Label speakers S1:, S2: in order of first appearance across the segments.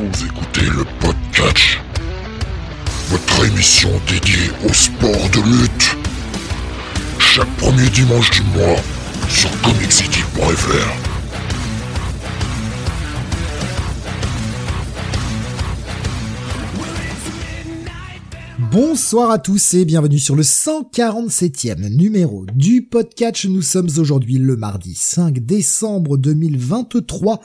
S1: Vous écoutez le podcast, votre émission dédiée au sport de lutte. Chaque premier dimanche du mois sur comiccity.fr.
S2: Bonsoir à tous et bienvenue sur le 147e numéro du podcast. Nous sommes aujourd'hui le mardi 5 décembre 2023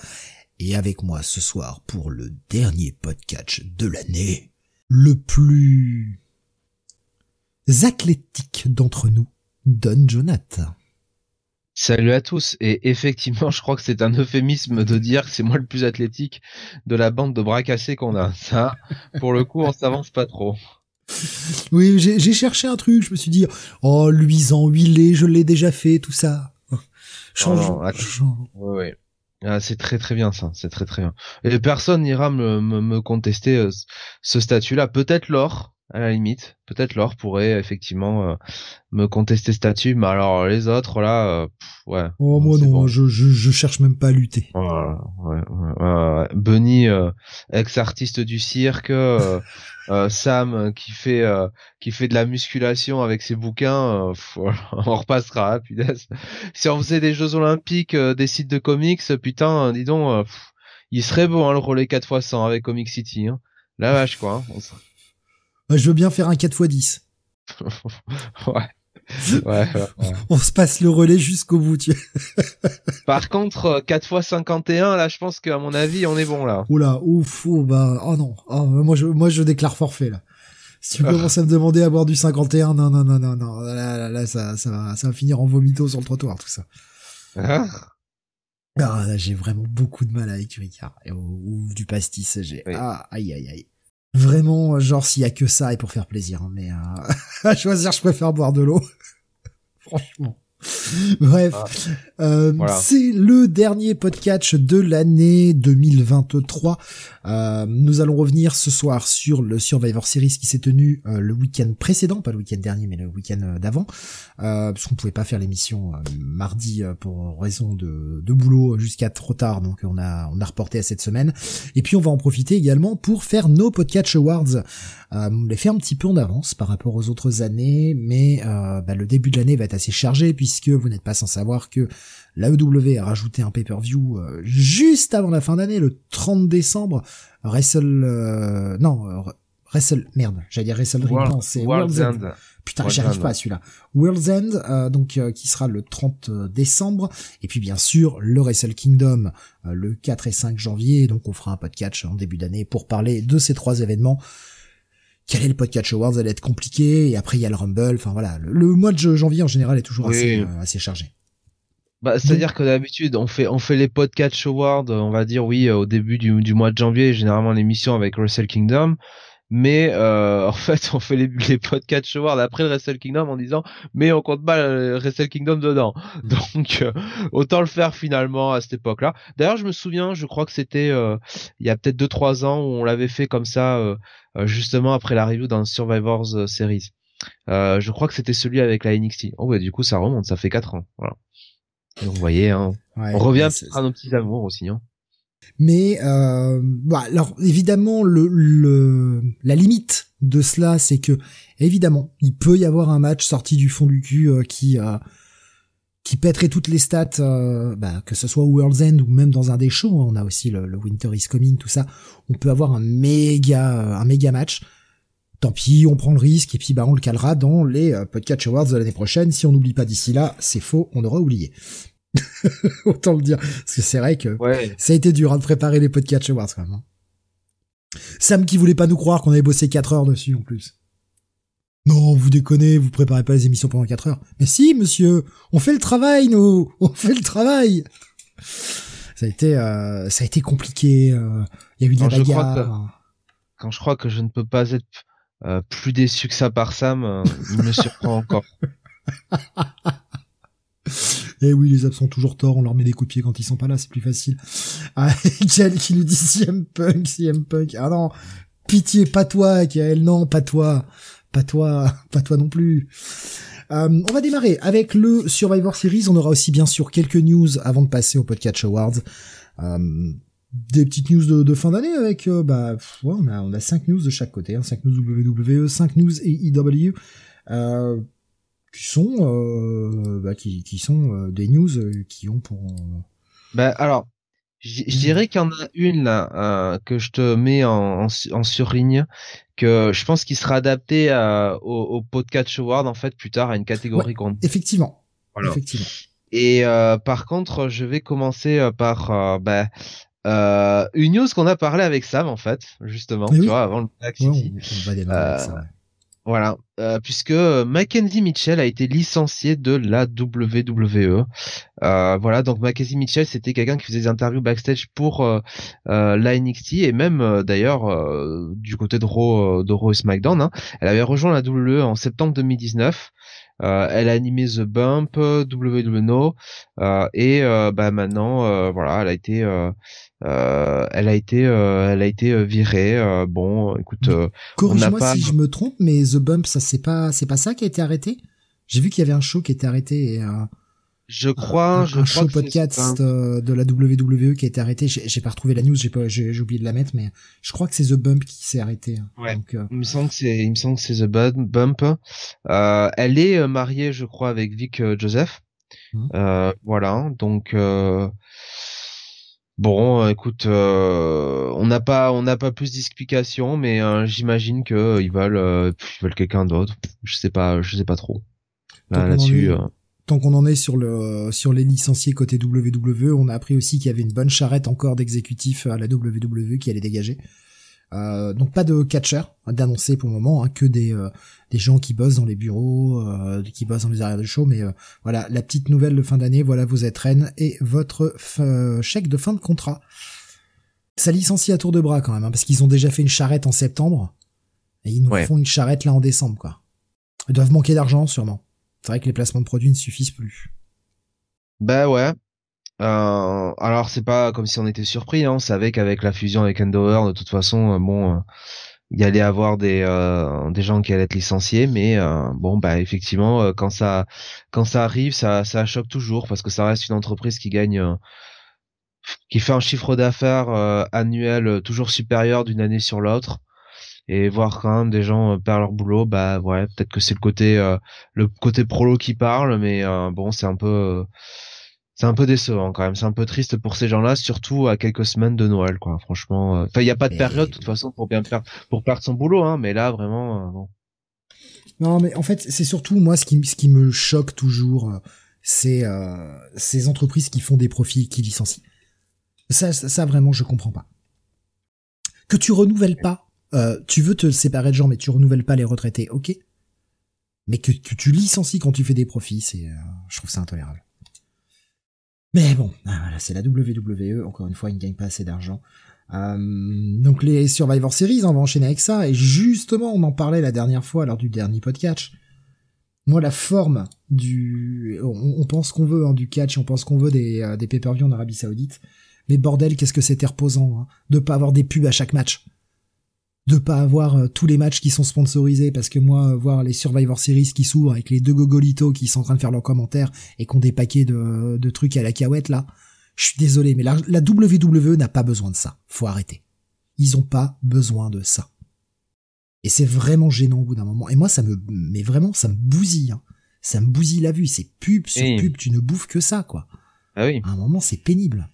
S2: et avec moi ce soir pour le dernier podcast de l'année, le plus athlétique d'entre nous, Don Jonathan.
S3: Salut à tous. Et effectivement, je crois que c'est un euphémisme de dire que c'est moi le plus athlétique de la bande de bras cassés qu'on a. Ça, pour le coup, on s'avance pas trop.
S2: Oui, j'ai cherché un truc, je me suis dit, oh, luisant, huilé, je l'ai déjà fait, tout ça. Change.
S3: non,
S2: change.
S3: Ouais, ouais. Ah, c'est très très bien ça, c'est très très bien. Et personne n'ira me, contester euh, ce statut-là. Peut-être l'or, à la limite. Peut-être l'or pourrait effectivement euh, me contester ce statut, mais alors les autres là, euh, pff, ouais.
S2: Oh, moi non,
S3: bon.
S2: je, je, je cherche même pas à lutter.
S3: Voilà, ouais, ouais, ouais, ouais. Bunny, euh, ex-artiste du cirque, Sam qui fait qui fait de la musculation avec ses bouquins, pff, on repassera, punaise. Si on faisait des Jeux Olympiques, des sites de comics, putain, dis donc, pff, il serait beau hein, le relais 4x100 avec Comic City. Hein. La vache quoi. hein. On
S2: Je veux bien faire un 4x10.
S3: ouais. Ouais, ouais, ouais.
S2: On se passe le relais jusqu'au bout, tu
S3: Par contre, euh, 4x51, là, je pense qu'à mon avis, on est bon là.
S2: Oula, ouf, oh, bah, oh non. Oh, moi, je, moi, je déclare forfait, là. Si tu
S3: Ah.
S2: commences à me demander à boire du 51, non, non, non, non, non. Là, là, là, ça, ça va, ça va finir en vomito sur le trottoir, tout ça.
S3: Hein
S2: Ah, là, j'ai vraiment beaucoup de mal avec du Ricard. Et- Ou, ou du pastis, j'ai,
S3: Oui.
S2: ah, aïe, aïe, aïe. Vraiment, genre, s'il y a que ça, et pour faire plaisir, hein, mais, euh, à choisir, je préfère boire de l'eau. Franchement. Bref,
S3: Ah.
S2: euh,
S3: Voilà.
S2: c'est le dernier podcast de l'année 2023. Euh, nous allons revenir ce soir sur le Survivor Series qui s'est tenu euh, le week-end précédent, pas le week-end dernier, mais le week-end euh, d'avant, euh, parce qu'on pouvait pas faire l'émission mardi pour raison de, de boulot jusqu'à trop tard, donc on a on a reporté à cette semaine. Et puis on va en profiter également pour faire nos podcast awards. On les fait un petit peu en avance par rapport aux autres années, mais bah, le début de l'année va être assez chargé puisque vous n'êtes pas sans savoir que l'AEW a rajouté un pay-per-view euh, juste avant la fin d'année, le 30 décembre. Wrestle, euh, non, euh, Wrestle, merde, j'allais dire Wrestle Ring, non, c'est
S3: World's
S2: World's End.
S3: End.
S2: Putain, j'y arrive pas à celui-là. World's End, euh, donc euh, qui sera le 30 décembre, et puis bien sûr le Wrestle Kingdom euh, le 4 et 5 janvier. Donc on fera un podcast en début d'année pour parler de ces trois événements. Quel est le podcast Awards? Ça va être compliqué, et après il y a le Rumble. Enfin voilà, le, le mois de janvier en général est toujours
S3: Oui.
S2: assez, euh, assez chargé.
S3: Bah, c'est-à-dire que d'habitude, on fait, on fait les podcasts awards, on va dire, oui, euh, au début du, du mois de janvier, généralement l'émission avec Wrestle Kingdom. Mais, euh, en fait, on fait les, les podcasts awards après le Wrestle Kingdom en disant, mais on compte pas le Wrestle Kingdom dedans. Donc, euh, autant le faire finalement à cette époque-là. D'ailleurs, je me souviens, je crois que c'était, euh, il y a peut-être 2-3 ans où on l'avait fait comme ça, euh, euh, justement après la review d'un Survivors Series. Euh, je crois que c'était celui avec la NXT. Oh ouais, du coup, ça remonte, ça fait 4 ans. Voilà. Donc, vous voyez, hein,
S2: Ouais,
S3: on revient à nos petits amours aussi. Hein.
S2: Mais euh, bah, alors évidemment le, le la limite de cela c'est que évidemment il peut y avoir un match sorti du fond du cul euh, qui euh, qui pèterait toutes les stats euh, bah, que ce soit au World's End ou même dans un des shows hein, on a aussi le, le Winter is Coming tout ça on peut avoir un méga euh, un méga match tant pis on prend le risque et puis bah on le calera dans les euh, podcast awards de l'année prochaine si on n'oublie pas d'ici là c'est faux on aura oublié autant le dire parce que c'est vrai que
S3: Ouais.
S2: ça a été dur hein, de préparer les podcasts awards quand même. hein. Sam qui voulait pas nous croire qu'on avait bossé 4 heures dessus en plus. Non, vous déconnez, vous préparez pas les émissions pendant 4 heures. Mais si, monsieur, on fait le travail, nous, on fait le travail. Ça a été, euh, ça a été compliqué. euh, Il y a eu de la
S3: je crois
S2: bagarre.
S3: Quand je crois que je ne peux pas être euh, plus déçu que ça par Sam, euh, il me surprend encore.
S2: Eh oui, les absents ont toujours tort, on leur met des coups de pied quand ils sont pas là, c'est plus facile. Ah, Kel qui nous dit CM Punk, CM Punk. Ah non, pitié, pas toi, Kael, non, pas toi. Pas toi, pas toi non plus. Euh, on va démarrer avec le Survivor Series. On aura aussi bien sûr quelques news avant de passer au podcast Awards. Euh, des petites news de, de fin d'année avec euh, bah ouais, on a on a cinq news de chaque côté, hein, 5 news WWE, 5 news AEW euh, qui sont euh, bah, qui, qui sont euh, des news qui ont pour
S3: bah alors je dirais qu'il y en a une là que je te mets en, en, surligne que je pense qu'il sera adapté au, au podcast award en fait plus tard à une catégorie
S2: ouais, effectivement. Voilà. effectivement.
S3: Et euh, par contre, je vais commencer par euh, bah, euh, une news qu'on a parlé avec Sam en fait, justement, tu vois, avant le Black City. on, va démarrer avec ça, Voilà, euh, puisque Mackenzie Mitchell a été licencié de la WWE. Euh, voilà, donc Mackenzie Mitchell, c'était quelqu'un qui faisait des interviews backstage pour euh, la NXT et même d'ailleurs du côté de Raw, de Raw et SmackDown. Hein. Elle avait rejoint la WWE en septembre 2019. Euh, elle a animé The Bump, WWNO, euh, et euh, bah maintenant, voilà, elle a été, elle a été, elle a été virée. bon, écoute,
S2: corrige-moi si je me trompe, mais The Bump, ça c'est pas, c'est pas ça qui a été arrêté? J'ai vu qu'il y avait un show qui était arrêté et
S3: je crois,
S2: un,
S3: je un
S2: show podcast euh, de la WWE qui a été arrêté. J'ai pas retrouvé la news, j'ai pas, j'ai oublié de la mettre, mais je crois que c'est The Bump qui s'est arrêté.
S3: Hein. Ouais. Donc, euh... Il me semble que c'est, il me semble que c'est The Bump. Euh, elle est euh, mariée, je crois, avec Vic euh, Joseph. Mmh. voilà, donc. Bon, écoute, on n'a pas, on n'a pas plus d'explications, mais j'imagine que ils veulent, ils veulent quelqu'un d'autre. Je sais pas, je sais pas trop.
S2: Là-dessus tant qu'on en est sur le sur les licenciés côté WWE, on a appris aussi qu'il y avait une bonne charrette encore d'exécutifs à la WWE qui allait dégager. Euh, donc pas de catcher d'annoncer pour le moment, hein, que des euh, des gens qui bossent dans les bureaux, euh, qui bossent dans les arrières de show. Mais euh, voilà, la petite nouvelle de fin d'année, voilà, vous êtes reine et votre chèque de fin de contrat. Ça licencie à tour de bras quand même, hein, parce qu'ils ont déjà fait une charrette en septembre et ils nous font une charrette là en décembre, quoi. Ils doivent manquer d'argent sûrement. C'est vrai que les placements de produits ne suffisent plus.
S3: Ben ouais. Euh, alors c'est pas comme si on était surpris, hein. on savait qu'avec la fusion avec Endover, de toute façon, euh, bon, euh, il y allait avoir des gens qui allaient être licenciés, mais bon bah effectivement quand ça arrive, ça ça choque toujours parce que ça reste une entreprise qui gagne qui fait un chiffre d'affaires annuel toujours supérieur d'une année sur l'autre et voir quand même des gens euh, perdre leur boulot, bah ouais, peut-être que c'est le côté euh, le côté prolo qui parle, mais euh, bon, c'est un peu c'est un peu décevant quand même. C'est un peu triste pour ces gens-là, surtout à quelques semaines de Noël, quoi. Franchement, enfin, il n'y a pas de période de toute façon pour bien perdre pour perdre son boulot, hein. Mais là, vraiment, bon.
S2: Non, mais en fait, c'est surtout moi ce qui ce qui me choque toujours, c'est ces entreprises qui font des profits qui licencient. Ça, ça, ça, vraiment, je comprends pas. Que tu renouvelles pas euh, tu veux te séparer de gens, mais tu renouvelles pas les retraités, ok. Mais que, tu licencies quand tu fais des profits, c'est, euh, je trouve ça intolérable. Mais bon, ah, voilà, c'est la WWE. Encore une fois, ils ne gagnent pas assez d'argent. Euh, donc les Survivor Series, on va enchaîner avec ça. Et justement, on en parlait la dernière fois lors du dernier podcast. Moi, la forme du, on, pense qu'on veut hein, du catch, on pense qu'on veut des, des pay-per-view en Arabie Saoudite. Mais bordel, qu'est-ce que c'était reposant hein, de pas avoir des pubs à chaque match de pas avoir euh, tous les matchs qui sont sponsorisés parce que moi euh, voir les Survivor Series qui s'ouvrent avec les deux gogolitos qui sont en train de faire leurs commentaires et qui ont des paquets de, de trucs à la cahouette là, je suis désolé mais la, la WWE n'a pas besoin de ça, faut arrêter. Ils ont pas besoin de ça. Et c'est vraiment gênant au bout d'un moment. Et moi ça me mais vraiment ça me bousille hein. Ça me bousille la vue, c'est pub sur pub, tu ne bouffes que ça quoi.
S3: Ah oui.
S2: À un moment c'est pénible.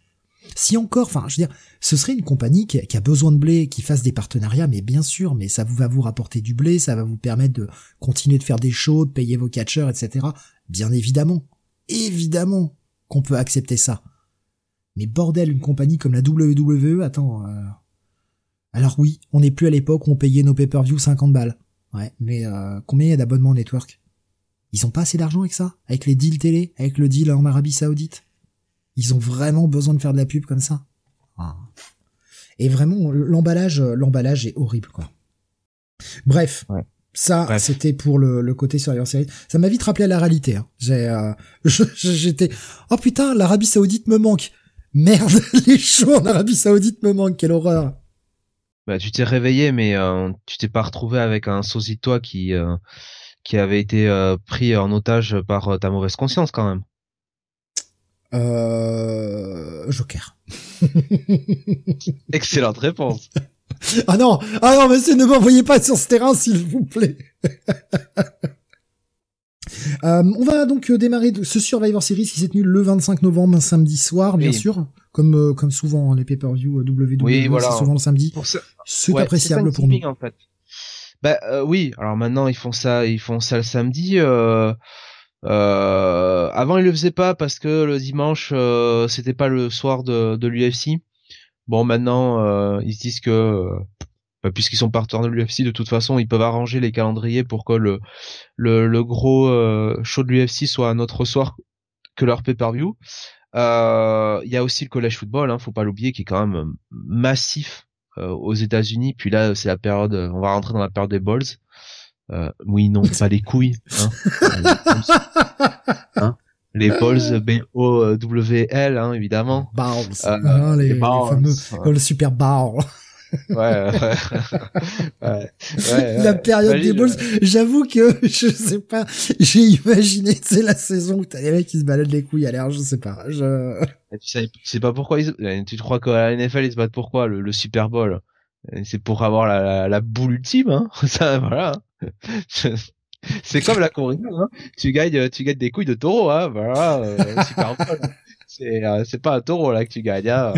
S2: Si encore, enfin, je veux dire, ce serait une compagnie qui, a besoin de blé, qui fasse des partenariats, mais bien sûr, mais ça va vous rapporter du blé, ça va vous permettre de continuer de faire des shows, de payer vos catcheurs, etc. Bien évidemment, évidemment qu'on peut accepter ça. Mais bordel, une compagnie comme la WWE, attends. Euh... Alors oui, on n'est plus à l'époque où on payait nos pay-per-view 50 balles. Ouais, mais euh, combien il y a d'abonnements network? Ils ont pas assez d'argent avec ça? Avec les deals télé? Avec le deal en Arabie Saoudite? Ils ont vraiment besoin de faire de la pub comme ça. Ah. Et vraiment, l'emballage, l'emballage est horrible, quoi. Bref. Ça, c'était pour le, côté Survivor Series. Ça m'a vite rappelé à la réalité. Hein. J'ai, euh, j'étais, oh putain, l'Arabie Saoudite me manque. Merde, les shows en Arabie Saoudite me manquent. Quelle horreur.
S3: Bah, tu t'es réveillé, mais euh, tu t'es pas retrouvé avec un sosie de toi qui euh, qui avait été pris en otage par ta mauvaise conscience quand même.
S2: Euh, Joker.
S3: Excellente réponse.
S2: Ah non, ah non, monsieur, ne m'envoyez pas sur ce terrain, s'il vous plaît. Euh, on va donc démarrer ce Survivor Series qui s'est tenu le 25 novembre, un samedi soir, bien sûr, comme euh, comme souvent hein, les pay-per-view WWE,
S3: oui, voilà.
S2: c'est souvent le samedi. C'est appréciable pour nous.
S3: En fait. Bah euh, oui, alors maintenant ils font ça, ils font ça le samedi. Euh, euh, avant ils le faisaient pas parce que le dimanche c'était pas le soir de, de l'UFC. Bon maintenant ils se disent que bah, puisqu'ils sont partenaires de l'UFC de toute façon ils peuvent arranger les calendriers pour que le le, le gros show de l'UFC soit un autre soir que leur pay-per-view. Il y a aussi le college football, hein, faut pas l'oublier, qui est quand même massif euh, aux États-Unis. Puis là, c'est la période, euh, on va rentrer dans la période des balls. Euh, oui, non, pas les couilles. Hein. hein les balls B-O-W-L, hein, évidemment.
S2: Balls. Euh, hein, les, les, balls. les fameux, le super ball
S3: ouais, ouais,
S2: ouais, La période des balls, j'avoue que je sais pas, j'ai imaginé, c'est la saison où t'as les mecs qui se baladent les couilles à l'air, je sais pas. Je...
S3: Tu sais, pas pourquoi ils, tu crois qu'à la NFL ils se battent pourquoi le, le Super Bowl? C'est pour avoir la, la, boule ultime, hein. Ça, voilà. C'est comme la corrida, hein. Tu gagnes, tu gagnes des couilles de taureau, hein. Voilà, euh, Super Bowl. C'est, euh, c'est pas un taureau là que tu gagnes, hein.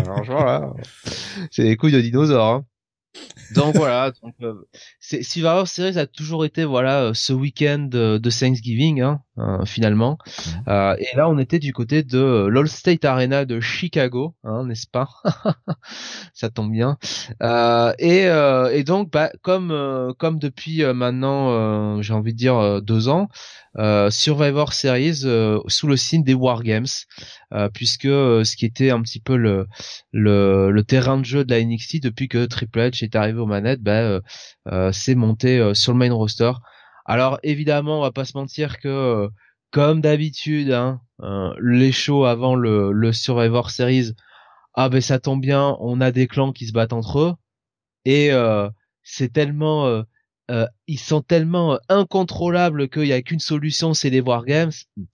S3: C'est des couilles de dinosaures. Hein. Donc voilà, donc, euh, c'est, Survivor Series a toujours été voilà euh, ce week-end de, Thanksgiving hein, euh, finalement. Euh, et là on était du côté de l'All State Arena de Chicago, hein, n'est-ce pas? Ça tombe bien. et, et donc bah, comme comme depuis maintenant j'ai envie de dire deux ans, Survivor Series sous le signe des War Games, puisque ce qui était un petit peu le, le, le terrain de jeu de la NXT depuis que Triple H est arrivé aux manettes, bah, c'est monté euh, sur le main roster. Alors évidemment, on va pas se mentir que euh, comme d'habitude, hein, euh, les shows avant le, Survivor Series, ah ben ça tombe bien, on a des clans qui se battent entre eux et c'est tellement ils sont tellement incontrôlables qu'il y a qu'une solution, c'est les Wargames.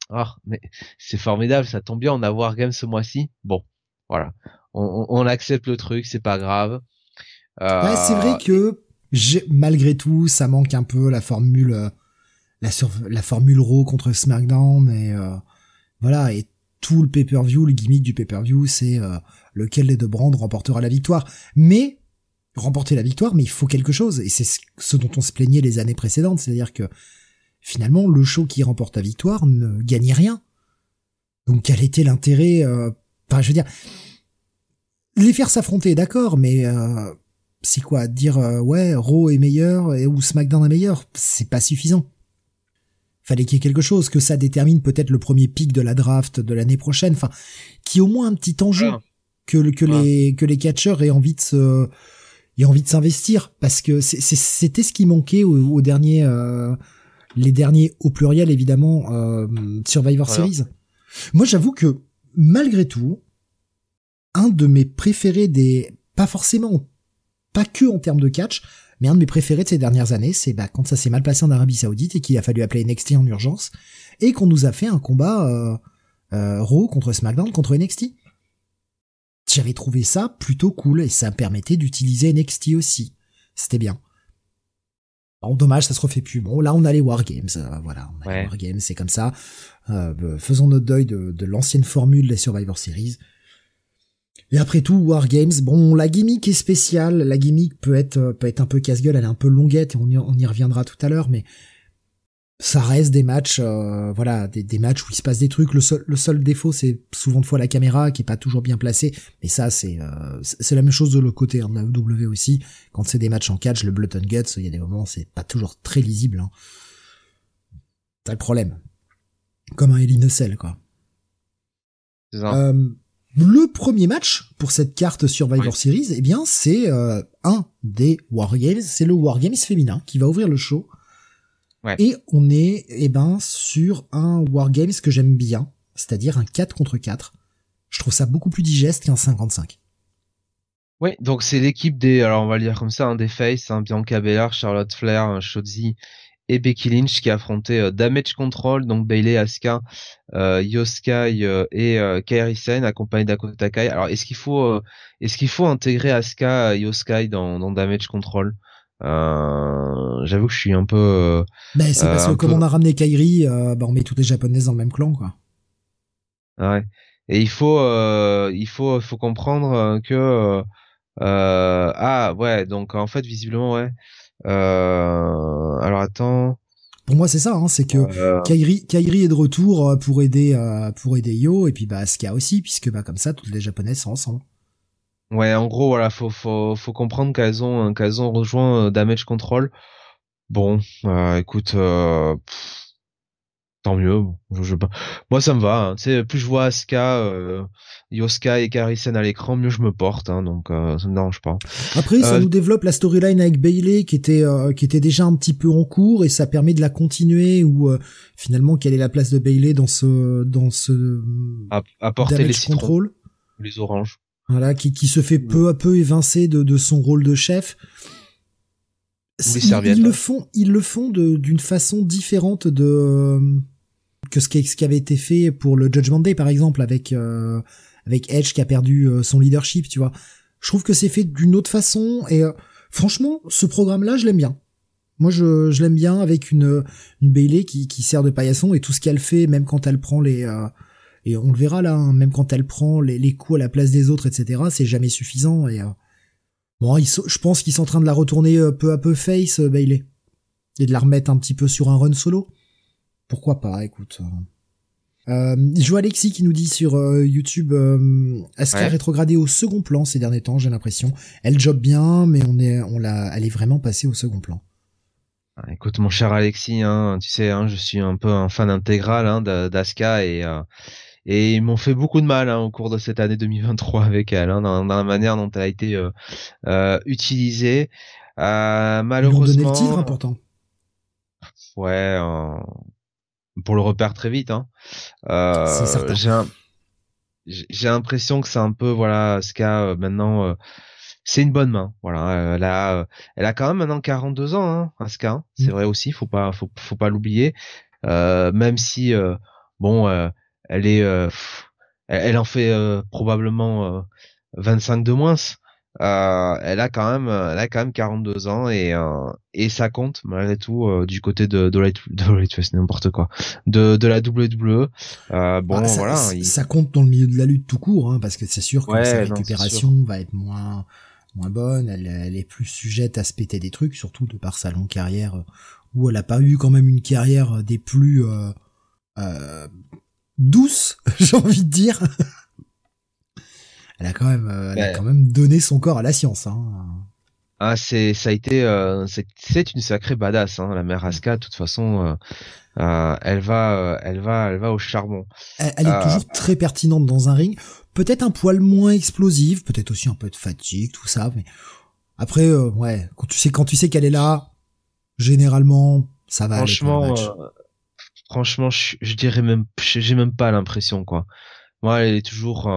S3: Ah, mais c'est formidable, ça tombe bien, on a Wargames ce mois-ci. Bon, voilà, on, accepte le truc, c'est pas grave.
S2: C'est vrai que malgré tout, ça manque un peu la formule, euh, la, la formule Raw contre SmackDown et euh, voilà et tout le pay-per-view, le gimmick du pay-per-view, c'est euh, lequel des deux brands remportera la victoire. Mais remporter la victoire, mais il faut quelque chose et c'est ce dont on se plaignait les années précédentes, c'est-à-dire que finalement le show qui remporte la victoire ne gagnait rien. Donc quel était l'intérêt Enfin, je veux dire, les faire s'affronter, d'accord, mais c'est quoi dire euh, ouais Raw est meilleur et, ou SmackDown est meilleur c'est pas suffisant. Fallait qu'il y ait quelque chose que ça détermine peut-être le premier pic de la draft de l'année prochaine enfin qui au moins un petit enjeu que que les que les catcheurs aient envie de se aient envie de s'investir. Parce que c'était ce qui manquait au, dernier euh, les derniers au pluriel évidemment euh, Survivor Series. Moi j'avoue que malgré tout un de mes préférés des pas forcément pas que en termes de catch, mais un de mes préférés de ces dernières années, c'est bah, quand ça s'est mal passé en Arabie Saoudite et qu'il a fallu appeler NXT en urgence, et qu'on nous a fait un combat euh, euh, Raw contre SmackDown contre NXT. J'avais trouvé ça plutôt cool et ça permettait d'utiliser NXT aussi. C'était bien. Bon, dommage, ça se refait plus. Bon, là, on a les Wargames. Euh, voilà, on a les Wargames, c'est comme ça. Euh, bah, faisons notre deuil de, de l'ancienne formule des Survivor Series. Et après tout, Wargames, bon, la gimmick est spéciale, la gimmick peut être euh, peut être un peu casse-gueule, elle est un peu longuette, et on y, on y reviendra tout à l'heure, mais ça reste des matchs, euh, voilà, des, matchs où il se passe des trucs. Le seul, le seul défaut, c'est souvent de fois la caméra qui est pas toujours bien placée, mais ça, c'est euh, c'est la même chose de l'autre côté, hein, de la W aussi. Quand c'est des matchs en catch, le Blood and Guts, il y a des moments, c'est pas toujours très lisible. Hein. T'as le problème, comme un Elinocel, quoi. Euh, le premier match pour cette carte Survivor Series, eh bien, c'est euh, un des Wargames, c'est le Wargames féminin qui va ouvrir le show. Et on est, eh ben, sur un Wargames que j'aime bien, c'est-à-dire un 4 contre 4. Je trouve ça beaucoup plus digeste qu'un 55.
S3: Oui, donc c'est l'équipe des, alors on va le dire comme ça, hein, des Face, hein, Bianca Belair, Charlotte Flair, Shotzi et Becky Lynch qui affrontait Damage Control, donc Bailey, Asuka, Yoskai et Kairi Sen accompagné d'Akota Kai. Alors est-ce qu'il faut est-ce qu'il faut intégrer Asuka Yoskai dans, dans Damage Control? J'avoue que je suis un peu.
S2: Ben c'est parce que comme on a ramené Kairi, bah on met toutes les japonaises dans le même clan quoi.
S3: Ouais. Et il faut il faut faut comprendre que euh, ah ouais, donc en fait visiblement ouais. Euh, alors attends.
S2: Pour moi c'est ça, hein, c'est que euh... Kairi, Kairi est de retour euh, pour aider euh, pour aider Yo et puis bah Asuka aussi puisque bah comme ça toutes les japonaises sont ensemble.
S3: Ouais, en gros voilà, faut faut faut comprendre qu'elles ont qu'elles ont rejoint Damage Control. Bon, écoute, tant mieux. Je, je, moi, ça me va. Hein. plus je vois Asuka, euh, Yoska et Karisen à l'écran, mieux je me porte. Hein, donc, euh, ça me dérange pas.
S2: Après, ça euh, nous développe la storyline avec Bailey, qui était euh, qui était déjà un petit peu en cours, et ça permet de la continuer. Ou finalement, quelle est la place de Bailey dans ce dans ce
S3: apporter les contrôle, les oranges.
S2: Voilà, qui qui se fait peu à peu évincer de de son rôle de chef. Ils, ils, le font, ils le font d'une façon différente de que ce qui, ce qui avait été fait pour le Judgment Day par exemple avec euh, avec Edge qui a perdu euh, son leadership, tu vois. Je trouve que c'est fait d'une autre façon et euh, franchement, ce programme-là, je l'aime bien. Moi, je, je l'aime bien avec une une Bailey qui qui sert de paillasson et tout ce qu'elle fait, même quand elle prend les et on le verra là, hein, même quand elle prend les, les coups à la place des autres, etc. C'est jamais suffisant et bon, je pense qu'ils sont en train de la retourner peu à peu face Bailey et de la remettre un petit peu sur un run solo pourquoi pas, écoute. Euh, je vois Alexis qui nous dit sur euh, YouTube euh, Asuka rétrogradé au second plan ces derniers temps, j'ai l'impression. Elle job bien, mais on est, on l'a, elle est vraiment passée au second plan.
S3: Ah, écoute, mon cher Alexis, hein, tu sais, hein, je suis un peu un fan intégral hein, d'Asuka et euh, et ils m'ont fait beaucoup de mal hein, au cours de cette année 2023 avec elle, hein, dans, la manière dont elle a été euh, utilisée. malheureusement,
S2: Ils ont donné le titre important.
S3: Ouais pour le repère très vite. Hein. Euh, j'ai j'ai l'impression que c'est un peu voilà ce qu'a euh, maintenant euh, c'est une bonne main voilà elle a elle a quand même maintenant 42 ans hein, Asuka hein. c'est mm. vrai aussi faut pas faut, faut pas l'oublier même si bon elle est elle, en fait probablement 25 de moins euh, elle a quand même, elle a quand même 42 ans et euh, et ça compte malgré tout euh, du côté de de la de n'importe quoi, de de la WWE. Euh, bon bah,
S2: ça,
S3: voilà,
S2: ça compte dans le milieu de la lutte tout court, hein, parce que c'est sûr que sa récupération va être moins moins bonne, elle, elle, est plus sujette à se péter des trucs, surtout de par sa longue carrière où elle a pas eu quand même une carrière des plus euh, douces, j'ai envie de dire elle a quand même, euh, elle a quand même donné son corps à la science. Hein.
S3: Ah, c'est, ça a été, euh, c'est une sacrée badass, hein, la mère Aska. De toute façon, euh, elle va, elle va, elle va au charbon.
S2: Elle, est toujours très pertinente dans un ring. Peut-être un poil moins explosive, peut-être aussi un peu de fatigue, tout ça. Mais après, ouais, quand tu sais, quand tu sais qu'elle est là, généralement, ça va.
S3: Franchement, franchement, je, je, dirais même, j'ai même pas l'impression, quoi. Moi, elle est toujours,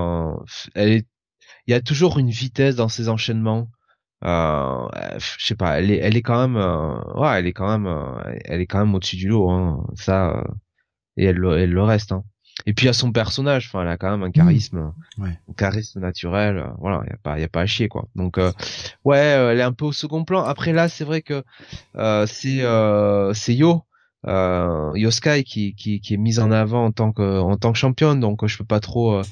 S3: elle est il y a toujours une vitesse dans ses enchaînements. Euh, je sais pas, elle est, elle est quand même, euh, ouais, elle est quand même, euh, elle est quand même au-dessus du lot, hein, ça, euh, et elle, elle le reste. Hein. Et puis il y a son personnage, enfin, elle a quand même un mmh. charisme,
S2: ouais.
S3: un charisme naturel. voilà, il y a pas, y a pas à chier quoi. Donc ouais, elle est un peu au second plan. Après là, c'est vrai que c'est, c'est Yo euh, Yoskai qui, qui, qui est mise en avant en tant que en tant que championne donc je peux pas trop euh,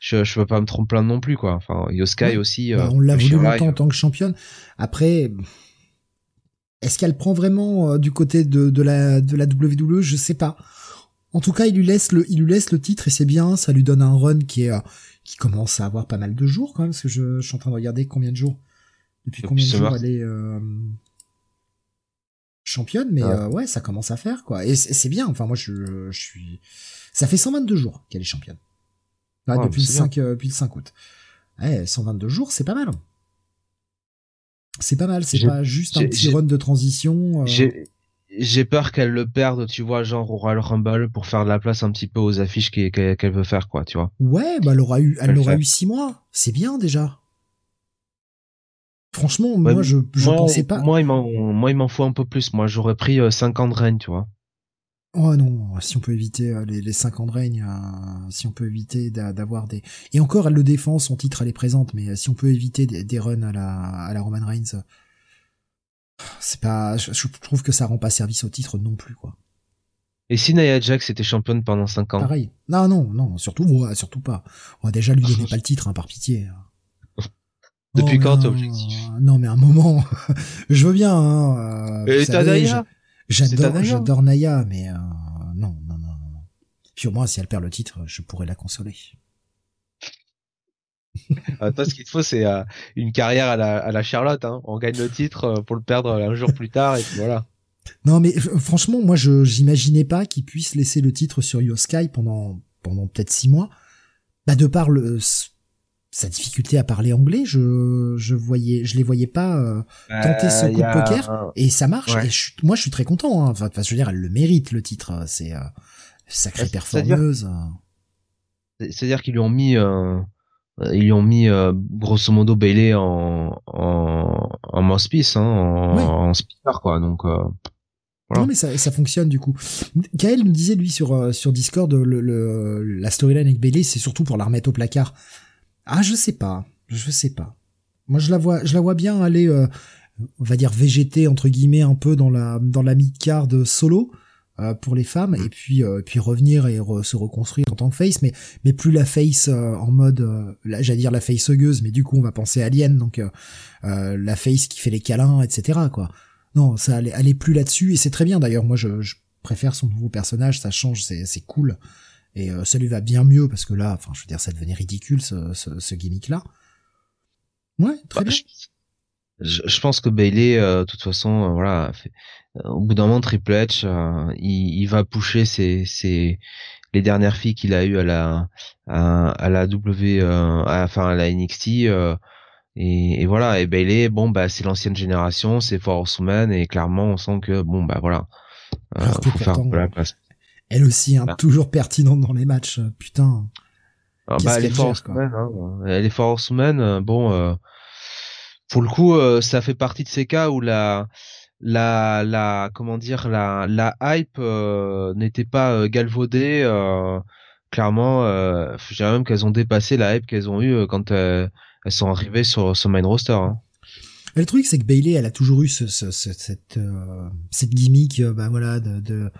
S3: je, je peux pas me tromper non plus quoi. Enfin Yoskai aussi
S2: bah, euh, on l'a vu longtemps en tant que championne. Après est-ce qu'elle prend vraiment euh, du côté de, de la de la WWE je sais pas. En tout cas il lui laisse le il lui laisse le titre et c'est bien. Ça lui donne un run qui est qui commence à avoir pas mal de jours quand même parce que je, je suis en train de regarder combien de jours depuis, combien de jours elle est championne, mais euh, ouais, ça commence à faire quoi. Et c'est bien. Enfin, moi, je, je suis. Ça fait 122 jours qu'elle est championne. depuis, le 5, euh, depuis le 5 août. Ouais, 122 jours, c'est pas mal. C'est pas mal. C'est pas juste un petit run de transition.
S3: Euh. J'ai peur qu'elle le perde, tu vois, genre au Royal Rumble pour faire de la place un petit peu aux affiches qu'elle veut faire, quoi, tu vois.
S2: Ouais, bah elle aura eu, elle, aura eu six mois. C'est bien déjà. Franchement, moi, je, je pensais pas.
S3: Moi, il m'en, moi, il m'en faut un peu plus. Moi, j'aurais pris 5 ans de règne, tu vois.
S2: Oh non, si on peut éviter euh, les, les 5 ans de règne, euh, si on peut éviter d'avoir des... Et encore, elle le défend, son titre, elle est présente, mais euh, si on peut éviter des, runs à la, à la Roman Reigns, c'est pas... Je, trouve que ça rend pas service au titre non plus, quoi.
S3: Et si Nia Jax était championne pendant 5 ans?
S2: Pareil. Non, non, non, surtout, moi, surtout pas. On va déjà lui donner pas le titre, hein, par pitié.
S3: Depuis quand, objectif?
S2: Non, mais un moment, je veux bien. Hein,
S3: Et t'as Naya?
S2: J'adore, j'adore Naya, mais euh, non, non, non, non. Puis au moins, si elle perd le titre, je pourrais la consoler.
S3: ah, toi, ce qu'il te faut, c'est euh, une carrière à la, à la Charlotte. Hein. On gagne le titre euh, pour le perdre un jour plus tard, et puis voilà.
S2: Non, mais franchement, moi, je j'imaginais pas qu'il puisse laisser le titre sur Yoskai pendant pendant peut-être six mois. Bah, de par le sa difficulté à parler anglais, je je voyais, je les voyais pas euh, tenter ce coup de poker et ça marche. Et moi, je suis très content. Hein. Enfin, je veux dire, elle le mérite le titre. C'est euh, sacrée bah, performeuse.
S3: C'est-à-dire qu'ils lui ont mis, euh, ils lui ont mis euh, grosso modo Bailey en en, en mouthpiece, hein, en, speaker quoi. Donc euh,
S2: Non mais ça, ça fonctionne du coup. Kael me disait lui sur sur Discord le, le la storyline avec Bailey c'est surtout pour la remettre au placard ah, je sais pas. Je sais pas. Moi, je la vois, je la vois bien aller, euh, on va dire végéter entre guillemets un peu dans la dans la mid-card solo euh, pour les femmes, et puis euh, puis revenir et se reconstruire en tant que face, mais mais plus la face en mode, là, j'allais dire la face hugueuse, mais du coup on va penser à Alien, donc la face qui fait les câlins, etc. Quoi. Non, ça elle, est plus là-dessus, et c'est très bien d'ailleurs. Moi, je, je préfère son nouveau personnage, ça change, c'est cool. Et euh, ça lui va bien mieux parce que là, enfin, je veux dire, ça devenait ridicule ce, ce, ce gimmick-là. Ouais, très bah, bien.
S3: Je, pense que Bailey, euh, de toute façon, euh, voilà, au bout d'un moment, Triple H, il, il, va pusher ses, ses, les dernières filles qu'il a eues à la, à, la W, à, enfin à la NXT. Et, et, voilà, et Bailey, bon bah c'est l'ancienne génération, c'est Force Woman et clairement on sent que bon bah voilà,
S2: faut faire la place elle aussi, hein, toujours pertinente dans les matchs. Euh, putain.
S3: Ah, bah, elle, est force hein. Elle est force euh, Bon, euh, pour le coup, euh, ça fait partie de ces cas où la, la, la, comment dire, la, la hype n'était pas galvaudée. clairement, je dirais même qu'elles ont dépassé la hype qu'elles ont eue quand elles sont arrivées sur ce main roster. Hein.
S2: Le truc, c'est que Bailey, elle a toujours eu ce, ce, cette, cette gimmick, bah voilà, de, de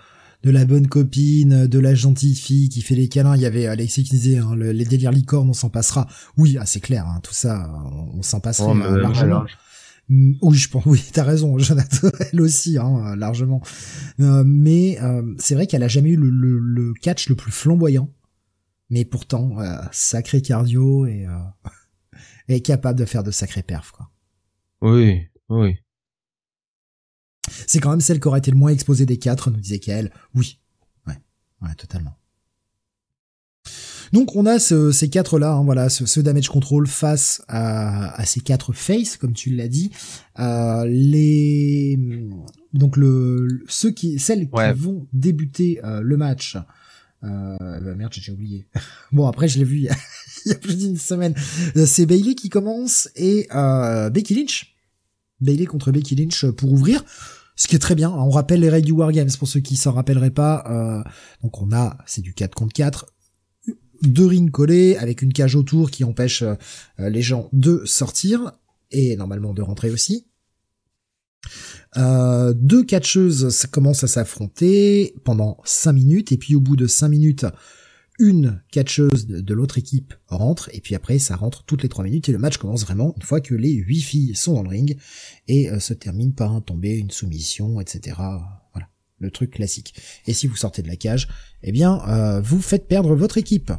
S2: de la bonne copine, de la gentille fille qui fait les câlins. Il y avait Alexis qui disait hein, les délires licornes, on s'en passera. Oui, ah, c'est clair, hein, tout ça, on, s'en passerait oh, euh, largement. Mm, oui, je pense. Oui, t'as raison, Jonathan, elle aussi, hein, largement. Euh, mais euh, c'est vrai qu'elle a jamais eu le, le, catch le plus flamboyant, mais pourtant sacré cardio et est capable de faire de sacrés perfs, quoi.
S3: Oui, oui.
S2: C'est quand même celle qui aurait été le moins exposée des quatre, nous disait qu'elle. Oui. Ouais. Ouais, totalement. Donc on a ces quatre là, hein, voilà, ce, damage control face à, ces quatre face, comme tu l'as dit. Euh, les donc le ceux qui celles qui vont débuter euh, le match. Euh, bah merde, j'ai oublié. bon après je l'ai vu il y, a, il y a plus d'une semaine. C'est Bailey qui commence et euh, Becky Lynch. Bailey contre Becky Lynch pour ouvrir ce qui est très bien. On rappelle les règles du Wargames pour ceux qui s'en rappelleraient pas. Euh, donc on a, c'est du 4 contre 4, deux rings collés avec une cage autour qui empêche euh, les gens de sortir et normalement de rentrer aussi. Euh, deux catcheuses commencent à s'affronter pendant 5 minutes et puis au bout de 5 minutes, une catcheuse de, l'autre équipe rentre, et puis après ça rentre toutes les trois minutes, et le match commence vraiment une fois que les huit filles sont dans le ring, et euh, se termine par un tombé, une soumission, etc. Voilà, le truc classique. Et si vous sortez de la cage, eh bien, euh, vous faites perdre votre équipe.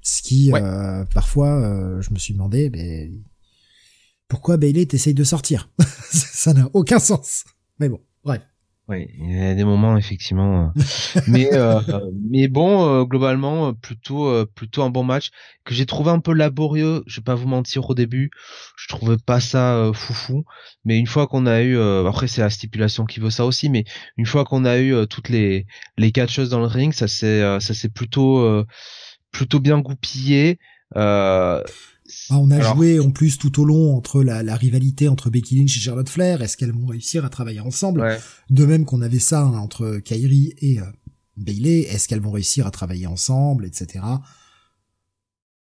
S2: Ce qui, euh, parfois, je me suis demandé, ben, pourquoi Bailey t'essaye de sortir? Ça n'a aucun sens. Mais bon.
S3: Oui, il y a des moments effectivement, euh, mais euh, mais bon, euh, globalement plutôt plutôt un bon match que j'ai trouvé un peu laborieux. Je vais pas vous mentir au début, je trouvais pas ça foufou, mais une fois qu'on a eu, après c'est la stipulation qui veut ça aussi, mais une fois qu'on a eu toutes les les catcheuses dans le ring, ça s'est ça s'est plutôt plutôt bien goupillé.
S2: Ah, on a joué en plus tout au long entre la, la, rivalité entre Becky Lynch et Charlotte Flair. Est-ce qu'elles vont réussir à travailler ensemble De même qu'on avait ça hein, entre Kyrie et euh, Bailey. Est-ce qu'elles vont réussir à travailler ensemble, etc.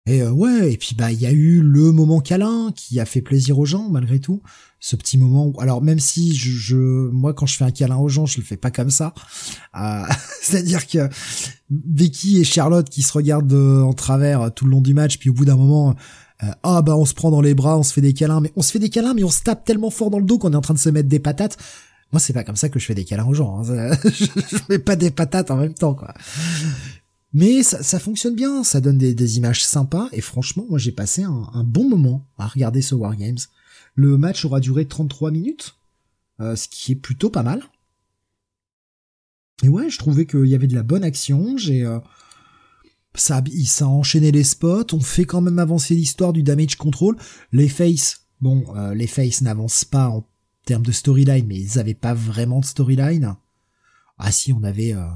S2: Et euh, ouais, et puis bah il y a eu le moment câlin qui a fait plaisir aux gens malgré tout. Ce petit moment où, alors même si je, je moi quand je fais un câlin aux gens, je le fais pas comme ça. Euh, C'est-à-dire que Becky et Charlotte qui se regardent en travers tout le long du match, puis au bout d'un moment euh, ah bah on se prend dans les bras, on se fait des câlins, mais on se fait des câlins, mais on se tape tellement fort dans le dos qu'on est en train de se mettre des patates. Moi c'est pas comme ça que je fais des câlins aux gens. Hein. je fais pas des patates en même temps quoi. Mais ça, fonctionne bien, ça donne des, images sympas et franchement moi j'ai passé un, un, bon moment à regarder ce Wargames. Le match aura duré 33 minutes, euh, ce qui est plutôt pas mal. Et ouais, je trouvais qu'il y avait de la bonne action. J'ai euh, ça, ça a enchaîné les spots, on fait quand même avancer l'histoire du damage control. Les faces, bon, euh, les faces n'avancent pas en termes de storyline, mais ils avaient pas vraiment de storyline. Ah si, on avait euh,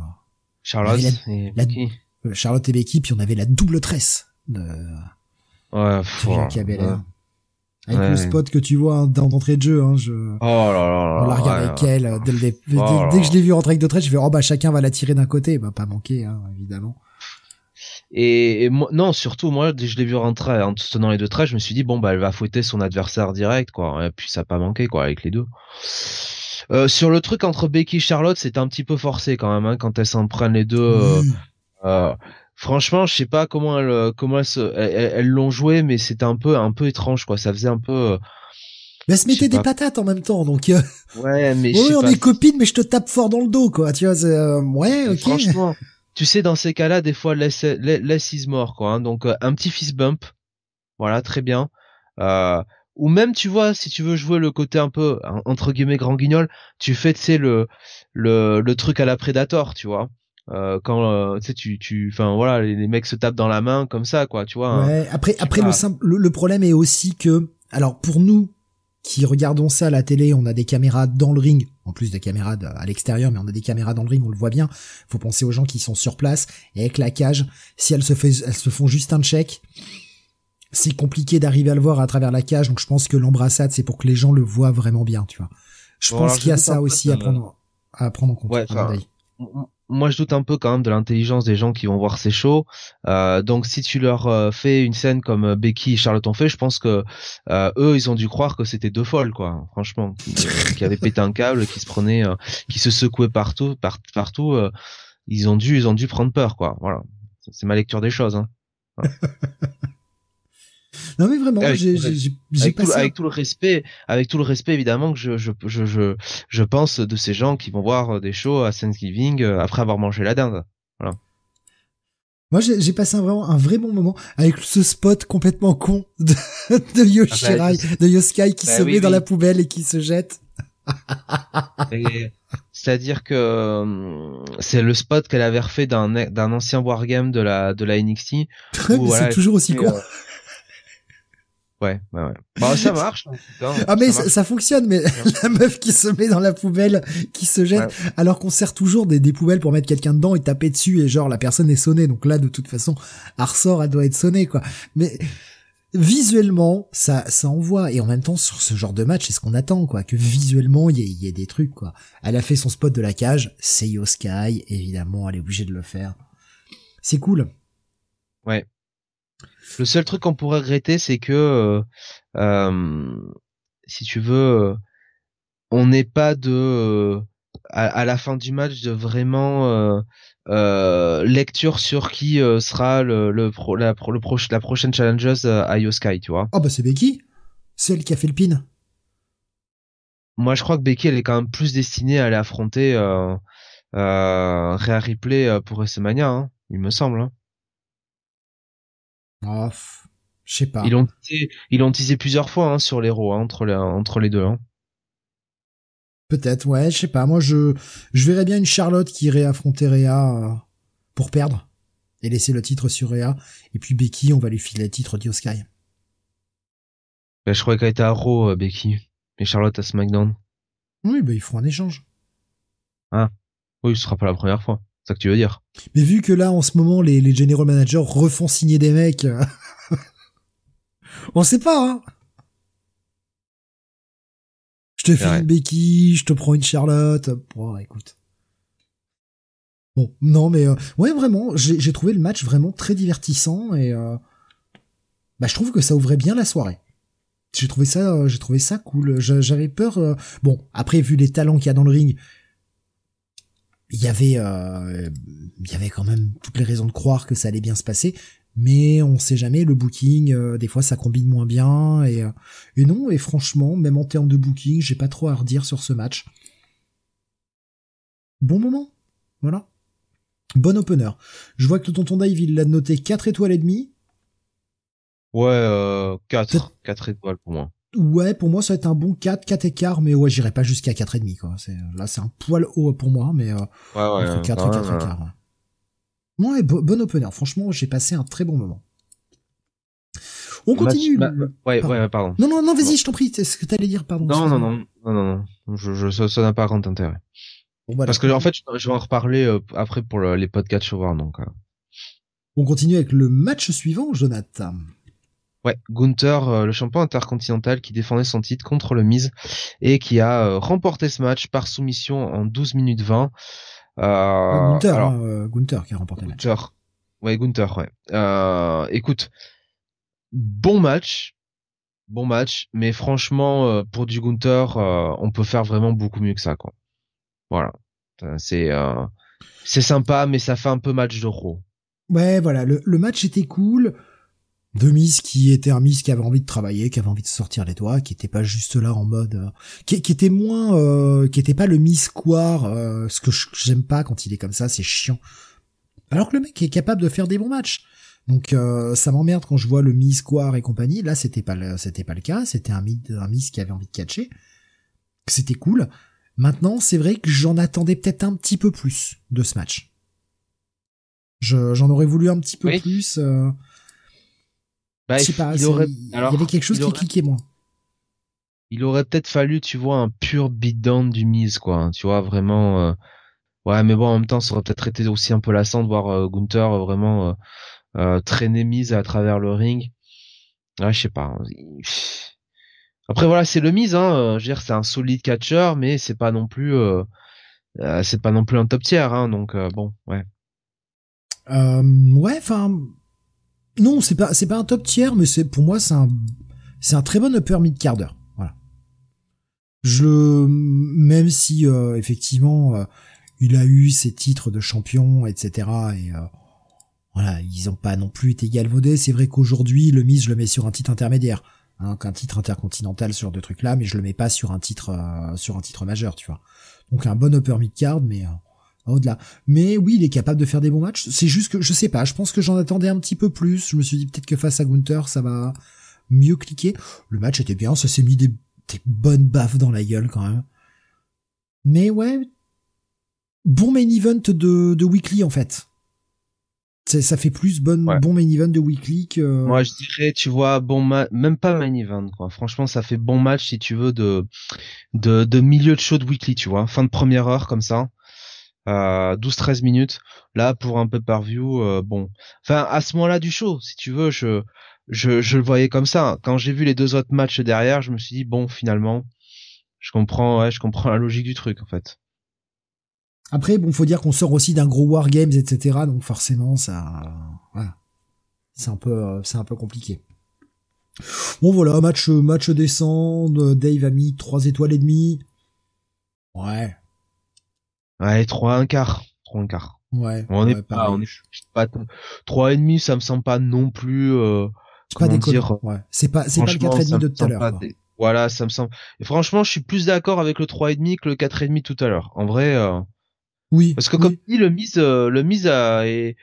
S3: Charlotte et Becky.
S2: Euh, Charlotte et Becky, puis on avait la double tresse de
S3: ouais,
S2: Avec le spot que tu vois dans d'entrée de jeu, hein, je.
S3: Oh là là
S2: On la regarde avec elle. Dès, dès, oh dès, que je l'ai vu rentrer avec deux tresses, je fais oh bah chacun va la tirer d'un côté, bah pas manquer, hein, évidemment.
S3: Et, moi, non, surtout moi, dès que je l'ai vu rentrer en tenant les deux traits, je me suis dit bon bah elle va fouetter son adversaire direct quoi. Et puis ça a pas manqué quoi avec les deux. Euh, sur le truc entre Becky et Charlotte, c'était un petit peu forcé quand même hein, quand elles s'en prennent les deux. Euh, euh, franchement, je sais pas comment elles comment elles l'ont joué, mais c'était un peu un peu étrange quoi. Ça faisait un peu.
S2: Mais elles se mettaient des patates en même temps, donc.
S3: Ouais, mais.
S2: oui, on est copines, mais je te tape fort dans le dos, quoi. Tu vois, ouais, ok.
S3: Franchement, tu sais, dans ces cas-là, des fois, less, less is more, quoi. Hein. Donc, euh, un petit fist bump. Voilà, très bien. Euh, ou même, tu vois, si tu veux jouer le côté un peu, entre guillemets, grand guignol, tu fais, tu sais, le, le, le truc à la Predator, tu vois. Euh, quand euh, tu sais tu tu enfin voilà les, mecs se tapent dans la main comme ça quoi tu vois
S2: hein. ouais après après le, simple, le problème est aussi que alors pour nous qui regardons ça à la télé, on a des caméras dans le ring, en plus des caméras à l'extérieur, mais on a des caméras dans le ring, on le voit bien. Faut penser aux gens qui sont sur place et avec la cage, si elles se fait, elles se font juste un check, c'est compliqué d'arriver à le voir à travers la cage. Donc je pense que l'embrassade, c'est pour que les gens le voient vraiment bien, tu vois. Je pense qu'il y a ça aussi à prendre, à prendre en compte.
S3: Ouais, moi je doute un peu quand même de l'intelligence des gens qui vont voir ces shows. Euh, donc si tu leur euh, fais une scène comme euh, Becky et Charlotte ont fait, je pense que eux ils ont dû croire que c'était deux folles quoi. Franchement, qui, avaient pété un câble, qui se prenaient, qui se secouaient partout, partout. ils ont dû, ils ont dû prendre peur quoi. Voilà, c'est ma lecture des choses. Hein.
S2: Non mais vraiment, j'ai
S3: avec, tout, avec tout le respect, avec tout le respect évidemment que je je je je, je pense de ces gens qui vont voir des shows à Thanksgiving euh, après avoir mangé la dinde. Voilà.
S2: Moi, j'ai passé un, vraiment un vrai bon moment avec ce spot complètement con de, de Yoshirai, ah bah, de Yoskai qui bah se met dans la poubelle et qui se jette.
S3: C'est-à-dire que euh, c'est le spot qu'elle avait refait d'un d'un ancien wargame de la de la NXT.
S2: c'est toujours aussi con. Euh,
S3: Ouais, ouais, ouais. Bah, ça marche.
S2: ah, mais ça, fonctionne, mais la meuf qui se met dans la poubelle, qui se jette, alors qu'on sert toujours des, des poubelles pour mettre quelqu'un dedans et taper dessus et genre la personne est sonnée. Donc là, de toute façon, elle ressort, elle doit être sonnée, quoi. Mais visuellement, ça, ça envoie. Et en même temps, sur ce genre de match, c'est ce qu'on attend, quoi. Que visuellement, il y, y, a des trucs, quoi. Elle a fait son spot de la cage, c'est Sky, évidemment, elle est obligée de le faire. C'est cool.
S3: Ouais. Le seul truc qu'on pourrait regretter, c'est que, euh, euh, si tu veux, on n'est pas de euh, à, la fin du match de vraiment lecture sur qui sera le le, la, la prochaine challengeuse à Yoskai, tu vois.
S2: Ah bah c'est Becky, celle qui a fait le pin.
S3: Moi, je crois que Becky, elle est quand même plus destinée à aller affronter euh, Rhea Ripley pour WrestleMania, hein, il me semble. Hein.
S2: Oh, je sais pas.
S3: Ils l'ont ils teasé plusieurs fois hein, sur l'héros hein, entre les entre les deux. Hein.
S2: Peut-être, ouais, je sais pas. Moi, je je verrais bien une Charlotte qui irait affronter Rhea euh, pour perdre et laisser le titre sur Rhea. Et puis Becky, on va lui filer le titre d'Iosky.
S3: Bah, je croyais qu'elle était à Raw, euh, Becky, et Charlotte à SmackDown.
S2: Oui, bah ils font un échange.
S3: Ah, oui, ce sera pas la première fois. C'est ça que tu veux dire.
S2: Mais vu que là, en ce moment, les, les general managers refont signer des mecs, On sait pas, hein. Je te fais une Becky, je te prends une Charlotte. Bon, écoute. Bon, non, mais euh, ouais, vraiment, j'ai trouvé le match vraiment très divertissant et euh, bah, je trouve que ça ouvrait bien la soirée. J'ai trouvé ça, euh, j'ai trouvé ça cool. J'avais peur. bon, après, vu les talents qu'il y a dans le ring, il y avait, il y avait quand même toutes les raisons de croire que ça allait bien se passer mais on sait jamais le booking euh, des fois ça combine moins bien et euh, et non et franchement même en termes de booking j'ai pas trop à redire sur ce match. Bon moment voilà. Bon opener. Je vois que le tonton Dave il l'a noté 4 étoiles et demie.
S3: Ouais euh, 4 4 étoiles pour moi
S2: ouais pour moi ça va être un bon 4 4 écarts mais ouais j'irai pas jusqu'à 4 et demi quoi c'est là c'est un poil haut pour moi mais euh,
S3: ouais, ouais,
S2: 4 et 4 écarts Ouais, bon opener. Franchement, j'ai passé un très bon moment. On continue.
S3: ouais, pardon. ouais, pardon.
S2: Non, non, non, vas-y, je t'en prie. C'est ce que t'allais dire, pardon.
S3: Non, non, non, non, non, non. Je, je, ça n'a pas grand intérêt. Parce que en fait, je, vais en reparler euh, après pour les podcasts voir donc. Euh.
S2: On continue avec le match suivant, Jonathan.
S3: Ouais, Gunther, euh, le champion intercontinental qui défendait son titre contre le Miz et qui a remporté ce match par soumission en 12 minutes 20.
S2: Euh, Gunther, alors, hein, euh, Gunther qui a remporté le match.
S3: Ouais, Gunther, ouais. Euh, écoute, bon match, bon match, mais franchement, euh, pour du Gunther, euh, on peut faire vraiment beaucoup mieux que ça, quoi. Voilà. C'est c'est sympa, mais ça fait un peu match de ro.
S2: Ouais, voilà, le, le match était cool de Miss qui était un Miss qui avait envie de travailler, qui avait envie de sortir les doigts, qui était pas juste là en mode, euh, qui, qui, était moins, euh, qui était pas le Miss Square, euh, ce que j'aime pas quand il est comme ça, c'est chiant. Alors que le mec est capable de faire des bons matchs. Donc ça m'emmerde quand je vois le Miss Square et compagnie. Là c'était pas le, c'était pas le cas, c'était un, un Miss qui avait envie de catcher. C'était cool. Maintenant c'est vrai que j'en attendais peut-être un petit peu plus de ce match. j'en aurais voulu un petit peu plus. Bah, il, y avait quelque chose qui cliquait moins.
S3: Il aurait peut-être fallu, tu vois, un pur beatdown du mise, quoi. Hein, tu vois, vraiment. Euh, ouais, mais bon, en même temps, ça aurait peut-être été aussi un peu lassant de voir euh, Gunther euh, vraiment traîner mise à travers le ring. Ouais, je sais pas. Hein, Après voilà, c'est le mise, hein. Je veux dire, c'est un solide catcher, mais c'est pas non plus, c'est pas non plus un top tier, hein. Donc bon, ouais.
S2: ouais, enfin, non, c'est pas c'est pas un top tiers, mais c'est pour moi c'est un c'est un très bon upper mid quart d'heure. Voilà. Je même si euh, effectivement euh, il a eu ses titres de champion, etc. Et euh, voilà, ils ont pas non plus été galvaudés. C'est vrai qu'aujourd'hui le mise je le mets sur un titre intermédiaire, hein, un titre intercontinental sur deux trucs là, mais je le mets pas sur un titre sur un titre majeur, tu vois. Donc un bon upper mid card, mais au-delà. Mais oui, il est capable de faire des bons matchs. C'est juste que, je sais pas, je pense que j'en attendais un petit peu plus. Je me suis dit peut-être que face à Gunther, ça va mieux cliquer. Le match était bien, ça s'est mis des, bonnes baffes dans la gueule quand même. Mais ouais, bon main event de, de Weekly en fait. Ça fait plus bon, bon main event de Weekly que...
S3: Moi je dirais, tu vois, bon même pas main event quoi. Franchement, ça fait bon match si tu veux de, de, de milieu de show de Weekly, tu vois. Fin de première heure comme ça. 12-13 minutes. Là, pour un peu par view, euh, bon. Enfin, à ce moment-là du show, si tu veux, je, je, je le voyais comme ça. Quand j'ai vu les deux autres matchs derrière, je me suis dit, bon, finalement, je comprends, ouais, je comprends la logique du truc, en fait.
S2: Après, bon, faut dire qu'on sort aussi d'un gros War Games, etc. Donc forcément, ça, voilà. C'est un peu, c'est un peu compliqué. Bon voilà, match, match décent. Dave a mis 3 étoiles et demie. Ouais,
S3: Ouais, 3 un quart. 3 un quart.
S2: Ouais.
S3: On est pas, on est pas, 3 et demi, ça me semble pas non plus, euh,
S2: pas dire, ouais. C'est pas, c'est pas le 4 et demi de tout à l'heure.
S3: Voilà, ça me semble. Et franchement, je suis plus d'accord avec le 3 et demi que le 4 et demi tout à l'heure. En vrai, euh...
S2: Oui.
S3: Parce que comme dit, le mise, euh, le mise a, et,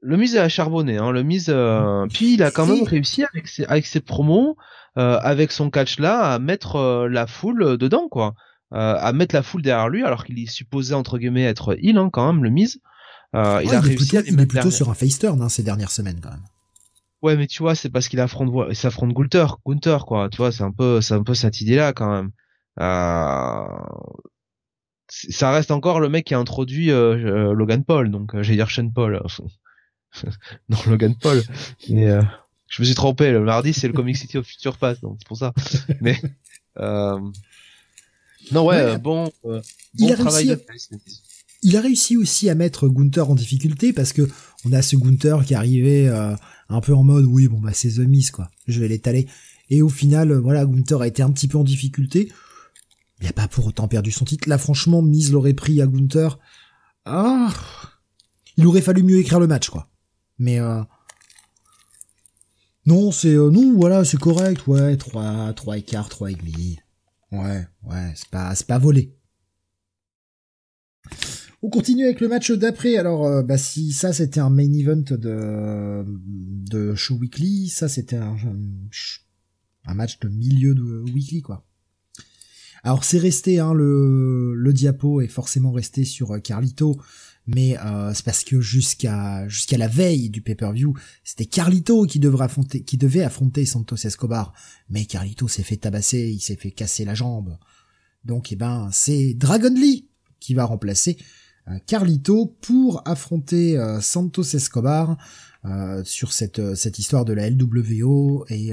S3: le mise a charbonné, hein. Le mise, euh... puis il a quand même réussi avec ses, avec ses promos, avec son catch là, à mettre la foule dedans, quoi. Euh, à mettre la foule derrière lui, alors qu'il est supposé entre guillemets être heal hein, quand même, le mise. Euh, il a réussi
S2: à il est plutôt sur un face turn hein, ces dernières semaines quand même.
S3: Ouais, mais tu vois, c'est parce qu'il affronte, il s'affronte Gunther, Gunther quoi. Tu vois, c'est un peu, c'est un peu cette idée-là quand même. Euh... Ça reste encore le mec qui a introduit euh, Logan Paul, donc j'allais dire Sean Paul. non, Logan Paul. Je me suis trompé. Le mardi, c'est le Comic City of Future Pass, donc c'est pour ça. Mais euh... non, ouais, bon, bon
S2: il a réussi de... Il a réussi aussi à mettre Gunther en difficulté parce que on a ce Gunther qui arrivait un peu en mode oui bon bah c'est The Miz quoi, je vais l'étaler. Et au final, voilà, Gunther a été un petit peu en difficulté. Il a pas pour autant perdu son titre. Là, franchement, Miz l'aurait pris à Gunther. Ah, il aurait fallu mieux écrire le match, quoi. Mais euh... non, c'est euh, non, voilà, c'est correct, ouais, 3 3 et quart, 3 et demi. Ouais, ouais, c'est pas c'est pas volé. On continue avec le match d'après. Alors, euh, bah si ça c'était un main event de de show weekly, ça c'était un, un match de milieu de weekly quoi. Alors c'est resté, hein, le, le diapo est forcément resté sur euh, Carlito, mais euh, c'est parce que jusqu'à jusqu'à la veille du pay-per-view, c'était Carlito qui devrait affronter qui devait affronter Santos Escobar, mais Carlito s'est fait tabasser, il s'est fait casser la jambe. Donc eh ben c'est Dragon Lee qui va remplacer euh, Carlito pour affronter Santos Escobar sur cette cette histoire de la LWO et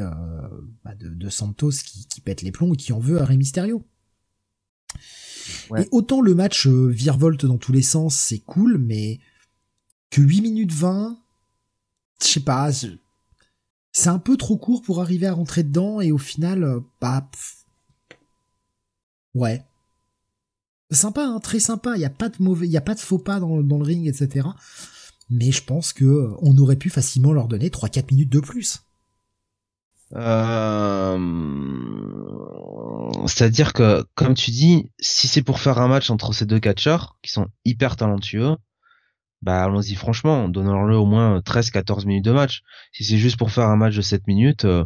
S2: bah, de, de, Santos qui, qui pète les plombs et qui en veut à Rey Mysterio. Et autant le match euh, virevolte dans tous les sens, c'est cool, mais que 8 minutes 20, je sais pas, c'est un peu trop court pour arriver à rentrer dedans et au final, euh, bah, ouais. Sympa, hein, très sympa. Il y a pas de mauvais, il y a pas de faux pas dans, dans le ring, etc. Mais je pense que euh, on aurait pu facilement leur donner 3-4 minutes de plus.
S3: Euh... C'est-à-dire que, comme tu dis, si c'est pour faire un match entre ces deux catcheurs, qui sont hyper talentueux, bah allons-y franchement, donnons-leur au moins 13-14 minutes de match. Si c'est juste pour faire un match de 7 minutes, euh,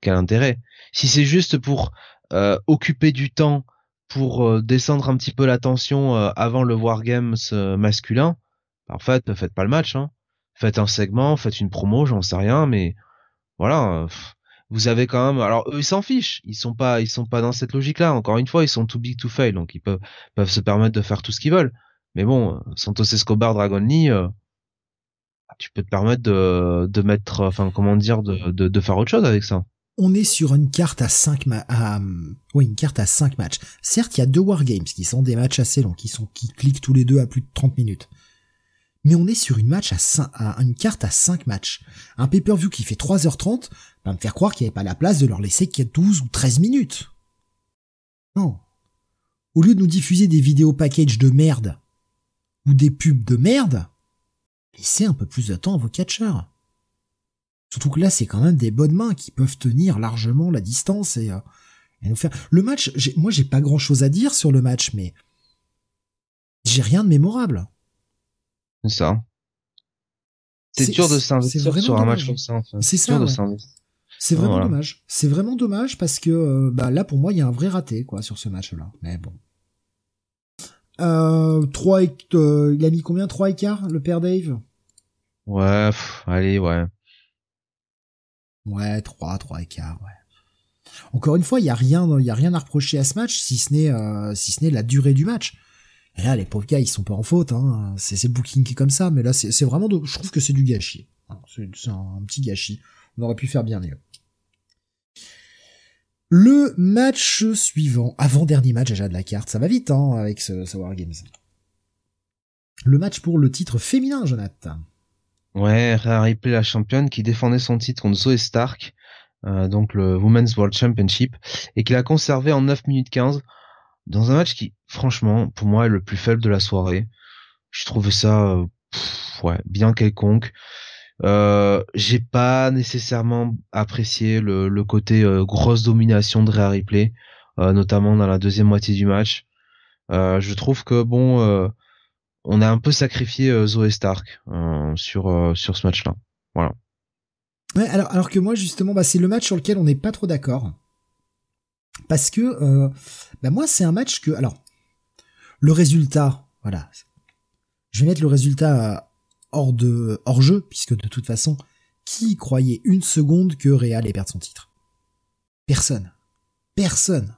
S3: quel intérêt? Si c'est juste pour euh, occuper du temps, pour euh, descendre un petit peu la tension avant le Wargames masculin, bah, en fait, faites pas le match. Hein. Faites un segment, faites une promo, j'en sais rien, mais voilà vous avez quand même alors eux ils s'en fichent. Ils sont pas ils sont pas dans cette logique là encore une fois ils sont too big to fail donc ils peuvent peuvent se permettre de faire tout ce qu'ils veulent. Mais bon Santos Escobar Dragon Lee euh, tu peux te permettre de de mettre enfin comment dire de, de, de faire autre chose avec ça.
S2: On est sur une carte à 5 ma à, oui, une carte à 5 matchs. Certes, il y a deux wargames qui sont des matchs assez longs, qui sont qui cliquent tous les deux à plus de 30 minutes mais on est sur une match à, une carte à 5 matchs. Un pay-per-view qui fait 3h30 va me faire croire qu'il n'y avait pas la place de leur laisser qu'il y 12 ou 13 minutes. Non. Au lieu de nous diffuser des vidéos package de merde, ou des pubs de merde, laissez un peu plus de temps à vos catcheurs. Surtout que là, c'est quand même des bonnes mains qui peuvent tenir largement la distance et, euh, et nous faire... Le match, moi j'ai pas grand chose à dire sur le match, mais j'ai rien de mémorable.
S3: C'est ça. C'est dur de s'investir sur un match comme ça.
S2: C'est ça. C'est vraiment dommage. C'est vraiment dommage parce que euh, bah, là pour moi il y a un vrai raté quoi sur ce match-là. Mais bon. Euh, 3 et, euh, il a mis combien? 3 écarts le père Dave?
S3: Ouais, allez, ouais.
S2: Ouais, 3, 3 écarts, ouais. Encore une fois, il y a rien, il y a rien à reprocher à ce match si ce n'est euh, si ce n'est la durée du match. Là, les pauvres gars, ils sont pas en faute. Hein. C'est booking qui est comme ça, mais là, c'est vraiment. Je trouve que c'est du gâchis. C'est un, petit gâchis. On aurait pu faire bien mieux. Le match suivant, avant-dernier match déjà de la carte, ça va vite hein, avec ce, ce Wargames. Le match pour le titre féminin, Jonathan.
S3: Ouais, Rhea Ripley, la championne, qui défendait son titre contre Zoe Stark, euh, donc le Women's World Championship, et qui l'a conservé en 9 minutes 15 dans un match qui, franchement, pour moi, est le plus faible de la soirée. Je trouvais ça, euh, ouais, bien quelconque. Euh, j'ai pas nécessairement apprécié le, côté euh, grosse domination de Rhea Ripley, euh, notamment dans la deuxième moitié du match. je trouve que bon, on a un peu sacrifié Zoé Stark sur sur ce match-là. Voilà.
S2: Ouais, alors alors que moi justement, bah, c'est le match sur lequel on n'est pas trop d'accord parce que euh, bah moi c'est un match que alors le résultat voilà. Je vais mettre le résultat euh, hors de hors jeu puisque de toute façon qui croyait une seconde que Real allait perdre son titre? Personne. Personne.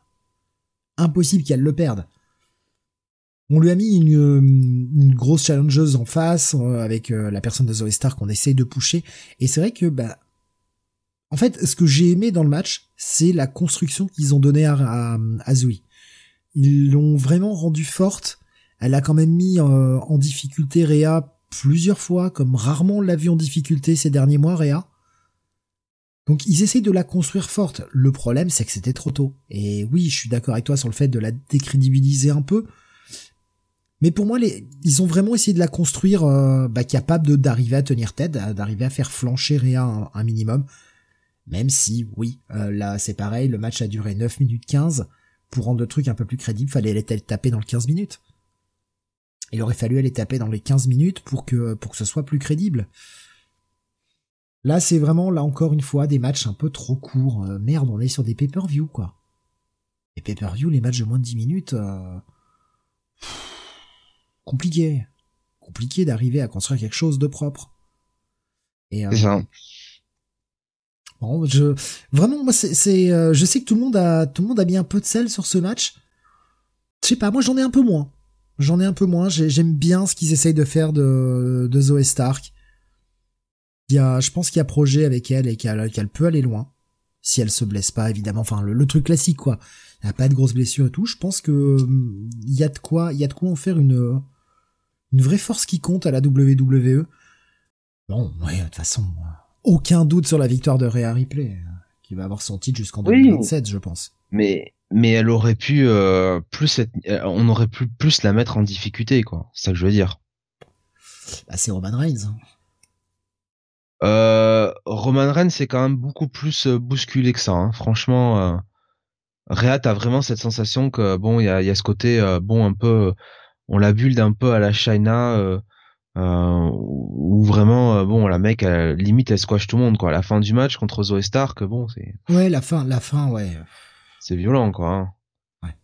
S2: Impossible qu'elle le perde. On lui a mis une, une grosse challengeuse en face euh, avec la personne de Zoe Star qu'on essaye de pousser. Et c'est vrai que bah En fait, ce que j'ai aimé dans le match, c'est la construction qu'ils ont donnée à, à. Ils l'ont vraiment rendue forte. Elle a quand même mis euh, en difficulté Réa plusieurs fois, comme rarement l'a vu en difficulté ces derniers mois, Réa. Donc ils essayent de la construire forte. Le problème, c'est que c'était trop tôt. Et oui, je suis d'accord avec toi sur le fait de la décrédibiliser un peu. Mais pour moi, ils ont vraiment essayé de la construire euh, bah, capable d'arriver à tenir tête, d'arriver à faire flancher Réa un, minimum. Même si, oui, euh, là c'est pareil, le match a duré 9 minutes 15. Pour rendre le truc un peu plus crédible, fallait aller taper dans le 15 minutes. Il aurait fallu aller taper dans les 15 minutes pour que, pour que ce soit plus crédible. Là, c'est vraiment, là encore une fois, des matchs un peu trop courts. Euh, merde, on est sur des pay-per-view, quoi. Les pay-per-view, les matchs de moins de 10 minutes, euh... compliqué. Compliqué d'arriver à construire quelque chose de propre.
S3: Et, euh...
S2: Je, vraiment, moi, euh, je sais que tout le monde a, tout le monde a mis un peu de sel sur ce match. Je sais pas, moi, j'en ai un peu moins. J'en ai un peu moins. J'aime bien ce qu'ils essayent de faire de, de Zoé Stark. Il a, je pense qu'il y a projet avec elle et qu'elle peut aller loin. Si elle se blesse pas, évidemment. Enfin, le, truc classique, quoi. Il n'y a pas de grosses blessures et tout. Je pense que il y a de quoi, y a de quoi en faire une, une vraie force qui compte à la WWE. Bon, ouais, de toute façon, aucun doute sur la victoire de Rhea Ripley, qui va avoir son titre jusqu'en 2027, je pense.
S3: Mais mais elle aurait pu euh, plus être, on aurait pu plus la mettre en difficulté, quoi. C'est ça que je veux dire.
S2: Bah, c'est Roman Reigns. Hein.
S3: Euh, Roman Reigns c'est quand même beaucoup plus euh, bousculé que ça. Hein. Franchement, euh, Rhea t'as vraiment cette sensation que bon, il y a, y a, ce côté euh, bon un peu, on la build un peu à la China, euh, euh où vraiment bon la mec elle, limite elle squash tout le monde quoi. La fin du match contre Zoe Stark, bon c'est.
S2: Ouais la fin, la fin ouais.
S3: C'est violent quoi. Hein.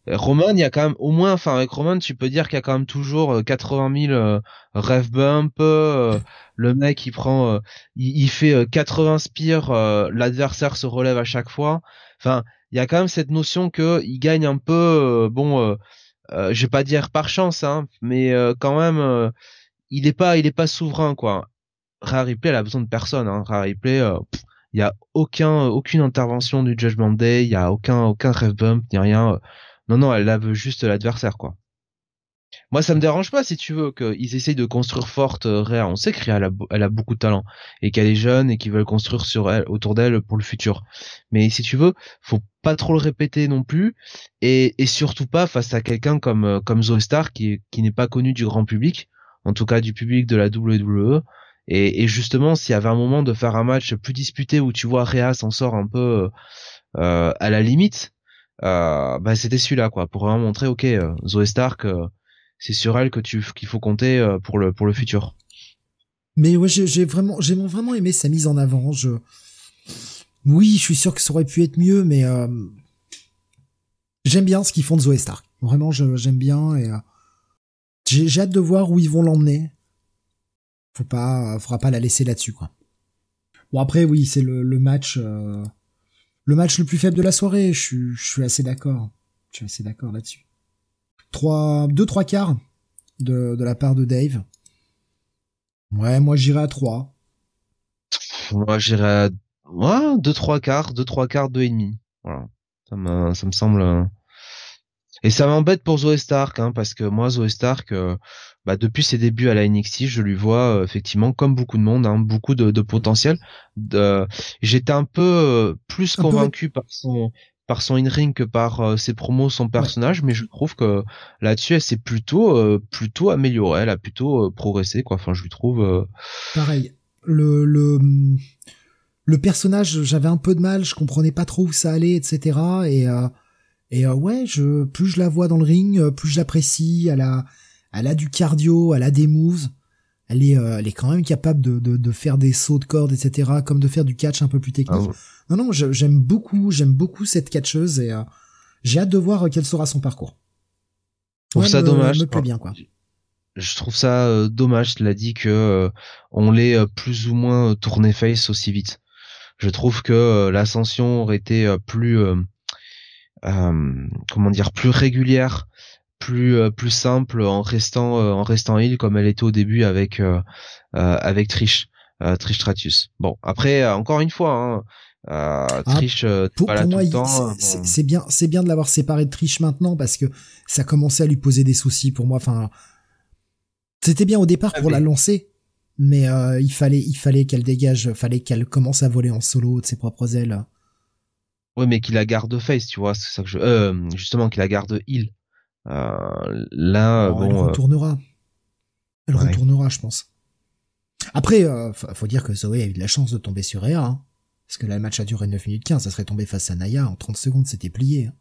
S3: Roman, il y a quand même au moins, enfin avec Roman, tu peux dire qu'il y a quand même toujours 80 000 euh, rêve bump. Euh, le mec, il prend, euh, il, fait 80 spires, l'adversaire se relève à chaque fois. Enfin, il y a quand même cette notion que il gagne un peu. bon, je vais pas dire par chance, hein, mais quand même, il est pas, il est pas souverain quoi. Rare Replay, elle a besoin de personne. Hein. Rare Replay, il y a aucun, aucune intervention du Judgment Day, il y a aucun, aucun rêve bump ni rien non, non, elle lave juste l'adversaire, quoi. Moi, ça me dérange pas si tu veux qu'ils essayent de construire forte euh. On sait que Rhea elle a, beaucoup de talent et qu'elle est jeune et qu'ils veulent construire sur elle, autour d'elle pour le futur. Mais si tu veux, faut pas trop le répéter non plus et, surtout pas face à quelqu'un comme euh, comme Zoe Star qui n'est pas connu du grand public, en tout cas du public de la WWE. Et, justement, s'il y avait un moment de faire un match plus disputé où tu vois Rhea s'en sort un peu euh, à la limite, euh, bah c'était celui-là quoi pour vraiment montrer ok euh, Zoé Stark c'est sur elle que tu qu'il faut compter pour le pour le futur.
S2: Mais ouais j'ai vraiment j'ai vraiment aimé sa mise en avant. Oui je suis sûr que ça aurait pu être mieux mais j'aime bien ce qu'ils font de Zoé Stark. Vraiment j'aime bien et j'ai hâte de voir où ils vont l'emmener faut pas faudra pas la laisser là-dessus quoi bon après oui c'est le, match le match le plus faible de la soirée. Je, suis assez d'accord. Je suis assez d'accord là-dessus. Trois, deux, trois quarts de, de la part de Dave. Ouais, moi j'irai à trois.
S3: Moi j'irai à ouais, deux, trois quarts, deux, trois quarts, deux et demi. Voilà. Ça me, ça me semble. Et ça m'embête pour Zoé Stark, hein, parce que moi, Zoé Stark, euh, bah, depuis ses débuts à la NXT, je lui vois euh, effectivement, comme beaucoup de monde, hein, beaucoup de, de potentiel. De... J'étais un peu euh, plus convaincu par son par son in-ring que par ses promos, son personnage, mais je trouve que là-dessus, elle s'est plutôt plutôt améliorée, elle a plutôt progressé, quoi. Enfin, je lui trouve.
S2: Pareil. Le le le personnage, j'avais un peu de mal, je comprenais pas trop où ça allait, etc. Et et ouais, je plus je la vois dans le ring, plus je l'apprécie. Elle a elle a du cardio, elle a des moves, elle est, euh, elle est quand même capable de, de, de, faire des sauts de corde, etc., comme de faire du catch un peu plus technique. Ah non, non, j'aime beaucoup, j'aime beaucoup cette catcheuse et euh, j'ai hâte de voir quel sera son parcours.
S3: Je trouve ça dommage.
S2: Me plaît bien, quoi.
S3: Je trouve ça euh, dommage, tu l'as dit que on l'ait plus ou moins tourné face aussi vite. Je trouve que l'ascension aurait été plus, comment dire, plus régulière plus euh, plus simple en restant euh, en restant heal comme elle était au début avec euh, avec Trish. Trish Stratus. Bon, après, encore une fois, hein, euh, Trish,
S2: pour, moi, c'est bien, c'est bien de l'avoir séparé de Trish maintenant parce que ça commençait à lui poser des soucis pour moi. Enfin, c'était bien au départ pour la lancer, mais euh, il fallait, il fallait qu'elle dégage, fallait qu'elle commence à voler en solo de ses propres ailes.
S3: Ouais, mais qu'il la garde face, tu vois, c'est ça que je, euh, justement, qu'il la garde heal. Euh, là, bon,
S2: elle retournera. Elle retournera, je pense. Après, faut dire que Zoé a eu de la chance de tomber sur Ea. Hein. Parce que là, le match a duré 9 minutes 15, ça serait tombé face à Naya, en 30 secondes, c'était plié. Hein.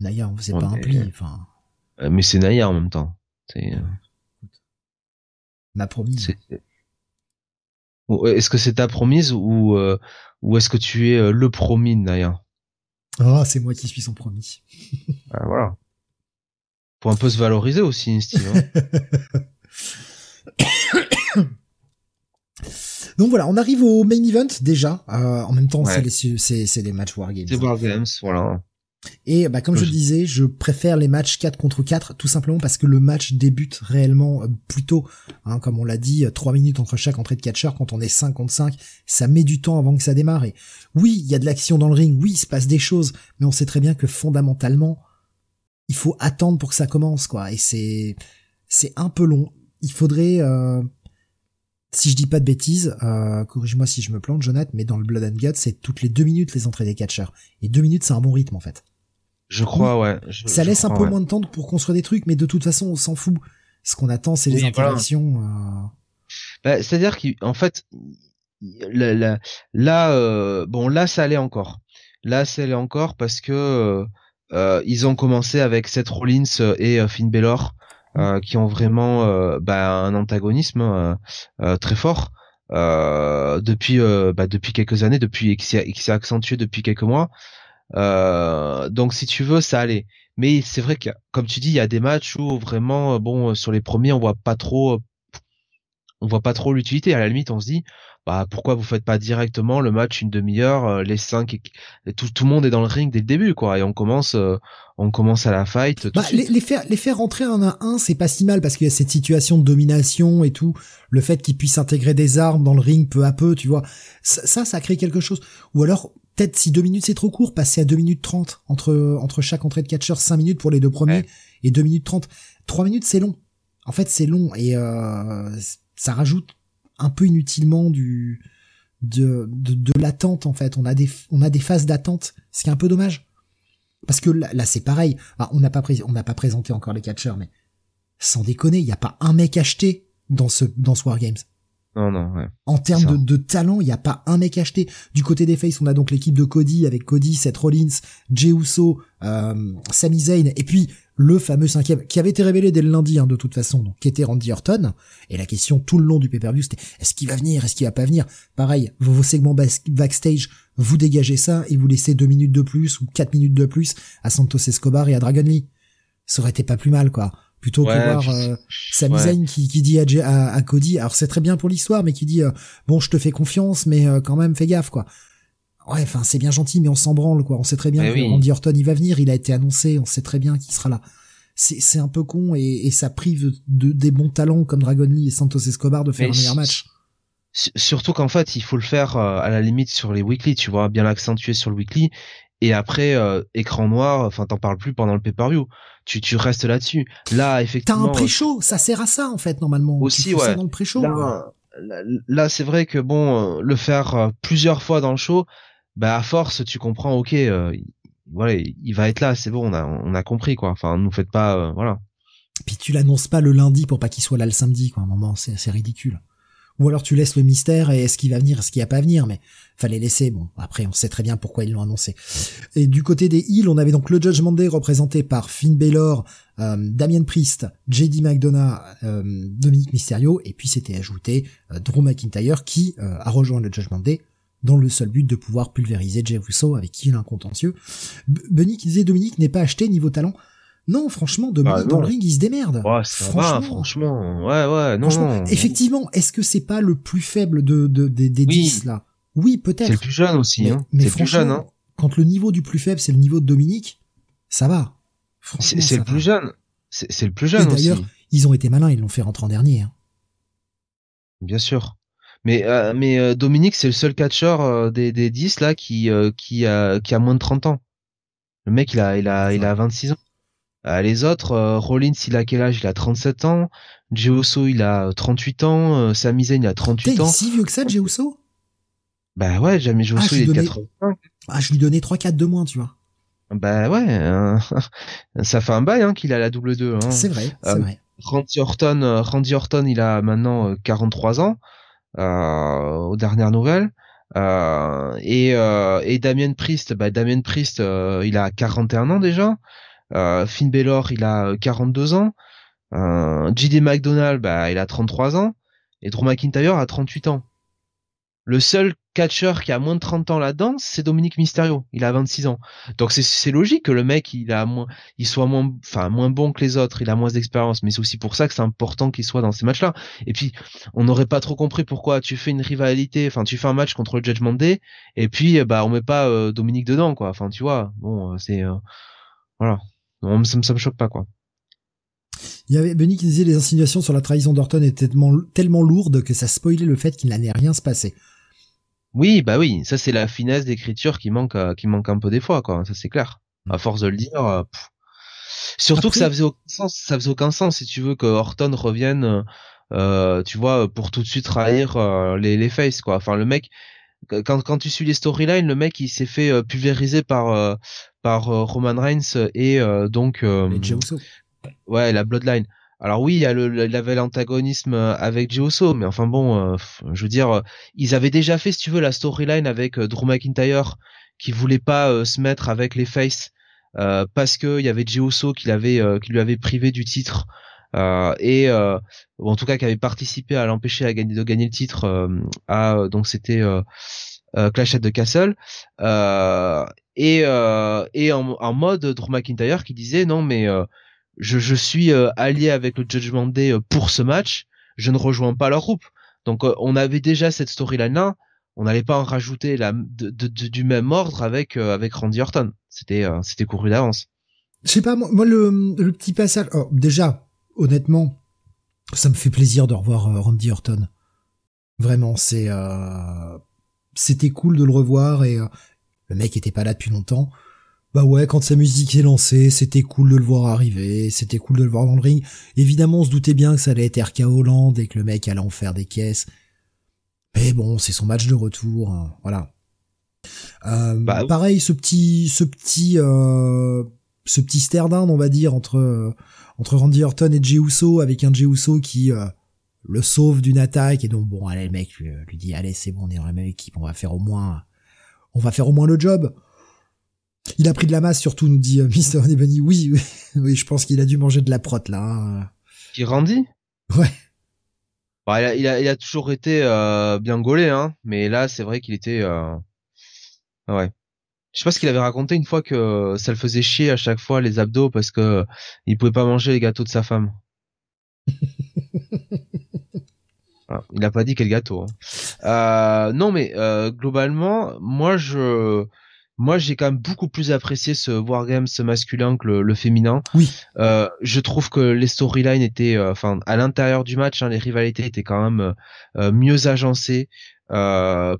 S2: Naya, on faisait pas un pli, enfin.
S3: Euh, mais c'est Naya en même temps. C'est. Euh,
S2: Ma promise.
S3: Est-ce que c'est ta promise ou, euh, ou est-ce que tu es le promis Naya?
S2: Ah, c'est moi qui suis son promis.
S3: ah, voilà. Pour un peu se valoriser aussi, Steve.
S2: Hein. Donc voilà, on arrive au main event déjà. Euh, en même temps, c'est les c'est des matchs Wargames.
S3: C'est Wargames, voilà.
S2: Et bah comme je le disais, je préfère les matchs 4 contre 4 tout simplement parce que le match débute réellement euh, plus tôt. Hein, comme on l'a dit, 3 minutes entre chaque entrée de catcheur quand on est 5 contre 5, ça met du temps avant que ça démarre. Et oui, il y a de l'action dans le ring, oui, il se passe des choses, mais on sait très bien que fondamentalement, il faut attendre pour que ça commence quoi. Et c'est c'est un peu long. Il faudrait euh, si je dis pas de bêtises, euh, corrige-moi si je me plante, Jonathan, mais dans le Blood and Guts, c'est toutes les deux minutes les entrées des catcheurs. Et deux minutes, c'est un bon rythme en fait.
S3: Je crois, ouais.
S2: ça laisse un peu moins de temps pour construire des trucs, mais de toute façon, on s'en fout. Ce qu'on attend, c'est les interactions. Euh.
S3: Bah, C'est-à-dire qu'en fait, là, là euh, bon, là, ça allait encore. Là, ça allait encore parce que euh, ils ont commencé avec Seth Rollins et Finn Balor euh, qui ont vraiment euh, bah, un antagonisme euh, très fort depuis bah, depuis quelques années, depuis qui s'est accentué depuis quelques mois. Donc si tu veux, ça allait. Mais c'est vrai que, comme tu dis, il y a des matchs où vraiment, bon, sur les premiers, on voit pas trop, on voit pas trop l'utilité. À la limite, on se dit, bah pourquoi vous faites pas directement le match une demi-heure, euh, les cinq, et tout, tout le monde est dans le ring dès le début, quoi, et on commence, euh, on commence à la fight.
S2: Bah, les, les, faire, les faire rentrer un à un, c'est pas si mal parce qu'il y a cette situation de domination et tout, le fait qu'ils puissent intégrer des armes dans le ring peu à peu, tu vois, ça, ça, crée quelque chose. Ou alors peut-être si deux minutes c'est trop court, passer à deux minutes trente entre entre chaque entrée de catcheur, cinq minutes pour les deux premiers et deux minutes trente. Trois minutes c'est long. En fait c'est long et euh, ça rajoute un peu inutilement du de, de, l'attente en fait. On a des on a des phases d'attente, ce qui est un peu dommage. Parce que là, c'est pareil. on n'a pas on n'a pas présenté encore les catcheurs, mais sans déconner, il y a pas un mec acheté dans ce dans ce Wargames.
S3: Non, non, ouais.
S2: En termes de, de, talent, il n'y a pas un mec acheté. Du côté des Faces, on a donc l'équipe de Cody avec Cody, Seth Rollins, Jey Uso, euh, Sami Zayn, et puis le fameux cinquième, qui avait été révélé dès le lundi, hein, de toute façon, donc, qui était Randy Orton. Et la question tout le long du pay-per-view, c'était est-ce qu'il va venir, est-ce qu'il va pas venir? Pareil, vos, vos segments backstage, vous dégagez ça et vous laissez deux minutes de plus ou quatre minutes de plus à Santos Escobar et à Dragon Lee. Ça aurait été pas plus mal, quoi. Plutôt que voir euh, Zayn qui, qui dit à, à, Cody, alors c'est très bien pour l'histoire, mais qui dit euh, bon, je te fais confiance, mais euh, quand même fais gaffe, quoi. Ouais, enfin c'est bien gentil, mais on s'en branle quoi. On sait très bien que Randy Orton il va venir, il a été annoncé, on sait très bien qu'il sera là. C'est c'est un peu con et, et ça prive de des bons talents comme Dragon Lee et Santos Escobar de faire un meilleur match.
S3: Surtout qu'en fait, il faut le faire euh, à la limite sur les weekly, tu vois, bien l'accentuer sur le weekly. Et après, euh, écran noir, enfin, t'en parles plus pendant le pay-per-view. Tu, tu restes là-dessus. Là, effectivement.
S2: T'as un pré-show, ça sert à ça, en fait, normalement.
S3: Aussi, ouais.
S2: dans le pré-show.
S3: Là, là c'est vrai que bon, euh, le faire plusieurs fois dans le show, bah à force tu comprends ok euh, voilà il va être là c'est bon on a on a compris quoi enfin nous faites pas euh, voilà
S2: puis tu l'annonces pas le lundi pour pas qu'il soit là le samedi quoi un moment c'est c'est ridicule ou alors tu laisses le mystère et est-ce qu'il va venir est-ce qu'il va pas venir mais fallait laisser bon après on sait très bien pourquoi ils l'ont annoncé et du côté des Hills on avait donc le Judgment Day représenté par Finn Balor euh, Damien Priest JD McDonough euh, Dominique Mysterio et puis c'était ajouté Drew McIntyre qui a rejoint le Judgment Day dans le seul but de pouvoir pulvériser Jey Uso avec qui il a un contentieux. Benny qui disait Dominique n'est pas acheté niveau talent. Non, franchement, Dominique ah, dans le ring, il se démerde.
S3: Ouais, franchement. franchement. Ouais, ouais, non,
S2: Effectivement, est-ce que c'est pas le plus faible de, de, des 10 là? Oui, peut-être.
S3: C'est le plus jeune aussi, hein. Mais franchement, plus jeune, hein.
S2: quand le niveau du plus faible, c'est le niveau de Dominique, ça va.
S3: C'est le plus jeune. C'est le plus jeune
S2: D'ailleurs, ils ont été malins, ils l'ont fait rentrer en dernier. Hein.
S3: Bien sûr. Mais mais Dominique, c'est le seul catcheur des des 10 là qui qui a qui a moins de 30 ans. Le mec, il a il a il a 26 ans. les autres, Rollins, il a quel âge? Il a 37 ans. Jeoso, il a 38 ans. Sami Zayn, il a 38 ans.
S2: Il est si vieux que ça, Jeoso
S3: Bah ouais, jamais Jeoso, ah, il est 85.
S2: Ah, je lui donnais 3-4 de moins, tu vois.
S3: Bah ouais, hein. ça fait un bail hein, qu'il a la double 2. Hein.
S2: C'est vrai, c'est vrai.
S3: Randy Orton, euh, Randy Orton, il a maintenant 43 euh, ans, euh, aux dernières nouvelles. Euh, et, euh, et Damien Priest, bah Damien Priest, il a 41 ans déjà. Finn Balor, il a 42 ans. JD McDonald, bah il a 33 ans. Et Drew McIntyre a 38 ans. Le seul catcheur qui a moins de 30 ans là-dedans, c'est Dominique Mysterio. Il a 26 ans. Donc c'est logique que le mec, il a moins, il soit moins, enfin, moins bon que les autres. Il a moins d'expérience. Mais c'est aussi pour ça que c'est important qu'il soit dans ces matchs-là. Et puis, on n'aurait pas trop compris pourquoi tu fais une rivalité, enfin, tu fais un match contre le Judgment Day, et puis, bah, on met pas euh, Dominique dedans, quoi. Enfin, tu vois. Bon, euh, c'est, euh, voilà. ça, me, me choque pas, quoi.
S2: Il y avait Benny qui disait les insinuations sur la trahison d'Orton étaient tellement, tellement lourdes que ça spoilait le fait qu'il n'allait rien se passer.
S3: Oui, bah oui, ça c'est la finesse d'écriture qui manque, euh, qui manque un peu des fois, quoi. Ça c'est clair. Mm. À force de le dire. Euh, Surtout que ça faisait aucun sens. Ça faisait aucun sens si tu veux que Horton revienne, euh, tu vois, pour tout de suite trahir les les faces, quoi. Enfin le mec, quand quand tu suis les storylines, le mec il s'est fait pulvériser par par Roman Reigns et donc. ouais, la Bloodline. Alors oui, il y, a le, avait l'antagonisme euh, avec Jey mais enfin bon, euh, je veux dire, euh, ils avaient déjà fait, si tu veux, la storyline avec Drew McIntyre qui voulait pas se mettre avec les Faces parce que il y avait Jey qui qui lui avait privé du titre et ou en tout cas qui avait participé à l'empêcher de gagner le titre donc c'était Clash at the Castle et et en, mode Drew McIntyre qui disait non mais je, suis euh, allié avec le Judgment Day euh, pour ce match, je ne rejoins pas leur groupe. Donc euh, on avait déjà cette storyline là, on n'allait pas en rajouter de, du même ordre avec avec Randy Orton. C'était c'était couru d'avance.
S2: Je sais pas moi, le, le petit passage. Oh, déjà honnêtement, ça me fait plaisir de revoir Randy Orton. Vraiment, c'est c'était cool de le revoir et le mec était pas là depuis longtemps. Bah ouais, quand sa musique est lancée, c'était cool de le voir arriver, c'était cool de le voir dans le ring. Évidemment, on se doutait bien que ça allait être RK Holland et que le mec allait en faire des caisses. Mais bon, c'est son match de retour, hein, voilà. Euh, bah pareil, ce petit, ce petit, euh, ce petit stare on va dire, entre euh, entre Randy Orton et Jey Uso, avec un Jey Uso qui le sauve d'une attaque et donc bon, allez, le mec lui, lui dit, allez, c'est bon, on est dans la même équipe, on va faire au moins, on va faire au moins le job. Il a pris de la masse, surtout, nous dit euh, Mr. Bunny. Oui, oui, oui, je pense qu'il a dû manger de la prot, là. Hein.
S3: Qui rendit
S2: Ouais.
S3: Bah, il, a, il, a, toujours été euh, bien gaulé, hein. Mais là, c'est vrai qu'il était... Euh... Ouais. Je sais pas ce qu'il avait raconté une fois que ça le faisait chier à chaque fois les abdos parce que il pouvait pas manger les gâteaux de sa femme. il n'a pas dit quel gâteau. Hein. Euh, non, mais globalement, moi je moi j'ai quand même beaucoup plus apprécié ce wargames masculin que le, féminin.
S2: Oui.
S3: Euh, je trouve que les storylines étaient, euh, enfin à l'intérieur du match, hein, les rivalités étaient quand même euh, mieux agencées,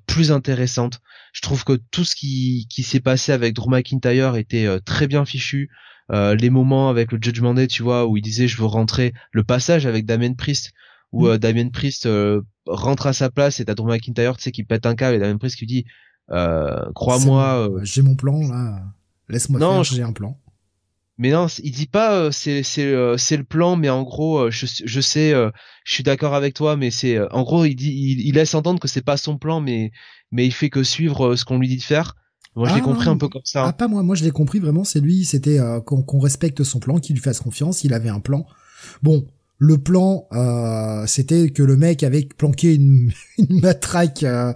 S3: plus intéressantes. Je trouve que tout ce qui, qui s'est passé avec Drew McIntyre était très bien fichu. les moments avec le Judgment Day, tu vois, où il disait je veux rentrer, le passage avec Damien Priest, où mm. Damien Priest rentre à sa place et t'as Drew McIntyre, tu sais, qui pète un câble et Damien Priest qui dit euh, crois-moi.
S2: Euh, j'ai mon plan là. Laisse-moi faire. J'ai un plan.
S3: Mais non, il dit pas euh, c'est c'est le plan, mais en gros je je sais, je suis d'accord avec toi, mais c'est en gros il dit il, laisse entendre que c'est pas son plan, mais mais il fait que suivre ce qu'on lui dit de faire. Moi, je l'ai ah, compris un peu comme ça.
S2: Ah, pas moi. Moi, je l'ai compris vraiment. C'est lui. C'était qu'on respecte son plan, qu'il lui fasse confiance. Il avait un plan. Bon, le plan, euh, c'était que le mec avait planqué une, matraque euh,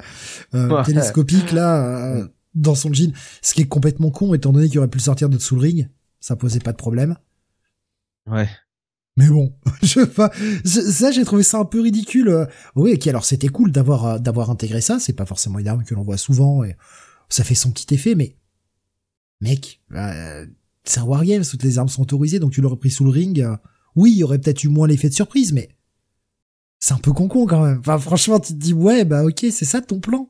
S2: euh, télescopique là dans son jean, ce qui est complètement con étant donné qu'il aurait pu le sortir de sous le ring, ça posait pas de problème.
S3: Ouais.
S2: Mais bon, je pas, ça j'ai trouvé ça un peu ridicule. Oui, ok, alors c'était cool d'avoir d'avoir intégré ça, c'est pas forcément une arme que l'on voit souvent et ça fait son petit effet, mais mec, c'est un wargame, toutes les armes sont autorisées, donc tu l'aurais pris sous le ring oui, il y aurait peut-être eu moins l'effet de surprise, mais C'est un peu con con quand même. Enfin, franchement, tu te dis, ouais, bah ok, c'est ça ton plan.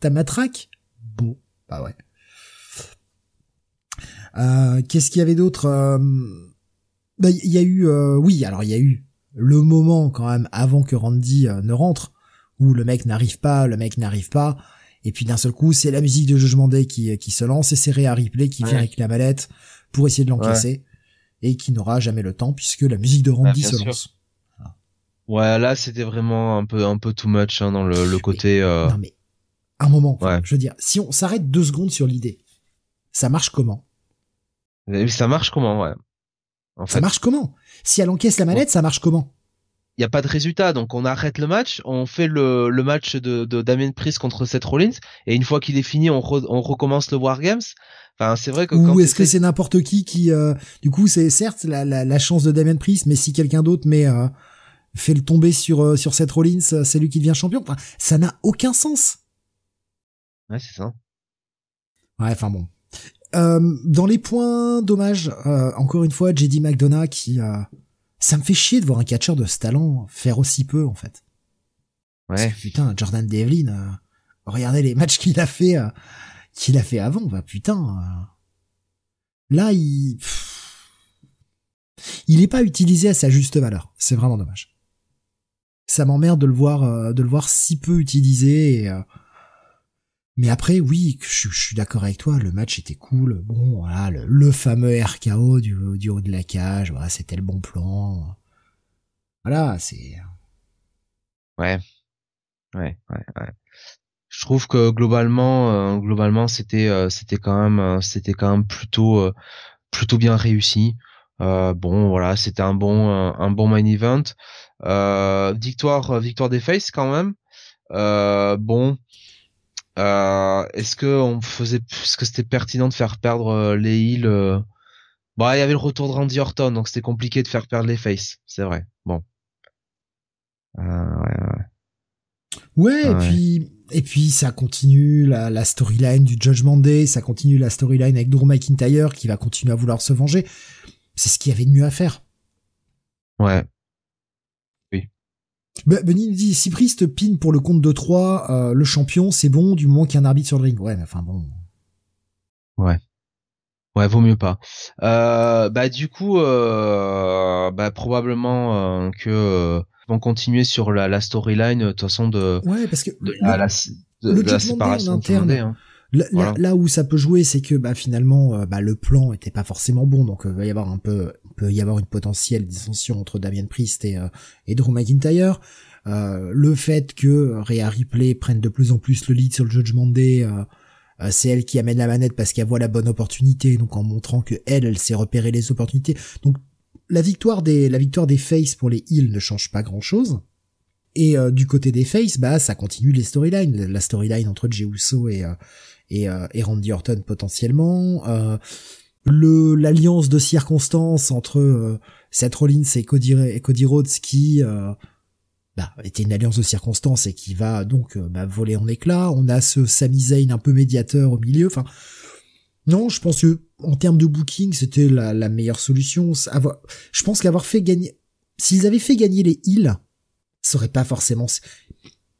S2: Ta matraque Bon, bah ouais. Euh, Qu'est-ce qu'il y avait d'autre euh, Bah, il y a eu, euh, oui, alors il y a eu le moment quand même avant que Randy euh, ne rentre, où le mec n'arrive pas, le mec n'arrive pas, et puis d'un seul coup, c'est la musique de Judgment Day qui, qui se lance, et c'est Rhea Ripley qui
S3: Ouais.
S2: vient avec la mallette pour essayer de l'encaisser, et qui n'aura jamais le temps puisque la musique de Randy
S3: bien
S2: se lance.
S3: Ouais, là c'était vraiment un peu un peu too much hein, dans le, le côté. euh,
S2: Non mais, un moment,
S3: Ouais.
S2: je veux dire, si on s'arrête deux secondes sur l'idée, ça marche comment?
S3: Mais Ça marche comment, ouais. En
S2: Ça marche comment? Si elle encaisse la mallette, ça marche comment?
S3: Il y a pas de résultat, donc on arrête le match, on fait le, le match de, de Damien Priest contre Seth Rollins, et une fois qu'il est fini, on, re- on recommence le Wargames. Enfin, c'est vrai que
S2: Ou est-ce que c'est n'importe qui qui, euh, du coup, c'est certes la, la, la chance de Damien Priest, mais si quelqu'un d'autre met euh, fait le tomber sur euh, sur Seth Rollins, euh, c'est lui qui devient champion. Enfin, ça n'a aucun sens.
S3: Ouais, c'est ça.
S2: Ouais, enfin bon. Euh, dans les points dommages, euh, encore une fois, JD McDonough qui, euh, ça me fait chier de voir un catcheur de ce talent faire aussi peu en fait. Parce
S3: Ouais.
S2: que, putain, Jordan Devlin, euh, regardez les matchs qu'il a fait, euh, qu'il a fait avant, bah putain. euh, là, il, pff, il est pas utilisé à sa juste valeur. C'est vraiment dommage. Ça m'emmerde de le voir, euh, de le voir si peu utilisé. Et, euh, mais après, oui, je, je suis d'accord avec toi. Le match était cool. Bon, voilà, le, le fameux RKO du, du haut de la cage. Voilà, c'était le bon plan. Voilà, c'est.
S3: Ouais. Ouais, ouais, ouais. Je trouve que globalement, euh, globalement, c'était, euh, c'était quand même, euh, c'était quand même plutôt, euh, plutôt bien réussi. Euh, bon, voilà, c'était un bon, euh, un bon main event. Victoire, victoire des Faces quand même. Bon, euh, est-ce que on faisait, est-ce que c'était pertinent de faire perdre euh, les heals euh... Bon, il y avait le retour de Randy Orton, donc c'était compliqué de faire perdre les Faces, c'est vrai. Bon. Euh, ouais, ouais.
S2: Ouais, et puis et puis ça continue la, la storyline du Judgment Day, ça continue la storyline avec Drew McIntyre qui va continuer à vouloir se venger. C'est ce qu'il y avait de mieux à faire.
S3: Ouais.
S2: Bah, Benny nous dit si Priest pin pour le compte de 3, euh, le champion, c'est bon du moment qu'il y a un arbitre sur le ring. Ouais, mais enfin bon.
S3: Ouais, vaut mieux pas. Euh, bah du coup, euh, bah probablement euh, que euh, vont continuer sur la, la storyline de toute façon de,
S2: Ouais, parce que
S3: de
S2: le-
S3: la, la- de,
S2: le
S3: de la séparation
S2: interne,
S3: hein.
S2: Là, là-
S3: Voilà.
S2: là où ça peut jouer, c'est que bah finalement, euh, bah, le plan était pas forcément bon, donc euh, va y avoir un peu, peut y avoir une potentielle dissension entre Damien Priest et, euh, et Drew McIntyre. Euh, le fait que Rhea Ripley prenne de plus en plus le lead sur le Judgment Day, euh, euh, c'est elle qui amène la manette parce qu'elle voit la bonne opportunité, donc en montrant que elle, elle sait repérer les opportunités. Donc la victoire des, la victoire des Face pour les heals ne change pas grand chose. Et euh, du côté des Face, bah ça continue les storylines, la storyline entre Jey Uso et euh, et, euh, et Randy Orton potentiellement. Euh, le l'alliance de circonstances entre euh, Seth Rollins et Cody, Rhodes qui euh, bah, était une alliance de circonstances et qui va donc euh, bah, voler en éclats. On a ce Sami Zayn un peu médiateur au milieu. Enfin, non, je pense que en termes de booking, c'était la, la meilleure solution. Avoir- je pense qu'avoir fait gagner, s'ils avaient fait gagner les heals, ça aurait pas forcément.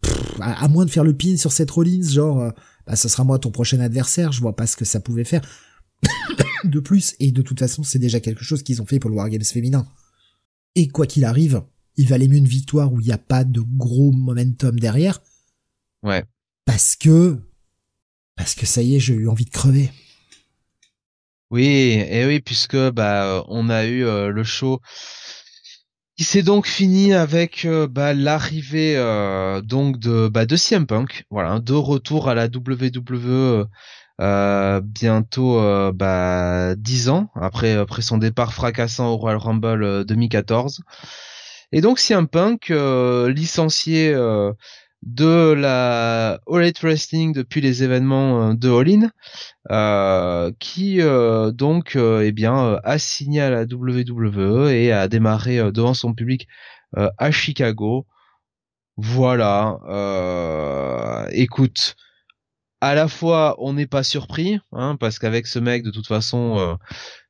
S2: Pff, à, à moins de faire le pin sur Seth Rollins, genre, euh, bah, ce sera moi ton prochain adversaire. Je vois pas ce que ça pouvait faire de plus. Et de toute façon, c'est déjà quelque chose qu'ils ont fait pour le Wargames féminin. Et quoi qu'il arrive, il valait mieux une victoire où il n'y a pas de gros momentum derrière,
S3: Ouais.
S2: parce que, parce que ça y est, j'ai eu envie de crever.
S3: Oui, et oui, puisque bah on a eu euh, le show qui s'est donc fini avec euh, bah, l'arrivée euh, donc de bah, de CM Punk, voilà, de retour à la WWE euh, bientôt bah 10 ans après après son départ fracassant au Royal Rumble euh, 2014. Et donc CM Punk licencié de la All Elite Wrestling depuis les événements euh, de All In euh, qui euh, donc eh bien a signé à la WWE et a démarré devant son public à Chicago. Voilà. écoute, à la fois on n'est pas surpris, hein, parce qu'avec ce mec de toute façon,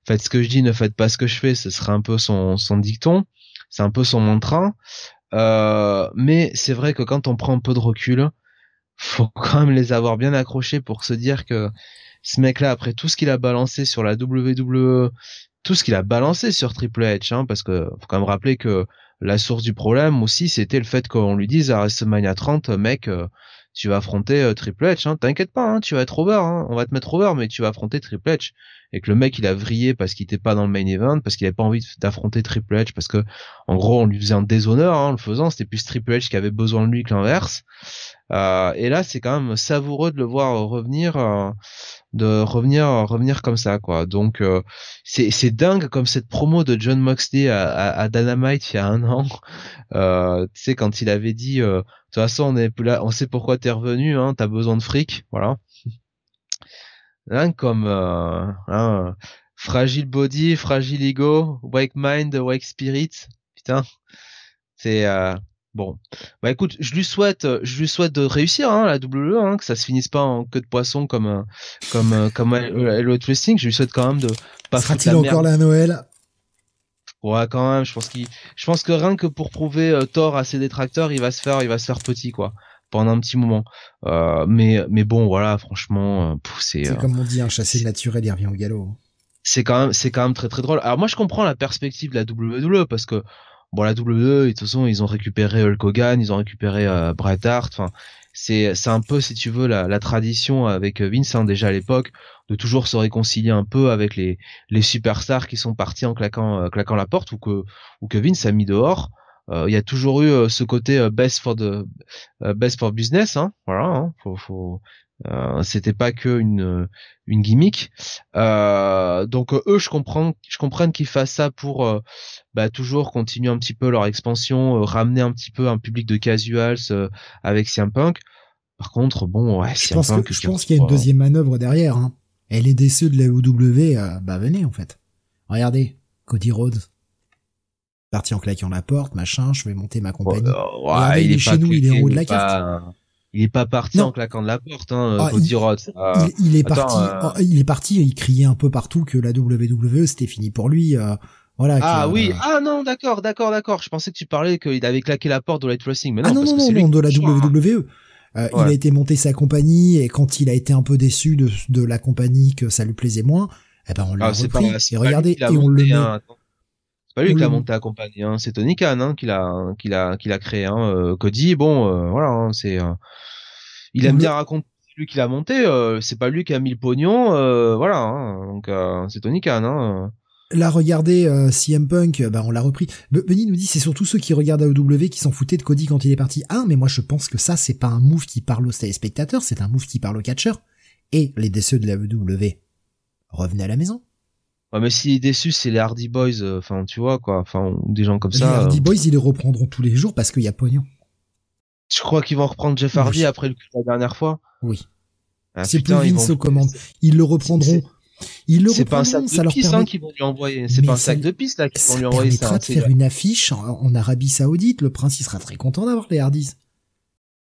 S3: faites ce que je dis, ne faites pas ce que je fais, ce serait un peu son dicton, c'est un peu son mantra. Mais c'est vrai que quand on prend un peu de recul, faut quand même les avoir bien accrochés pour se dire que ce mec-là, après tout ce qu'il a balancé sur la WWE, tout ce qu'il a balancé sur Triple H, hein, parce que faut quand même rappeler que la source du problème aussi, c'était le fait qu'on lui dise à WrestleMania 30, mec, euh, tu vas affronter euh, Triple H, hein, t'inquiète pas, hein, tu vas être over, on va te mettre over, mais tu vas affronter Triple H. Et que le mec, il a vrillé parce qu'il était pas dans le main event, parce qu'il avait pas envie d'affronter Triple H, parce que, en gros, on lui faisait un déshonneur, hein, en le faisant, c'était plus Triple H qui avait besoin de lui que l'inverse. Euh, et là, c'est quand même savoureux de le voir revenir, euh, de revenir, revenir comme ça, quoi. Donc, euh, c'est c'est dingue comme cette promo de John Moxley à, à, à Dynamite il y a un an. tu sais, quand il avait dit, de toute façon, on est là, on sait pourquoi t'es revenu, hein, t'as besoin de fric, voilà. Hein, comme hein, fragile body, fragile ego, wake mind, wake spirit, putain. C'est Bon, bah écoute, je lui souhaite, je lui souhaite de réussir hein, la WWE, hein, que ça se finisse pas en queue de poisson comme comme comme Hello Twisting. Je lui souhaite quand même de
S2: pas Sera-t-il encore la Noël?
S3: Ouais, quand même. Je pense qu'il, je pense que rien que pour prouver euh, tort à ses détracteurs, il va se faire, il va se faire petit quoi pendant un petit moment. Euh, mais mais bon, voilà, franchement, euh,
S2: c'est. C'est comme on dit, un chassé naturel, il revient au galop.
S3: C'est quand même, c'est quand même très très drôle. Alors moi, je comprends la perspective de la WWE parce que bon la WWE de toute façon ils ont récupéré Hulk Hogan ils ont récupéré euh, Bret Hart enfin c'est c'est un peu si tu veux la, la tradition avec Vince hein, déjà à l'époque de toujours se réconcilier un peu avec les les superstars qui sont partis en claquant euh, claquant la porte ou que ou que Vince a mis dehors euh, il y a toujours eu ce côté best for the best for business hein, voilà hein, faut, faut euh, c'était pas que une une gimmick. Euh, donc eux, je comprends, je comprends qu'ils fassent ça pour euh, bah, toujours continuer un petit peu leur expansion, ramener un petit peu un public de casuals avec CM Punk. Par contre, bon, ouais,
S2: je pense que, je pense qu'il y a une deuxième manœuvre derrière. Hein. Et les de la UW, bah venez en fait. Regardez, Cody Rhodes, parti en claquant la porte, machin, je vais monter ma compagnie.
S3: ouais, il, est, chez nous, il est en haut de la carte. Il est pas parti en claquant de la porte, hein, ah,
S2: il, il, est parti, euh, oh, il est parti, il criait un peu partout que la WWE c'était fini pour lui. Euh, voilà.
S3: Ah oui, euh, ah non, d'accord, d'accord, d'accord. Je pensais que tu parlais qu'il avait claqué la porte de Light Wrestling, mais
S2: non,
S3: ah non,
S2: parce non, non, de la WWE. Euh, Il a été monter sa compagnie et quand il a été un peu déçu de, de la compagnie que ça lui plaisait moins, eh ben on l'a ah, repris. et regardez, et on le met.
S3: C'est pas lui qui l'a monté la compagnie, hein. c'est Tony Khan hein, qui l'a qui l'a qui l'a créé. Hein. Cody, bon, voilà, hein, c'est il aime bien raconter lui qui l'a monté, euh, c'est pas lui qui a mis le pognon, euh, voilà. Hein, donc euh, c'est Tony Khan. Hein.
S2: Là, regardez CM Punk, bah on l'a repris. Benny nous dit c'est surtout ceux qui regardent AEW qui s'en foutaient de Cody quand il est parti. Ah, mais moi je pense que ça c'est pas un move qui parle aux téléspectateurs, c'est un move qui parle aux catcheurs. Et les déçus de la AEW, revenez à la maison.
S3: Ouais, mais si les déçus c'est les Hardy Boys, enfin tu vois quoi, enfin des gens comme ça. Les
S2: Hardy Boys ils les reprendront tous les jours parce qu'il y a pognon.
S3: Je crois qu'ils vont reprendre Jeff Hardy après le coup la dernière fois.
S2: Oui. Ah, c'est plus Vince aux commandes. Ils le reprendront. Ils le
S3: reprendront. Pas un sac de ça leur permet... hein, qu'ils vont lui envoyer. C'est pas un sac de piste là qu'ils vont lui envoyer.
S2: Ça permettra de faire une affiche en, Arabie Saoudite. Le prince il sera très content d'avoir les Hardys.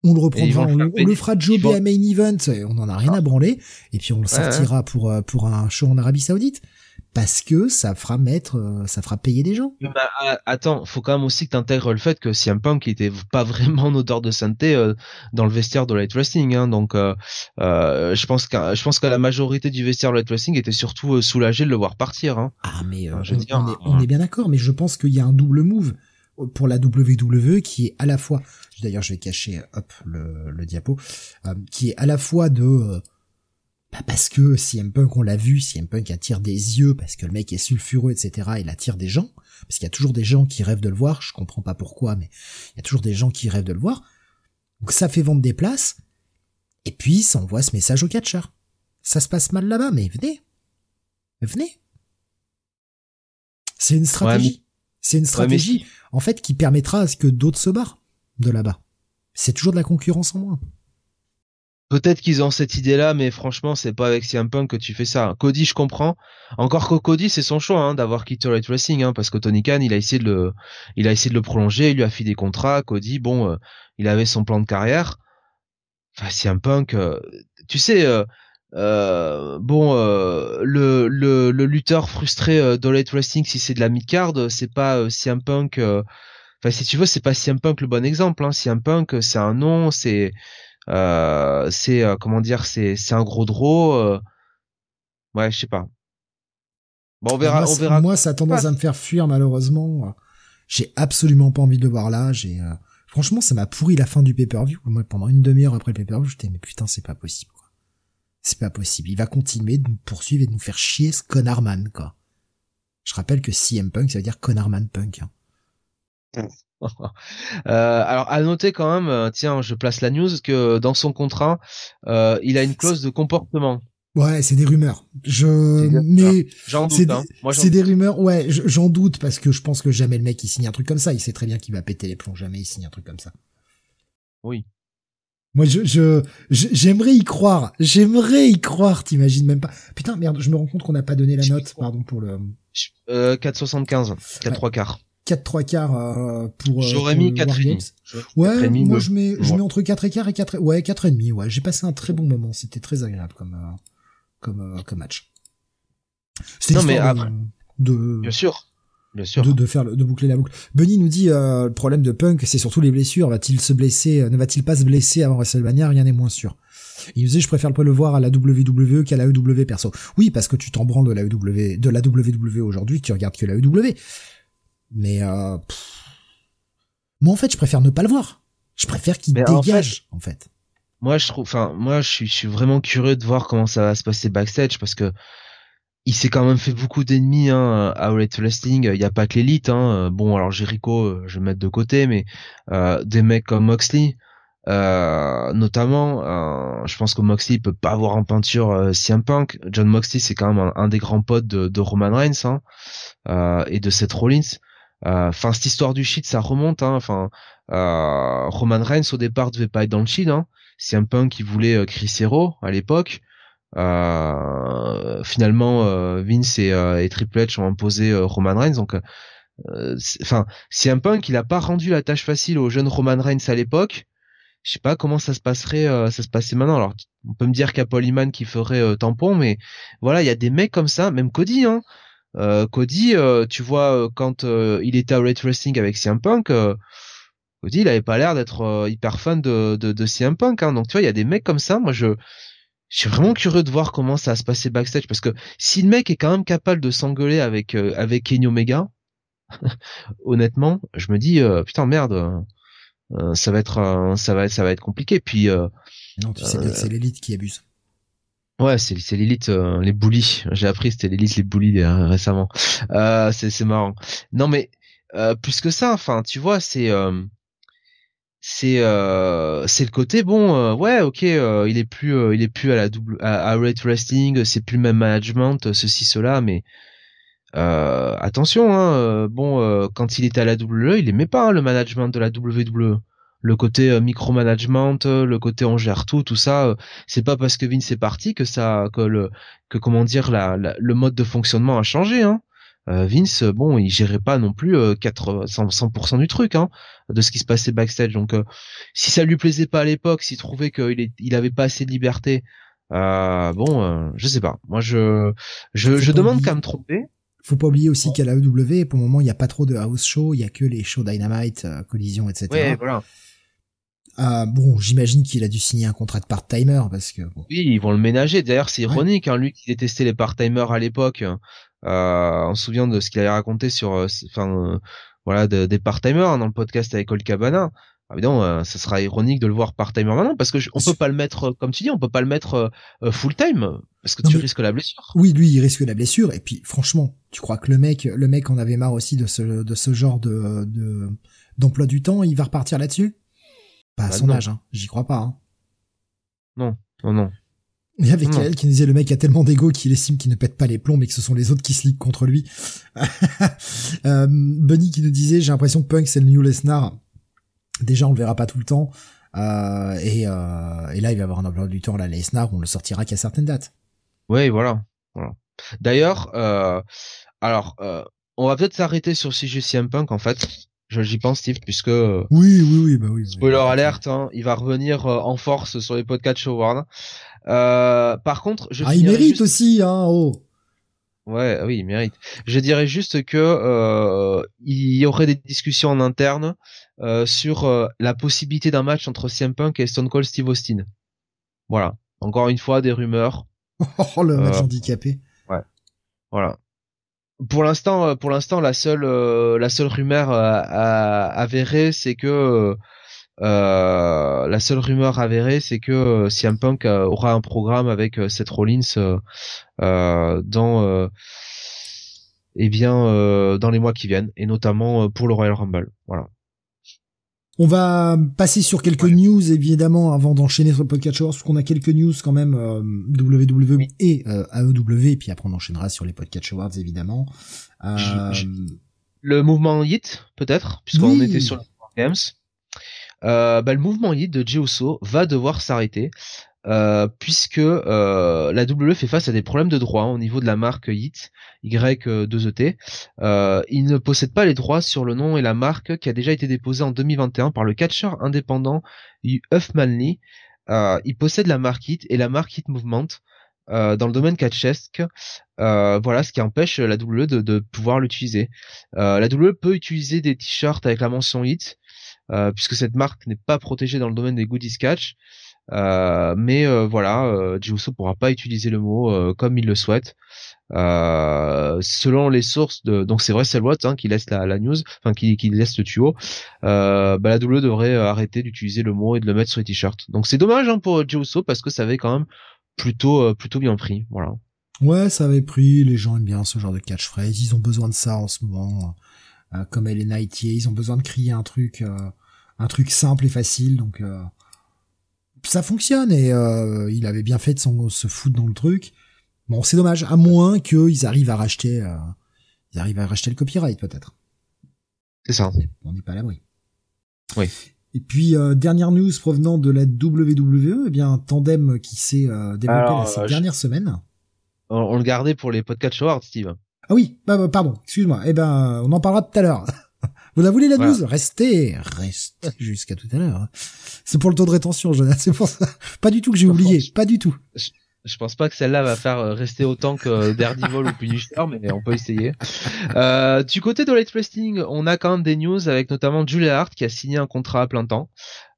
S2: On le reprendra, on, le fera jobber à main event, on en a rien à branler, et puis on le sortira pour euh, pour un show en Arabie Saoudite parce que ça fera mettre, euh, ça fera payer des gens.
S3: Bah, attends, faut quand même aussi que t'intègres le fait que CM Punk était pas vraiment en odeur de sainteté euh, dans le vestiaire de Light Wrestling, hein, donc euh, je pense que je pense que la majorité du vestiaire de Light Wrestling était surtout soulagé de le voir partir. Hein.
S2: Ah mais je on, dire, on, est, on, est, bien d'accord, mais je pense qu'il y a un double move pour la WWE qui est à la fois, d'ailleurs je vais cacher hop le, le diapo, qui est à la fois de bah parce que CM Punk, on l'a vu, CM Punk attire des yeux, parce que le mec est sulfureux, etc. Il attire des gens, parce qu'il y a toujours des gens qui rêvent de le voir, je comprends pas pourquoi, mais il y a toujours des gens qui rêvent de le voir. Donc ça fait vendre des places, et puis ça envoie ce message au catcher. Ça se passe mal là-bas, mais venez. Venez. C'est une stratégie. C'est une stratégie, en fait, qui permettra à ce que d'autres se barrent de là-bas. C'est toujours de la concurrence en moins.
S3: Peut-être qu'ils ont cette idée-là, mais franchement, c'est pas avec CM Punk que tu fais ça. Cody, je comprends. Encore que Cody, c'est son choix hein, d'avoir quitté Light Racing, hein, parce que Tony Khan, il a essayé de le, il a essayé de le prolonger, il lui a fait des contrats. Cody, bon, euh, il avait son plan de carrière. Enfin, CM Punk, euh, tu sais, euh, bon, le, le, le lutteur frustré de Wrestling, si c'est de la mid-card, c'est pas CM Punk Enfin, si tu veux, c'est pas CM Punk le bon exemple. Hein. CM Punk, c'est un nom, c'est, euh, c'est euh, comment dire, c'est, c'est un gros draw. Euh. Ouais, je sais pas.
S2: Bon, on verra. Moi, on verra. Moi, ça a tendance à me faire fuir malheureusement. J'ai absolument pas envie de le voir là. J'ai, franchement, ça m'a pourri la fin du pay-per-view. Moi, pendant une demi-heure après le pay-per-view, j'étais mais putain, c'est pas possible. Quoi. C'est pas possible. Il va continuer de nous poursuivre et de nous faire chier ce connardman, quoi. Je rappelle que CM Punk, ça veut dire connardman punk. Hein.
S3: Euh, alors à noter quand même, euh, tiens, je place la news que dans son contrat, euh, il a une clause de comportement.
S2: Ouais, c'est des rumeurs. Je mais j'en doute. Hein. C'est des rumeurs. Ouais, j'en doute parce que je pense que jamais le mec il signe un truc comme ça. Il sait très bien qu'il va péter les plombs. Jamais il signe un truc comme ça.
S3: Oui.
S2: Moi, je, je, j'aimerais y croire. J'aimerais y croire. T'imagines même pas. Putain, merde. Je me rends compte qu'on n'a pas donné la note. Pardon pour le.
S3: Euh, 4,75. 4 3 quarts.
S2: 4 3 quarts euh, pour.
S3: Euh, J'aurais mis 4 et
S2: Ouais, moi je mets, je mets entre 4 et quart et 4 ouais 4 et demi. Ouais, j'ai passé un très bon moment. C'était très agréable comme euh, comme comme match.
S3: Non mais après, de, bien sûr. Bien sûr.
S2: De, de, faire de boucler la boucle. Bunny nous dit le problème de Punk, c'est surtout les blessures. Va-t-il se blesser Ne va-t-il pas se blesser avant WrestleMania? Rien n'est moins sûr. Il nous dit je préfère pas le voir à la WWE qu'à la EW perso. Oui, parce que tu t'en branles de la EW, de la WWE aujourd'hui, tu regardes que la EW. Mais euh, moi en fait, je préfère ne pas le voir. Je préfère qu'il dégage en fait,
S3: Moi je trouve, enfin moi je suis, je suis vraiment curieux de voir comment ça va se passer backstage parce que il s'est quand même fait beaucoup d'ennemis hein, à Elite Wrestling. Il n'y a pas que l'élite. Hein. Bon alors Jericho, je vais mettre de côté, mais euh, des mecs comme Moxley. Euh, notamment, euh, je pense que Moxley peut pas avoir en peinture euh, CM Punk. John Moxley, c'est quand même un, des grands potes de, de Roman Reigns hein, euh, et de Seth Rollins. Euh, enfin, cette histoire du shit, ça remonte. Hein. Enfin, Roman Reigns au départ devait pas être dans le shit. Hein. CM Punk, il voulait Chris Hero à l'époque. finalement, Vince et, et, Triple H ont imposé Roman Reigns. Donc, enfin, CM Punk, il a pas rendu la tâche facile au jeune Roman Reigns à l'époque je sais pas comment ça se passerait euh, ça se passait maintenant alors on peut me dire a Paul Heyman qui ferait euh, tampon mais voilà il y a des mecs comme ça même Cody hein euh, Cody tu vois quand il était à Red Wrestling avec CM Punk Cody il avait pas l'air d'être hyper fan de, de, de CM Punk hein. donc tu vois il y a des mecs comme ça moi je je suis vraiment curieux de voir comment ça va se passer backstage parce que si le mec est quand même capable de s'engueuler avec avec Kenny Omega honnêtement je me dis putain merde euh, ça va être euh, ça va être ça va être compliqué. Puis euh,
S2: non, tu sais c'est l'élite qui abuse.
S3: Ouais, c'est c'est l'élite, les bullies. J'ai appris c'était l'élite, les bullies récemment. Euh, c'est c'est marrant. Non mais plus que ça, enfin tu vois, c'est c'est euh, c'est le côté bon ouais ok il est plus il est plus à la double à, à Rate Wrestling c'est plus le même management ceci cela mais euh, attention, hein, euh, bon, euh, quand il était à la WWE, il aimait pas hein, le management de la WWE. Le côté micromanagement, le côté on gère tout, tout ça, c'est pas parce que Vince est parti que ça, que le, que comment dire, la, le mode de fonctionnement a changé. Hein. Vince, bon, il gérait pas non plus 4, 100%, du truc, hein, de ce qui se passait backstage. Donc, si ça lui plaisait pas à l'époque, s'il trouvait qu'il il avait pas assez de liberté, bon, je sais pas. Moi, je, je, je demande qu'à me tromper.
S2: Faut pas oublier aussi qu'à la EW, pour le moment, il n'y a pas trop de house show, il y a que les shows Dynamite, euh, Collision, etc.
S3: Ouais, voilà.
S2: Euh, bon, j'imagine qu'il a dû signer un contrat de part-timer parce que. Bon.
S3: Oui, ils vont le ménager. D'ailleurs, c'est ironique, hein, lui qui détestait les part-timers à l'époque. Euh, on se souvient de ce qu'il avait raconté sur, euh, enfin, voilà, des part-timers hein, dans le podcast avec Old Cabana ah, évidemment, euh, ça sera ironique de le voir part-timer maintenant parce que on peut pas le mettre, comme tu dis, on peut pas le mettre euh, euh, full-time parce que tu risques la blessure.
S2: Oui, lui, il risque la blessure. Et puis, franchement, tu crois que le mec, le mec en avait marre aussi de ce, de ce genre de, de d'emploi du temps, il va repartir là-dessus? Pas à bah son âge, hein. J'y crois pas. Hein.
S3: Non, non, non.
S2: Et avec elle qui nous disait le mec a tellement d'ego qu'il estime qu'il ne pète pas les plombs mais que ce sont les autres qui se liguent contre lui. euh, Bunny qui nous disait j'ai l'impression que Punk c'est le New Lesnar Déjà, on le verra pas tout le temps. Euh, et, euh, et, là, il va y avoir un emploi du temps à la Lesnar, on le sortira qu'à certaines dates.
S3: Oui, voilà. voilà. D'ailleurs, alors, on va peut-être s'arrêter sur CG CM Punk, en fait. J'y pense, Steve, puisque...
S2: Oui, oui, oui, bah oui.
S3: Spoiler alerte, hein, il va revenir euh, en force sur les podcasts Show Euh, par contre, je
S2: Ah, il mérite aussi, hein, oh
S3: Ouais, oui, il mérite. Je dirais juste que euh, il y aurait des discussions en interne euh, sur euh, la possibilité d'un match entre CM Punk et Stone Cold Steve Austin. Voilà. Encore une fois, des rumeurs.
S2: oh, le match handicapé.
S3: Ouais. Voilà. Pour l'instant, pour l'instant, la seule, la seule rumeur avérée, c'est que la seule rumeur avérée, c'est que CM Punk aura un programme avec Seth Rollins euh, dans euh, eh bien euh, dans les mois qui viennent et notamment pour le Royal Rumble. Voilà.
S2: On va passer sur quelques news évidemment avant d'enchaîner sur le podcast parce qu'on a quelques news quand même euh, WWE et euh, AEW et puis après on enchaînera sur les podcast awards évidemment.
S3: Euh... Le mouvement Hit peut-être puisqu'on était sur les Games. Euh, bah, le mouvement Hit de Jey va devoir s'arrêter euh, puisque euh, la W fait face à des problèmes de droit au niveau de la marque YIT, Y2ET. Euh, il ne possède pas les droits sur le nom et la marque qui a déjà été déposée en 2021 par le catcheur indépendant Huffman il possède la marque YIT et la marque YIT Movement. dans le domaine catchesque, voilà ce qui empêche la W de, de pouvoir l'utiliser. la W peut utiliser des t-shirts avec la mention HIT, puisque cette marque n'est pas protégée dans le domaine des goodies catch. Euh, mais euh, voilà, euh, pourra pas utiliser le mot euh, comme il le souhaite. selon les sources de, donc c'est vrai c'est hein, qui laisse la, la news, enfin qui, qui laisse le tuyau. bah la W devrait arrêter d'utiliser le mot et de le mettre sur les t-shirts. Donc c'est dommage hein, pour Juso parce que ça avait quand même plutôt plutôt bien pris. Voilà.
S2: Ouais, ça avait pris. Les gens aiment bien ce genre de catchphrase. Ils ont besoin de ça en ce moment. comme elle est Nightier, ils ont besoin de crier un truc, un truc simple et facile. Donc ça fonctionne et euh, il avait bien fait de se foutre dans le truc. Bon, c'est dommage, à moins qu'ils arrivent à racheter, euh, ils arrivent à racheter le copyright peut-être.
S3: C'est ça.
S2: On n'est pas à l'abri.
S3: Oui.
S2: Et puis euh, dernière news provenant de la WWE, eh bien un tandem qui s'est développé ces dernières semaines.
S3: On, le gardait pour les podcasts awards, Steve.
S2: Ah oui, bah, bah pardon, excuse-moi. Eh ben, on en parlera tout à l'heure. Vous la voulez la news? Restez, restez jusqu'à tout à l'heure. C'est pour le taux de rétention, Jonas. C'est pour ça. Pas du tout que j'ai oublié. Pas du tout.
S3: Je, pense pas que celle-là va faire euh, rester autant que Daredevil ou Punisher, mais on peut essayer. Euh, du côté de Light Wrestling, on a quand même des news avec notamment Julia Hart qui a signé un contrat à plein temps.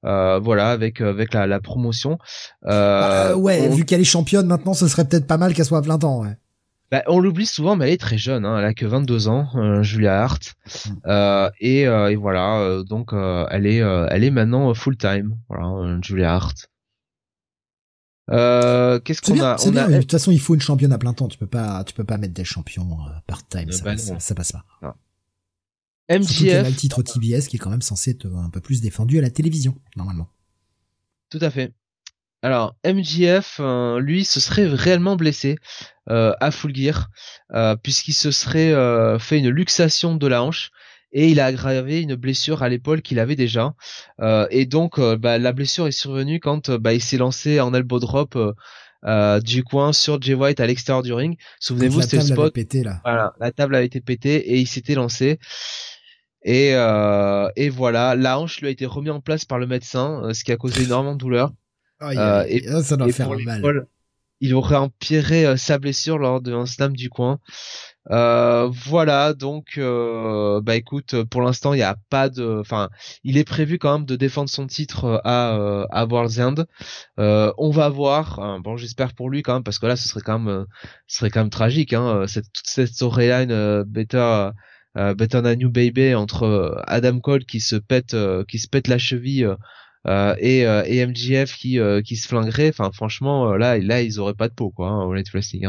S3: Euh, voilà, avec avec la, la promotion.
S2: Euh, bah, ouais, vu qu'elle est championne maintenant, ce serait peut-être pas mal qu'elle soit à plein temps. Ouais.
S3: Bah, on l'oublie souvent, mais elle est très jeune. Hein. Elle a que 22 ans, euh, Julia Hart. Euh, et, euh, et, voilà, euh, donc elle est, elle est maintenant full time. Voilà, Julia Hart. Qu'est-ce qu'on a,
S2: on a... De toute façon, il faut une championne à plein temps. Tu peux pas, tu peux pas mettre des champions part time. Ça, bah ça, passe pas. Non.
S3: MJF.
S2: a le titre TBS qui est quand même censé être un peu plus défendu à la télévision normalement.
S3: Tout à fait. Alors MJF, lui, se serait réellement blessé euh, à Full Gear, euh, puisqu'il se serait euh, fait une luxation de la hanche et il a aggravé une blessure à l'épaule qu'il avait déjà. et donc bah, la blessure est survenue quand bah, il s'est lancé en elbow drop du coin sur Jay White à l'extérieur du ring. Souvenez-vous, c'était le spot.
S2: Pété, là.
S3: Voilà, la table avait été pétée et il s'était lancé. Et, et voilà, la hanche lui a été remise en place par le médecin, ce qui a causé énormément de douleur.
S2: Et, ça doit faire mal
S3: il aurait empiré euh, sa blessure lors d'un slam du coin. Euh, voilà, donc euh, bah écoute, pour l'instant il n'y a pas de, enfin, il est prévu quand même de défendre son titre à à World's End. on va voir. Hein, bon, j'espère pour lui quand même parce que là, ce serait quand même, ce serait quand même tragique. Hein, cette toute cette storyline better. better than New Baby entre Adam Cole qui se pète qui se pète la cheville euh, et, euh, et MJF qui euh, qui se flinguerait enfin franchement là là ils auraient pas de peau quoi hein, au Wrestling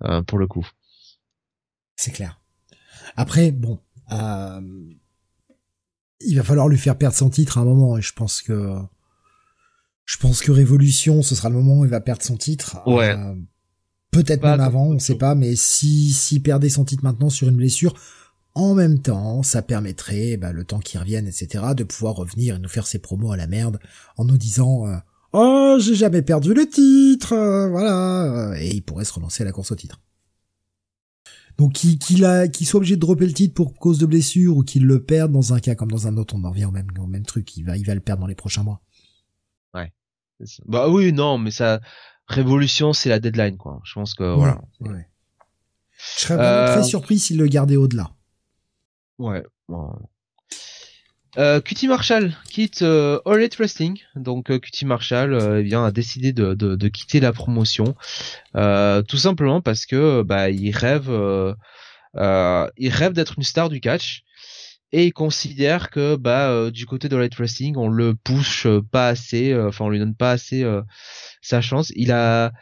S3: hein, pour le coup.
S2: C'est clair. Après bon il va falloir lui faire perdre son titre à un moment et je pense que je pense que Révolution ce sera le moment où il va perdre son titre.
S3: Ouais.
S2: Peut-être même avant on sait pas mais si s'il perdait son titre maintenant sur une blessure en même temps, ça permettrait, bah, le temps qu'il revienne, etc., de pouvoir revenir et nous faire ses promos à la merde en nous disant euh, Oh, j'ai jamais perdu le titre euh, Voilà Et il pourrait se relancer à la course au titre. Donc qu'il soit obligé de dropper le titre pour cause de blessure ou qu'il le perde dans un cas comme dans un autre, on en revient au même, au même truc, il va, il va le perdre dans les prochains mois.
S3: Ouais. Bah oui, non, mais ça... Révolution, c'est la deadline, quoi. Je pense que, voilà.
S2: Ouais. Je serais vraiment très surpris s'il le gardait au-delà.
S3: Ouais. Euh, QT Marshall quitte euh, All Elite Wrestling. Donc euh, QT Marshall eh bien, a décidé de, de, quitter la promotion, tout simplement parce que bah, il rêve, il rêve d'être une star du catch et il considère que bah du côté de All Elite Wrestling on le pousse pas assez, enfin on lui donne pas assez sa chance. Il a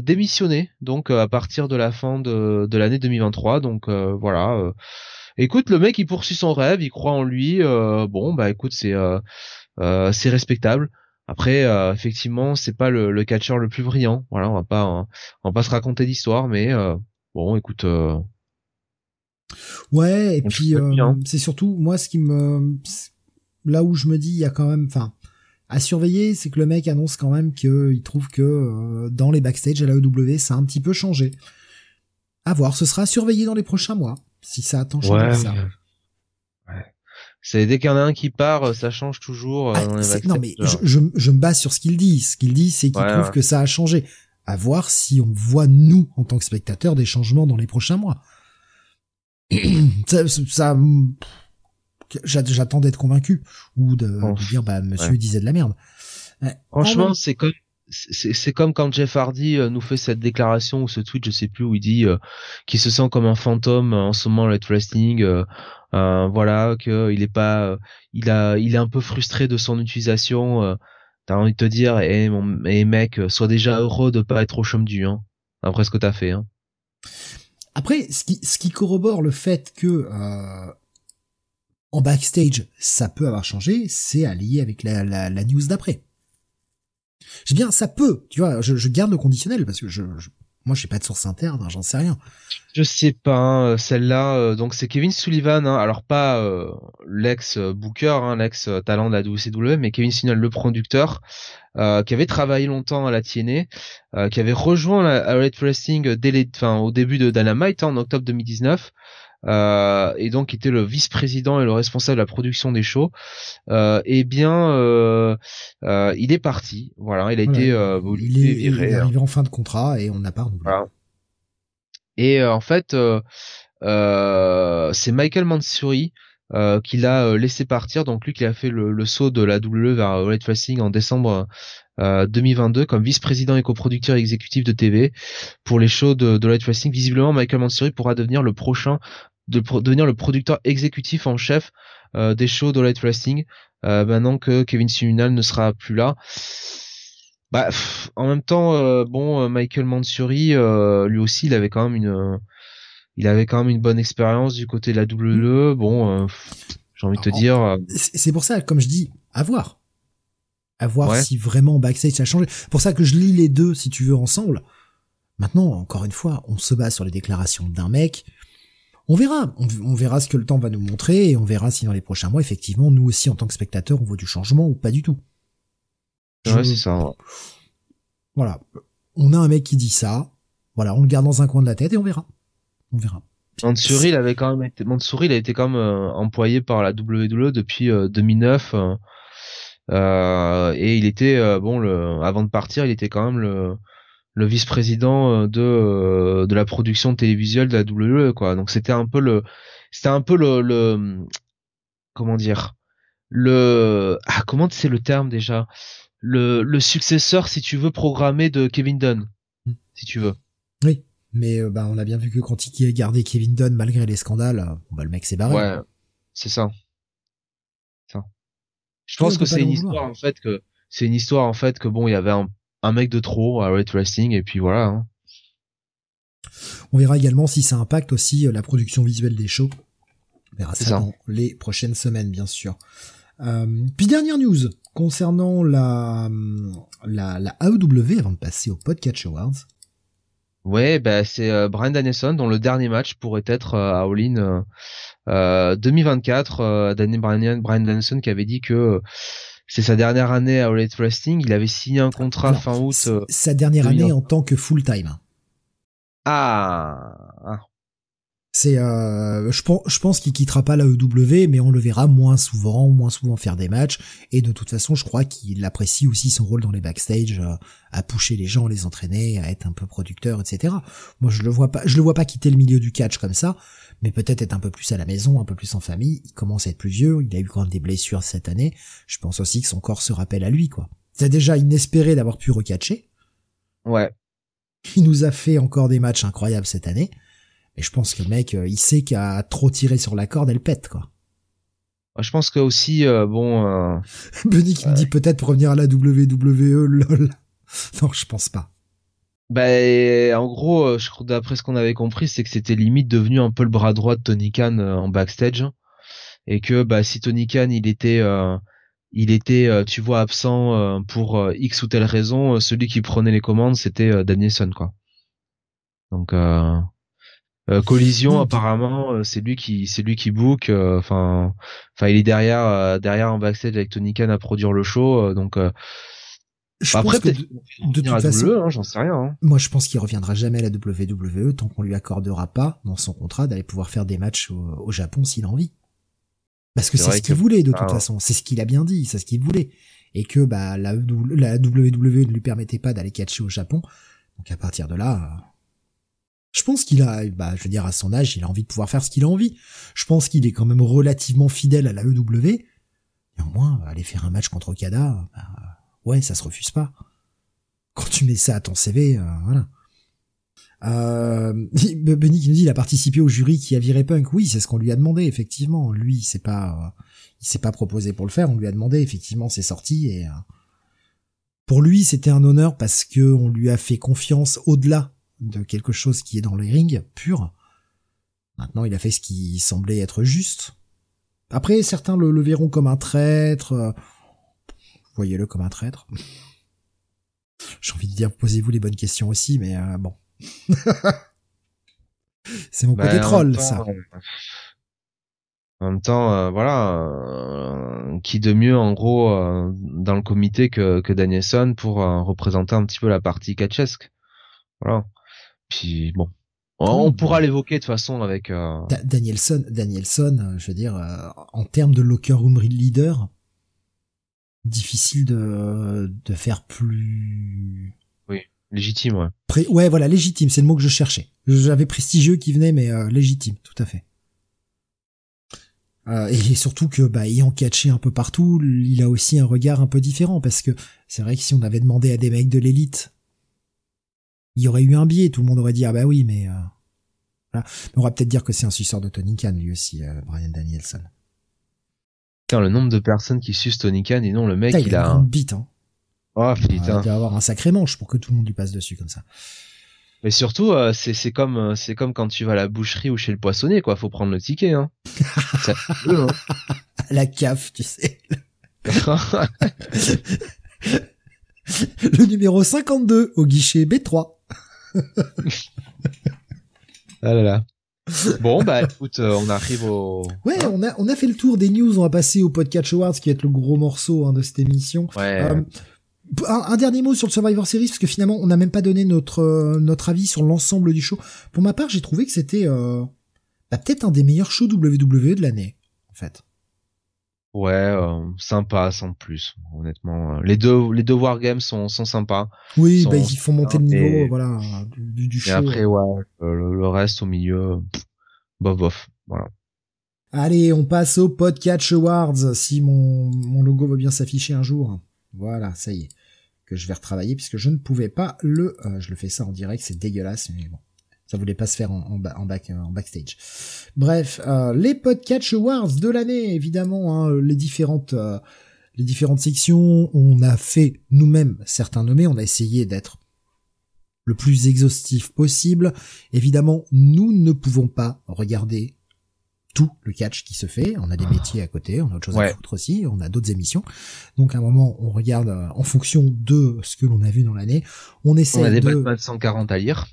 S3: démissionné donc à partir de la fin de, de l'année 2023. Donc voilà écoute, le mec il poursuit son rêve, il croit en lui. Euh, bon, bah écoute, c'est euh, euh, c'est respectable. Après, effectivement, c'est pas le, le catcheur le plus brillant. Voilà, on va pas on va pas se raconter d'histoire, mais bon, écoute.
S2: ouais, et puis c'est surtout moi ce qui me là où je me dis il y a quand même, enfin à surveiller, c'est que le mec annonce quand même qu'il trouve que dans les backstage à la EW, ça a un petit peu changé. À voir, ce sera surveillé dans les prochains mois si ça attend
S3: ouais,
S2: ça.
S3: Ouais. C'est dès qu'il y en a un qui part, ça change toujours.
S2: Euh, ah, non mais je, je, je, me base sur ce qu'il dit. Ce qu'il dit, c'est qu'il trouve que ça a changé. À voir si on voit nous en tant que spectateurs des changements dans les prochains mois. ça, ça j'attends d'être convaincu ou de, de dire bah monsieur disait de la merde.
S3: Franchement, c'est comme c'est comme quand Jeff Hardy euh, nous fait cette déclaration ou ce tweet, je sais plus, où il dit euh, qu'il se sent comme un fantôme en ce moment le wrestling, euh, euh, voilà, qu'il est pas, il il est un peu frustré de son utilisation. T'as envie de te dire, eh mon, eh mec, sois déjà heureux de pas être au chôme du, hein, après ce que t'as fait. Hein.
S2: Après, ce qui, corrobore le fait que en backstage, ça peut avoir changé, c'est allié avec la news d'après. J'ai bien, ça peut, tu vois, je, je, garde le conditionnel parce que je, je moi j'ai pas de source interne, hein, j'en sais rien.
S3: Je sais pas, hein, celle-là, euh, donc c'est Kevin Sullivan, hein, alors pas euh, l'ex Booker, hein, l'ex talent de la WCW, mais Kevin Sullivan, le producteur, euh, qui avait travaillé longtemps à la TNA, qui avait rejoint la Red Wrestling dès les, au début de Dynamite en octobre 2019, euh, et donc qui était le vice-président et le responsable de la production des shows, euh, eh bien, euh, euh, il est parti. Voilà, il a été, euh,
S2: il, est, viré, il est arrivé en fin de contrat et on n'a pas renouvelé. Voilà.
S3: Et en fait, c'est Michael Mansouri euh, qu'il a laissé partir. Donc lui qui a fait le, le saut de la WWE vers Red Racing en décembre euh, 2022 comme vice-président et coproducteur exécutif de TV pour les shows de, de Red Racing. Visiblement, Michael Mansouri pourra devenir le prochain de devenir le producteur exécutif en chef euh, des shows de Light Wrestling euh, maintenant que Kevin Simunal ne sera plus là. Bah, en même temps, euh, bon, Michael Mansouri, lui aussi, il avait quand même une, il avait quand même une bonne expérience du côté de la WWE. Bon, j'ai envie de te dire.
S2: C'est pour ça, comme je dis, à voir, à voir si vraiment backstage ça a changé. Pour ça que je lis les deux, si tu veux, ensemble. Maintenant, encore une fois, on se base sur les déclarations d'un mec on verra, on, verra ce que le temps va nous montrer et on verra si dans les prochains mois, effectivement, nous aussi en tant que spectateurs, on voit du changement ou pas du tout.
S3: Ouais, c'est ça.
S2: Voilà, on a un mec qui dit ça, voilà, on le garde dans un coin de la tête et on verra, on verra.
S3: Mansouri, il avait quand même été, Mansouri, il a été quand même euh, employé par la WWE depuis 2009. Euh, euh, et il était bon le avant de partir il était quand même le le vice-président euh, de euh, de la production télévisuelle de la WWE quoi. Donc c'était un peu le c'était un peu le, le comment dire le ah comment c'est le terme déjà? Le le successeur si tu veux programmé de Kevin Dunn hmm. si tu veux.
S2: Oui. Mais euh, bah, on a bien vu que quand il a gardé Kevin Dunn malgré les scandales, bah, le mec s'est barré.
S3: Ouais, c'est ça. Je pense que c'est une histoire en fait que c'est une histoire en fait que bon il y avait un un mec de trop à Red Wrestling et puis voilà. Hein.
S2: On verra également si ça impacte aussi euh, la production visuelle des shows. On verra ça, dans les prochaines semaines, bien sûr. Euh, puis dernière news concernant la, la, la AEW avant de passer au Podcatch Awards.
S3: Ouais, bah c'est euh, Brian Danielson dont le dernier match pourrait être à All In 2024. Brian, Brian Danielson qui avait dit que c'est sa dernière année à All Wrestling. Il avait signé un contrat fin août. Euh,
S2: sa dernière année en tant que full time.
S3: Ah. ah.
S2: C'est, euh, je pense, je pense qu'il quittera pas la EW, mais on le verra moins souvent, moins souvent faire des matchs. Et de toute façon, je crois qu'il apprécie aussi son rôle dans les backstage, euh, à pousser les gens, les entraîner, à être un peu producteur, etc. Moi, je le vois pas, je le vois pas quitter le milieu du catch comme ça, mais peut-être être un peu plus à la maison, un peu plus en famille. Il commence à être plus vieux, il a eu quand même des blessures cette année. Je pense aussi que son corps se rappelle à lui, quoi. C'est déjà inespéré d'avoir pu recatcher.
S3: Ouais.
S2: Il nous a fait encore des matchs incroyables cette année. Et je pense que le mec, euh, il sait qu'à trop tirer sur la corde, elle pète, quoi.
S3: Je pense que aussi, euh, bon... Euh...
S2: Benny qui me dit peut-être pour revenir à la WWE, lol. non, je pense pas.
S3: Bah, en gros, euh, je crois d'après ce qu'on avait compris, c'est que c'était limite devenu un peu le bras droit de Tony Khan en backstage, et que bah si Tony Khan il était, il était, tu vois, absent pour X ou telle raison, celui qui prenait les commandes c'était Danielson quoi. Donc euh, collision apparemment euh, c'est lui qui c'est lui qui book euh, enfin enfin il est derrière derrière en backstage avec Tony Khan à produire le show donc
S2: je après pense que de, toute façon
S3: e, hein, j'en sais rien hein.
S2: moi je pense qu'il reviendra jamais à la WWE tant qu'on lui accordera pas dans son contrat d'aller pouvoir faire des matchs au, Japon s'il a envie. Parce que c'est ce qu'il voulait de toute ah, façon. C'est ce qu'il a bien dit c'est ce qu'il voulait. Et que bah la, la WWE ne lui permettait pas d'aller catcher au Japon. Donc à partir de là je pense qu'il a, bah, je veux dire, à son âge, il a envie de pouvoir faire ce qu'il a envie. Je pense qu'il est quand même relativement fidèle à la EW. Néanmoins, aller faire un match contre Okada, bah, ouais, ça se refuse pas. Quand tu mets ça à ton CV, euh, voilà. Euh, Benny qui nous dit il a participé au jury qui a viré Punk. Oui, c'est ce qu'on lui a demandé effectivement. Lui, il s'est pas, il s'est pas proposé pour le faire. On lui a demandé effectivement, c'est sorti et euh, pour lui, c'était un honneur parce que on lui a fait confiance au-delà de quelque chose qui est dans le ring pur. Maintenant, il a fait ce qui semblait être juste. Après, certains le, verront comme un traître. Voyez-le comme un traître. J'ai envie de dire, posez-vous les bonnes questions aussi, mais euh, bon. C'est mon côté bah, troll, ça. Euh,
S3: en même temps, euh, voilà, qui de mieux en gros dans le comité que, que Danielson pour représenter un petit peu la partie catchesque. Voilà. Puis bon, on pourra l'évoquer de toute façon avec euh...
S2: Danielson. Danielson, euh, je veux dire, euh, en termes de locker room leader, difficile de de faire plus.
S3: Oui, légitime, ouais.
S2: ouais, voilà, légitime, c'est le mot que je cherchais. J'avais prestigieux qui venait, mais euh, légitime, tout à fait. et surtout que, bah, ayant catché un peu partout, il a aussi un regard un peu différent parce que c'est vrai que si on avait demandé à des mecs de l'élite il y aurait eu un biais, tout le monde aurait dit ah bah oui, mais euh, on va peut-être dire que c'est un suceur de Tony Khan lui aussi, euh, Brian Danielson.
S3: Putain, le nombre de personnes qui sucent Tony Khan, et non le mec il, a,
S2: une bite hein.
S3: Oh putain.
S2: Il doit avoir un sacré manche pour que tout le monde lui passe dessus comme ça.
S3: Mais surtout, euh, c'est c'est comme c'est comme quand tu vas à la boucherie ou chez le poissonnier quoi, faut prendre le ticket hein.
S2: ça, hein. La caf, tu sais. le numéro 52 au guichet B3.
S3: ah là là. Bon bah écoute, euh, on arrive au.
S2: Ouais, on a on a fait le tour des news. On va passer au podcast awards qui est le gros morceau hein, de cette émission.
S3: Ouais. Euh,
S2: un, dernier mot sur le Survivor Series parce que finalement on n'a même pas donné notre euh, notre avis sur l'ensemble du show. Pour ma part, j'ai trouvé que c'était bah, peut-être un des meilleurs shows WWE de l'année en fait.
S3: Ouais, euh, sympa sans plus, honnêtement. Les deux, les deux wargames sont, sont sympas.
S2: Oui, bah, ils font monter le niveau, voilà, du, du show.
S3: Et après, ouais, le, reste au milieu, bof bof, voilà.
S2: Allez, on passe au Podcatch Awards, si mon, mon logo va bien s'afficher un jour. Voilà, ça y est. Que je vais retravailler puisque je ne pouvais pas le, euh, je le fais ça en direct, c'est dégueulasse, mais bon ça voulait pas se faire en, en, en, back, en backstage. Bref, euh, les Podcatch Awards de l'année, évidemment, hein, les différentes euh, les différentes sections. On a fait nous-mêmes certains nommés. On a essayé d'être le plus exhaustif possible. Évidemment, nous ne pouvons pas regarder tout le catch qui se fait. On a des métiers à côté, on a autre chose à foutre aussi, on a d'autres émissions. Donc à un moment, on regarde euh, en fonction de ce que l'on a vu dans l'année. On essaie
S3: on a des
S2: de...
S3: Batman 140 à lire.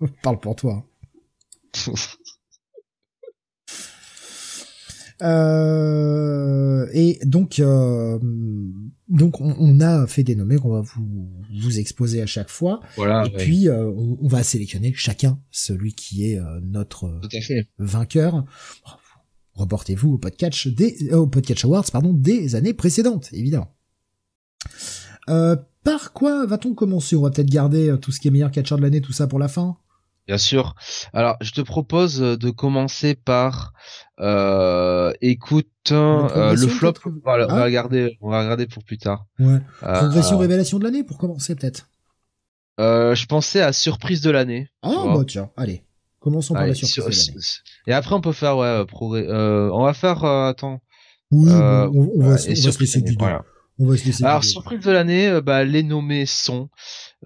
S2: Parle pour toi. Euh, et donc, euh, donc on, a fait des nommés qu'on va vous, vous exposer à chaque fois.
S3: Voilà.
S2: Et puis euh, on, va sélectionner chacun celui qui est notre vainqueur. Reportez-vous au podcast des au podcast awards pardon des années précédentes évidemment. Par quoi va-t-on commencer? On va peut-être garder tout ce qui est meilleur catcher de l'année, tout ça pour la fin?
S3: Bien sûr. Alors, je te propose de commencer par euh, écoute euh, le flop. On va, ah. regarder, on va regarder pour plus tard.
S2: Ouais. Euh, Progression révélation de l'année pour commencer peut-être?
S3: Euh, je pensais à surprise de l'année.
S2: Ah bah tiens, allez. Commençons par la surprise de l'année.
S3: Et après on peut faire ouais progrès. on va faire attends.
S2: Oui, on, va, on va se laisser du voilà. On va se laisser.
S3: Alors surprise de l'année, bah les nommés sont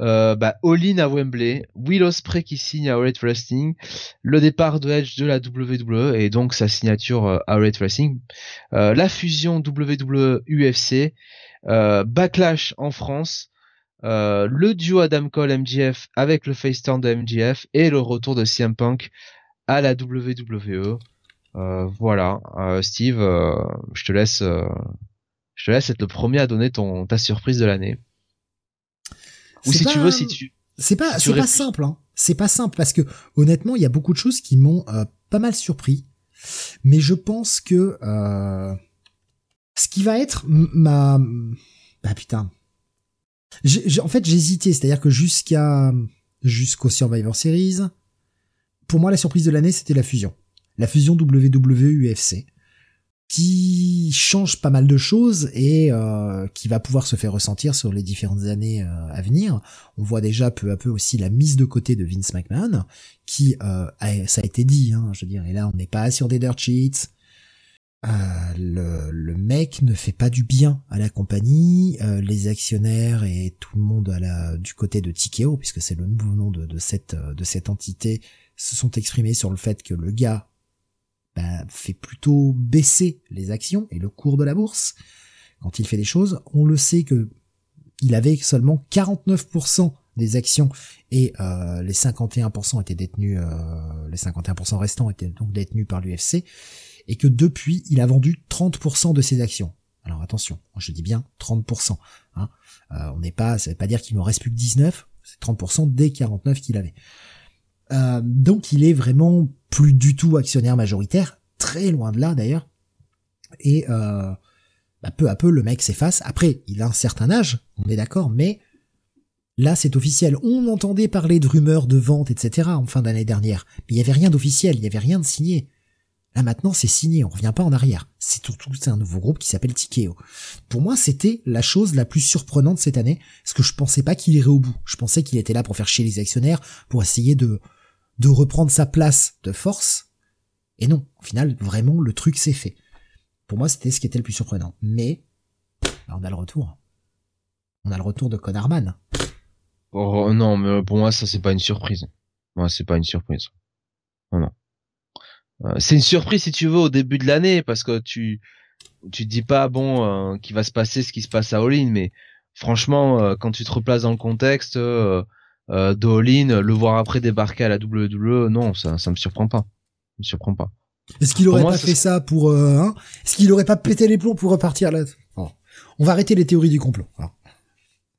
S3: euh, bah, all-in à Wembley, Will Ospreay qui signe à All Wrestling, le départ de Edge de la WWE et donc sa signature euh, à All Wrestling, euh, la fusion WWE-UFC, euh, Backlash en France, euh, le duo Adam Cole MJF avec le face turn de MJF et le retour de CM Punk à la WWE. voilà, Steve, je te laisse, je te laisse être le premier à donner ton ta surprise de l'année. Ou si tu veux, si tu.
S2: C'est pas, c'est pas simple, hein. C'est pas simple parce que honnêtement, il y a beaucoup de choses qui m'ont euh, pas mal surpris. Mais je pense que euh, ce qui va être ma, bah putain. en fait, j'hésitais, c'est-à-dire que jusqu'à jusqu'au Survivor Series, pour moi, la surprise de l'année, c'était la fusion, la fusion WWE-UFC qui change pas mal de choses et euh, qui va pouvoir se faire ressentir sur les différentes années euh, à venir. On voit déjà peu à peu aussi la mise de côté de Vince McMahon, qui, euh, ça a été dit, hein, je veux dire, et là on n'est pas sur des dirt sheets. le, le mec ne fait pas du bien à la compagnie, les actionnaires et tout le monde à la, du côté de Tikeo, puisque c'est le nouveau nom de, de, cette, de cette entité, se sont exprimés sur le fait que le gars bah, fait plutôt baisser les actions et le cours de la bourse quand il fait des choses. On le sait que il avait seulement 49% des actions et euh, les 51% étaient détenus, euh, les 51% restants étaient donc détenus par l'UFC et que depuis il a vendu 30% de ses actions. Alors attention, je dis bien 30%. Hein. Euh, on n'est pas, ça veut pas dire qu'il ne reste plus que 19, c'est 30% des 49 qu'il avait. Euh, donc il est vraiment plus du tout actionnaire majoritaire, très loin de là d'ailleurs. Et euh, bah, peu à peu le mec s'efface. Après, il a un certain âge, on est d'accord, mais là c'est officiel. On entendait parler de rumeurs de vente, etc. en fin d'année dernière, mais il y avait rien d'officiel, il y avait rien de signé. Là maintenant c'est signé, on revient pas en arrière. C'est surtout c'est un nouveau groupe qui s'appelle Tikeo. Pour moi c'était la chose la plus surprenante cette année, parce que je pensais pas qu'il irait au bout. Je pensais qu'il était là pour faire chier les actionnaires, pour essayer de de reprendre sa place de force. Et non, au final, vraiment, le truc s'est fait. Pour moi, c'était ce qui était le plus surprenant. Mais, bah, on a le retour. On a le retour de Conarman.
S3: Oh non, mais pour moi, ça, c'est pas une surprise. Moi, c'est pas une surprise. Non. Euh, c'est une surprise si tu veux au début de l'année parce que tu tu dis pas bon euh, qu'il va se passer ce qui se passe à All mais franchement euh, quand tu te replaces dans le contexte euh, le voir après débarquer à la WWE, non, ça, ça me surprend pas. Ça me surprend pas.
S2: Est-ce qu'il aurait pas fait ça pour, euh, hein? Est-ce qu'il aurait pas pété les plombs pour repartir là? On va arrêter les théories du complot.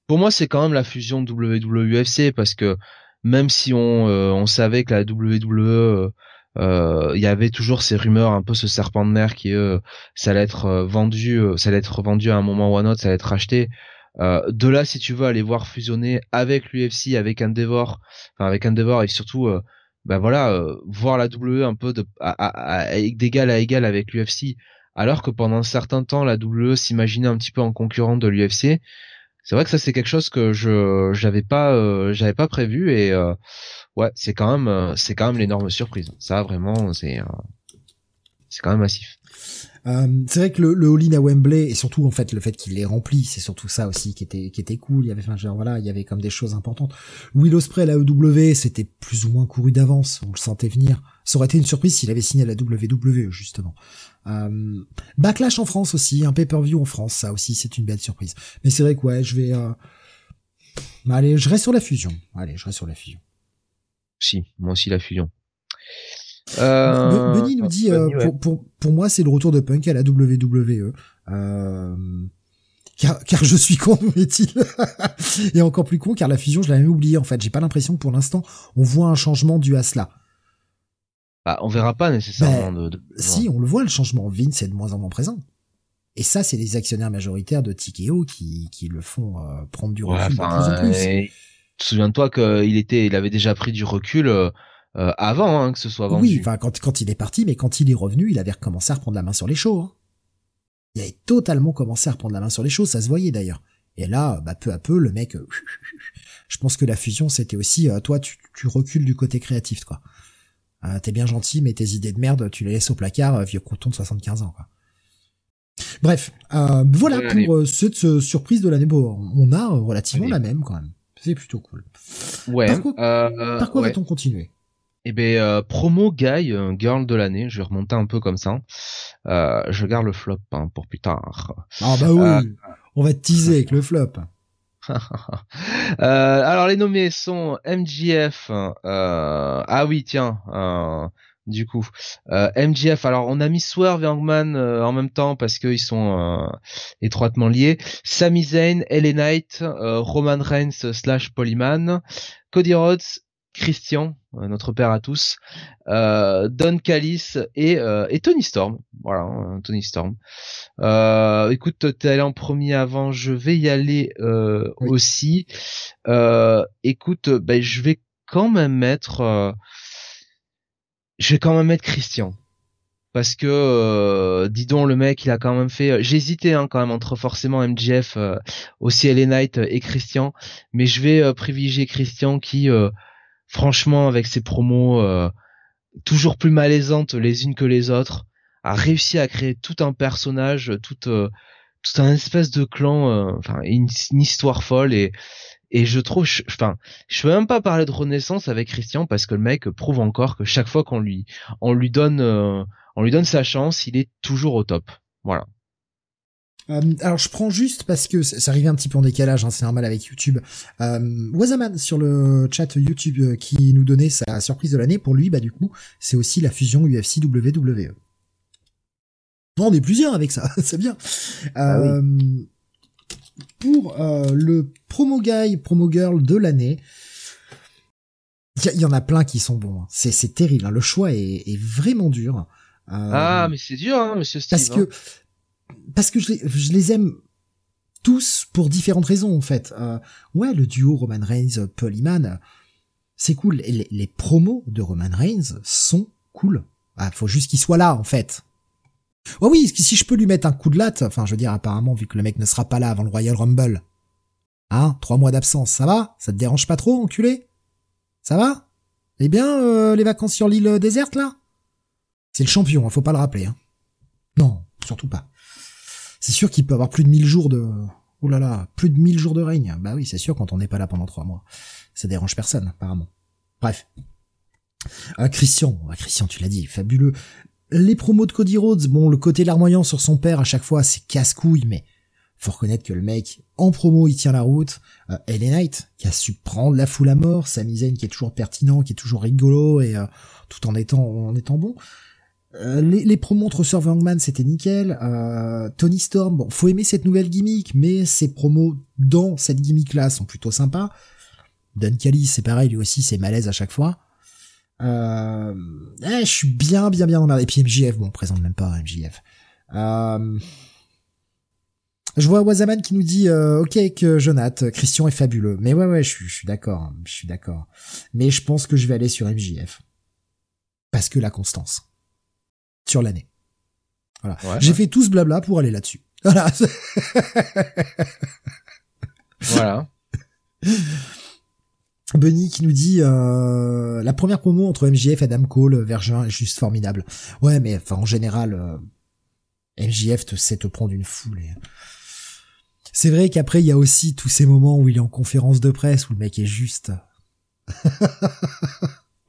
S3: Pour moi, c'est quand même la fusion WWE-UFC parce que même si on, euh, on savait que la WWE euh, il y avait toujours ces rumeurs, un peu ce serpent de mer qui euh, ça allait être vendu, ça allait être vendu à un moment ou à un autre, ça allait être acheté. Euh, de là, si tu veux aller voir fusionner avec l'UFC, avec Endeavor, enfin avec Endeavor et surtout, ben voilà, euh, voir la WWE un peu de, d'égal à égal avec l'UFC, alors que pendant un certain temps, la WWE s'imaginait un petit peu en concurrent de l'UFC. C'est vrai que ça c'est quelque chose que je j'avais pas j'avais pas prévu et ouais c'est quand même c'est quand même l'énorme surprise. Ça vraiment c'est c'est quand même massif.
S2: Euh, c'est vrai que le, le all-in à Wembley et surtout en fait le fait qu'il l'ait rempli, c'est surtout ça aussi qui était qui était cool. Il y avait enfin genre voilà, il y avait comme des choses importantes. Will Ospreay à la EW, c'était plus ou moins couru d'avance, on le sentait venir. Ça aurait été une surprise s'il avait signé à la WWE justement. Euh, Backlash en France aussi, un pay-per-view en France, ça aussi c'est une belle surprise. Mais c'est vrai que ouais, je vais euh... allez, je reste sur la fusion. Allez, je reste sur la fusion.
S3: Si, moi aussi la fusion.
S2: Euh... Benny nous dit, euh, pour, pour, pour, moi, c'est le retour de Punk à la WWE. Euh... Car, car, je suis con, met-il. Et encore plus con, car la fusion, je l'avais oublié, en fait. J'ai pas l'impression que pour l'instant, on voit un changement dû à cela.
S3: Bah, on verra pas nécessairement
S2: ben, de, Si, on le voit, le changement. Vince est de moins en moins présent. Et ça, c'est les actionnaires majoritaires de TKO qui, qui le font euh, prendre du recul de plus en plus.
S3: Souviens-toi qu'il était, il avait déjà pris du recul euh, euh, avant hein, que ce soit vendu.
S2: Oui, enfin quand, quand il est parti, mais quand il est revenu, il avait recommencé à reprendre la main sur les shows. Hein. Il avait totalement commencé à reprendre la main sur les choses, ça se voyait d'ailleurs. Et là, bah, peu à peu, le mec, je pense que la fusion, c'était aussi, toi, tu, tu recules du côté créatif, quoi. T'es bien gentil, mais tes idées de merde, tu les laisses au placard, vieux couton de 75 ans, quoi. Bref, euh, voilà pour euh, cette euh, surprise de l'année. Bon, on a relativement la même quand même. C'est plutôt cool.
S3: Ouais.
S2: Par quoi, quoi va-t-on continuer?
S3: Eh ben, promo guy, girl de l'année. Je vais remonter un peu comme ça. je garde le flop hein, pour plus tard.
S2: Ah bah oui. on va teaser avec le flop.
S3: alors les nommés sont MGF. ah oui, tiens du coup. Euh, MGF, alors on a mis Swerve et Hangman euh, en même temps parce qu'ils sont euh, étroitement liés. Sami Zayn, LA Knight, Roman Reigns slash Polyman, Cody Rhodes, Christian, notre père à tous, Don Callis et, et Tony Storm. Voilà, hein, Tony Storm. écoute, t'es allé en premier avant, je vais y aller aussi. écoute, ben, je vais quand même mettre je vais quand même mettre Christian parce que euh, dis donc le mec il a quand même fait euh, hésité hein, quand même entre forcément MJF euh, aussi LA Knight et Christian mais je vais euh, privilégier Christian qui franchement avec ses promos toujours plus malaisantes les unes que les autres a réussi à créer tout un personnage tout tout un espèce de clan enfin une, histoire folle et je trouve, enfin, je, veux même pas parler de renaissance avec Christian parce que le mec prouve encore que chaque fois qu'on lui, on lui donne, euh, on lui donne sa chance, il est toujours au top. Voilà.
S2: Euh, alors je prends juste parce que ça arrive un petit peu en décalage, hein, c'est normal avec YouTube. Euh, Wazaman sur le chat YouTube euh, qui nous donnait sa surprise de l'année, pour lui, bah du coup, c'est aussi la fusion UFC WWE. on est plusieurs avec ça, c'est bien. Ah oui pour euh, le promo guy, promo girl de l'année. Il y, en a plein qui sont bons. Hein. C'est, c'est terrible. Hein. Le choix est, est vraiment dur.
S3: Euh, ah, mais c'est dur, hein, Monsieur Steve.
S2: Parce que parce que je les, aime tous pour différentes raisons en fait. Euh, ouais, le duo Roman Reigns Paul Heyman, c'est cool. Les, les, promos de Roman Reigns sont cool. Ah, faut juste qu'il soit là en fait. Oh oui, si je peux lui mettre un coup de latte, enfin je veux dire apparemment vu que le mec ne sera pas là avant le Royal Rumble. Hein, trois mois d'absence, ça va? Ça te dérange pas trop, enculé? Ça va? Eh bien, euh, les vacances sur l'île déserte là? C'est le champion, hein, faut pas le rappeler. Hein. Non, surtout pas. C'est sûr qu'il peut avoir plus de 1000 jours de... Oh là là, plus de 1000 jours de règne. Bah oui, c'est sûr quand on n'est pas là pendant trois mois. Ça dérange personne, apparemment. Bref. Euh, Christian, Christian, tu l'as dit, fabuleux les promos de Cody Rhodes, bon, le côté larmoyant sur son père à chaque fois, c'est casse-couille, mais faut reconnaître que le mec, en promo, il tient la route. Euh, Knight, qui a su prendre la foule à mort. Sami Zayn, qui est toujours pertinent, qui est toujours rigolo, et euh, tout en étant, en étant bon. Euh, les, les promos entre Sir Hangman, c'était nickel. Euh, Tony Storm, bon, faut aimer cette nouvelle gimmick, mais ses promos dans cette gimmick-là sont plutôt sympas. Don Callis, c'est pareil, lui aussi, c'est malaise à chaque fois. Euh, eh, je suis bien, bien, bien emmerdé. Et puis MJF, bon, on présente même pas MJF. Euh, je vois Wazaman qui nous dit euh, ok que Jonath, Christian est fabuleux. Mais ouais ouais, je suis, je suis d'accord, je suis d'accord. Mais je pense que je vais aller sur MJF parce que la constance sur l'année. Voilà. J'ai fait tout ce blabla pour aller là-dessus. Voilà.
S3: voilà.
S2: Bunny qui nous dit euh, la première promo entre MJF et Adam Cole vers juin est juste formidable. Ouais, mais enfin en général, euh, MJF te sait te prendre une foule. Et... C'est vrai qu'après il y a aussi tous ces moments où il est en conférence de presse où le mec est juste.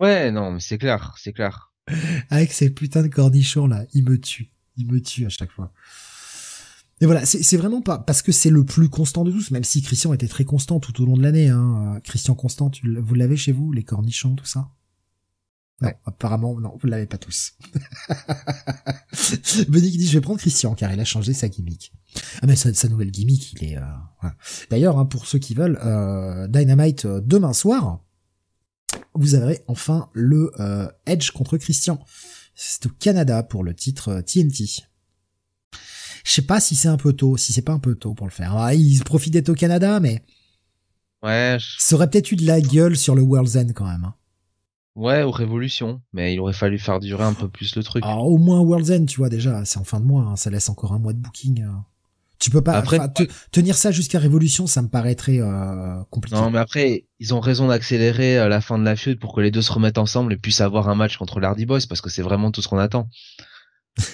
S3: ouais, non, mais c'est clair, c'est clair.
S2: Avec ces putains de cornichons là, il me tue, il me tue à chaque fois. Et voilà, c'est vraiment pas parce que c'est le plus constant de tous, même si Christian était très constant tout au long de l'année. Hein. Christian Constant, vous l'avez chez vous, les cornichons, tout ça? Non, apparemment, non, vous l'avez pas tous. Qui dit, je vais prendre Christian, car il a changé sa gimmick. Ah mais sa, nouvelle gimmick, il est... Euh, D'ailleurs, hein, pour ceux qui veulent, euh, Dynamite euh, demain soir, vous aurez enfin le Edge contre Christian. C'est au Canada pour le titre TNT. Je sais pas si c'est un peu tôt, si c'est pas un peu tôt pour le faire. Ah, il profite d'être au Canada, mais...
S3: Ouais.
S2: Ça aurait peut-être eu de la gueule sur le World's End quand même. Hein.
S3: Ouais, aux Révolutions, mais il aurait fallu faire durer un peu plus le truc.
S2: Alors, au moins World's End, tu vois déjà, c'est en fin de mois, hein, ça laisse encore un mois de booking. Euh. Tu peux pas après, tenir ça jusqu'à Révolution, ça me paraîtrait euh, compliqué.
S3: Non, mais après, ils ont raison d'accélérer euh, la fin de la feud pour que les deux se remettent ensemble et puissent avoir un match contre l'Hardy Boys parce que c'est vraiment tout ce qu'on attend.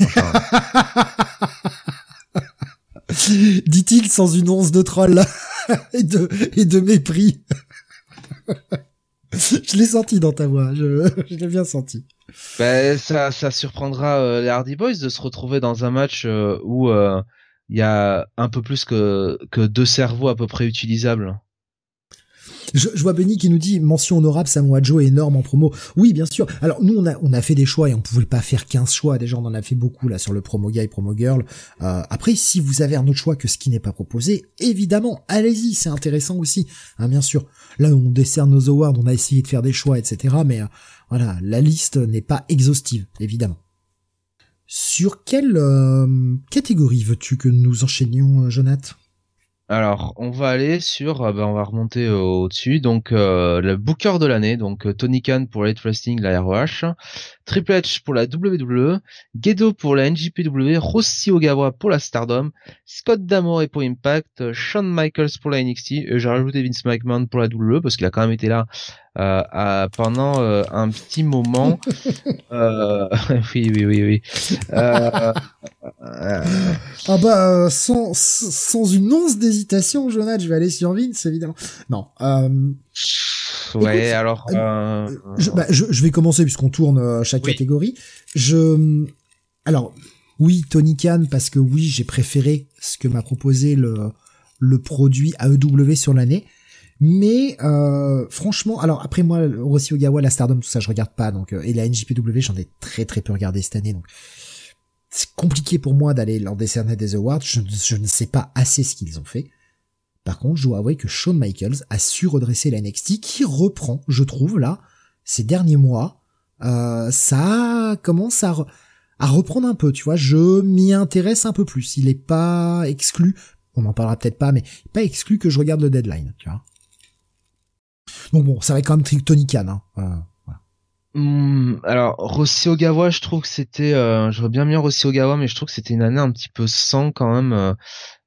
S2: Dit-il sans une once de troll et de et de mépris. je l'ai senti dans ta voix, je, je l'ai bien senti.
S3: Ben, ça, ça surprendra euh, les Hardy Boys de se retrouver dans un match euh, où il y a un peu plus que, deux cerveaux à peu près utilisables.
S2: Je, vois Benny qui nous dit mention honorable Samoa Joe énorme en promo. Oui, bien sûr. Alors nous on a on a fait des choix et on pouvait pas faire 15 choix. Déjà on en a fait beaucoup là sur le promo guy, promo girl. Euh, après si vous avez un autre choix que ce qui n'est pas proposé, évidemment, allez-y, c'est intéressant aussi. Hein, bien sûr. Là on décerne nos awards, on a essayé de faire des choix, etc. Mais euh, voilà, la liste n'est pas exhaustive, évidemment. Sur quelle euh, catégorie veux-tu que nous enchaînions, Jonathan?
S3: Alors, on va aller sur, euh, bah, on va remonter au-dessus, donc euh, le Booker de l'année, donc euh, Tony Khan pour Late Wrestling, la ROH, Triple H pour la WWE, Gedo pour la NJPW, Rossi Ogawa pour la Stardom, Scott D'Amore pour Impact, Shawn Michaels pour la NXT, et j'ai rajouté Vince McMahon pour la WWE parce qu'il a quand même été là euh, pendant euh, un petit moment. euh, oui, oui, oui, oui.
S2: Ah bah sans, sans une once d'hésitation, Jonathan, je vais aller sur Vince, évidemment. Non.
S3: ouais, alors.
S2: Je, bah, je, je, vais commencer puisqu'on tourne chaque catégorie. Je, alors, oui, Tony Khan parce que oui, j'ai préféré ce que m'a proposé le le produit AEW sur l'année. Mais euh, franchement, alors après moi, Rossi Ogawa, la Stardom, tout ça, je regarde pas. Donc euh, et la NJPW, j'en ai très très peu regardé cette année. Donc c'est compliqué pour moi d'aller leur décerner des awards. Je, ne sais pas assez ce qu'ils ont fait. Par contre, je dois avouer que Shawn Michaels a su redresser la NXT, qui reprend, je trouve là, ces derniers mois. Euh, ça commence à, à reprendre un peu, tu vois. Je m'y intéresse un peu plus. Il est pas exclu. On en parlera peut-être pas, mais pas exclu que je regarde le deadline, tu vois. Donc bon, ça va être quand même Tony. Hein.
S3: Hmm, alors Rossi Ogawa, je trouve que c'était, euh, j'aurais bien mis Rossi Ogawa, mais je trouve que c'était une année un petit peu sans quand même euh,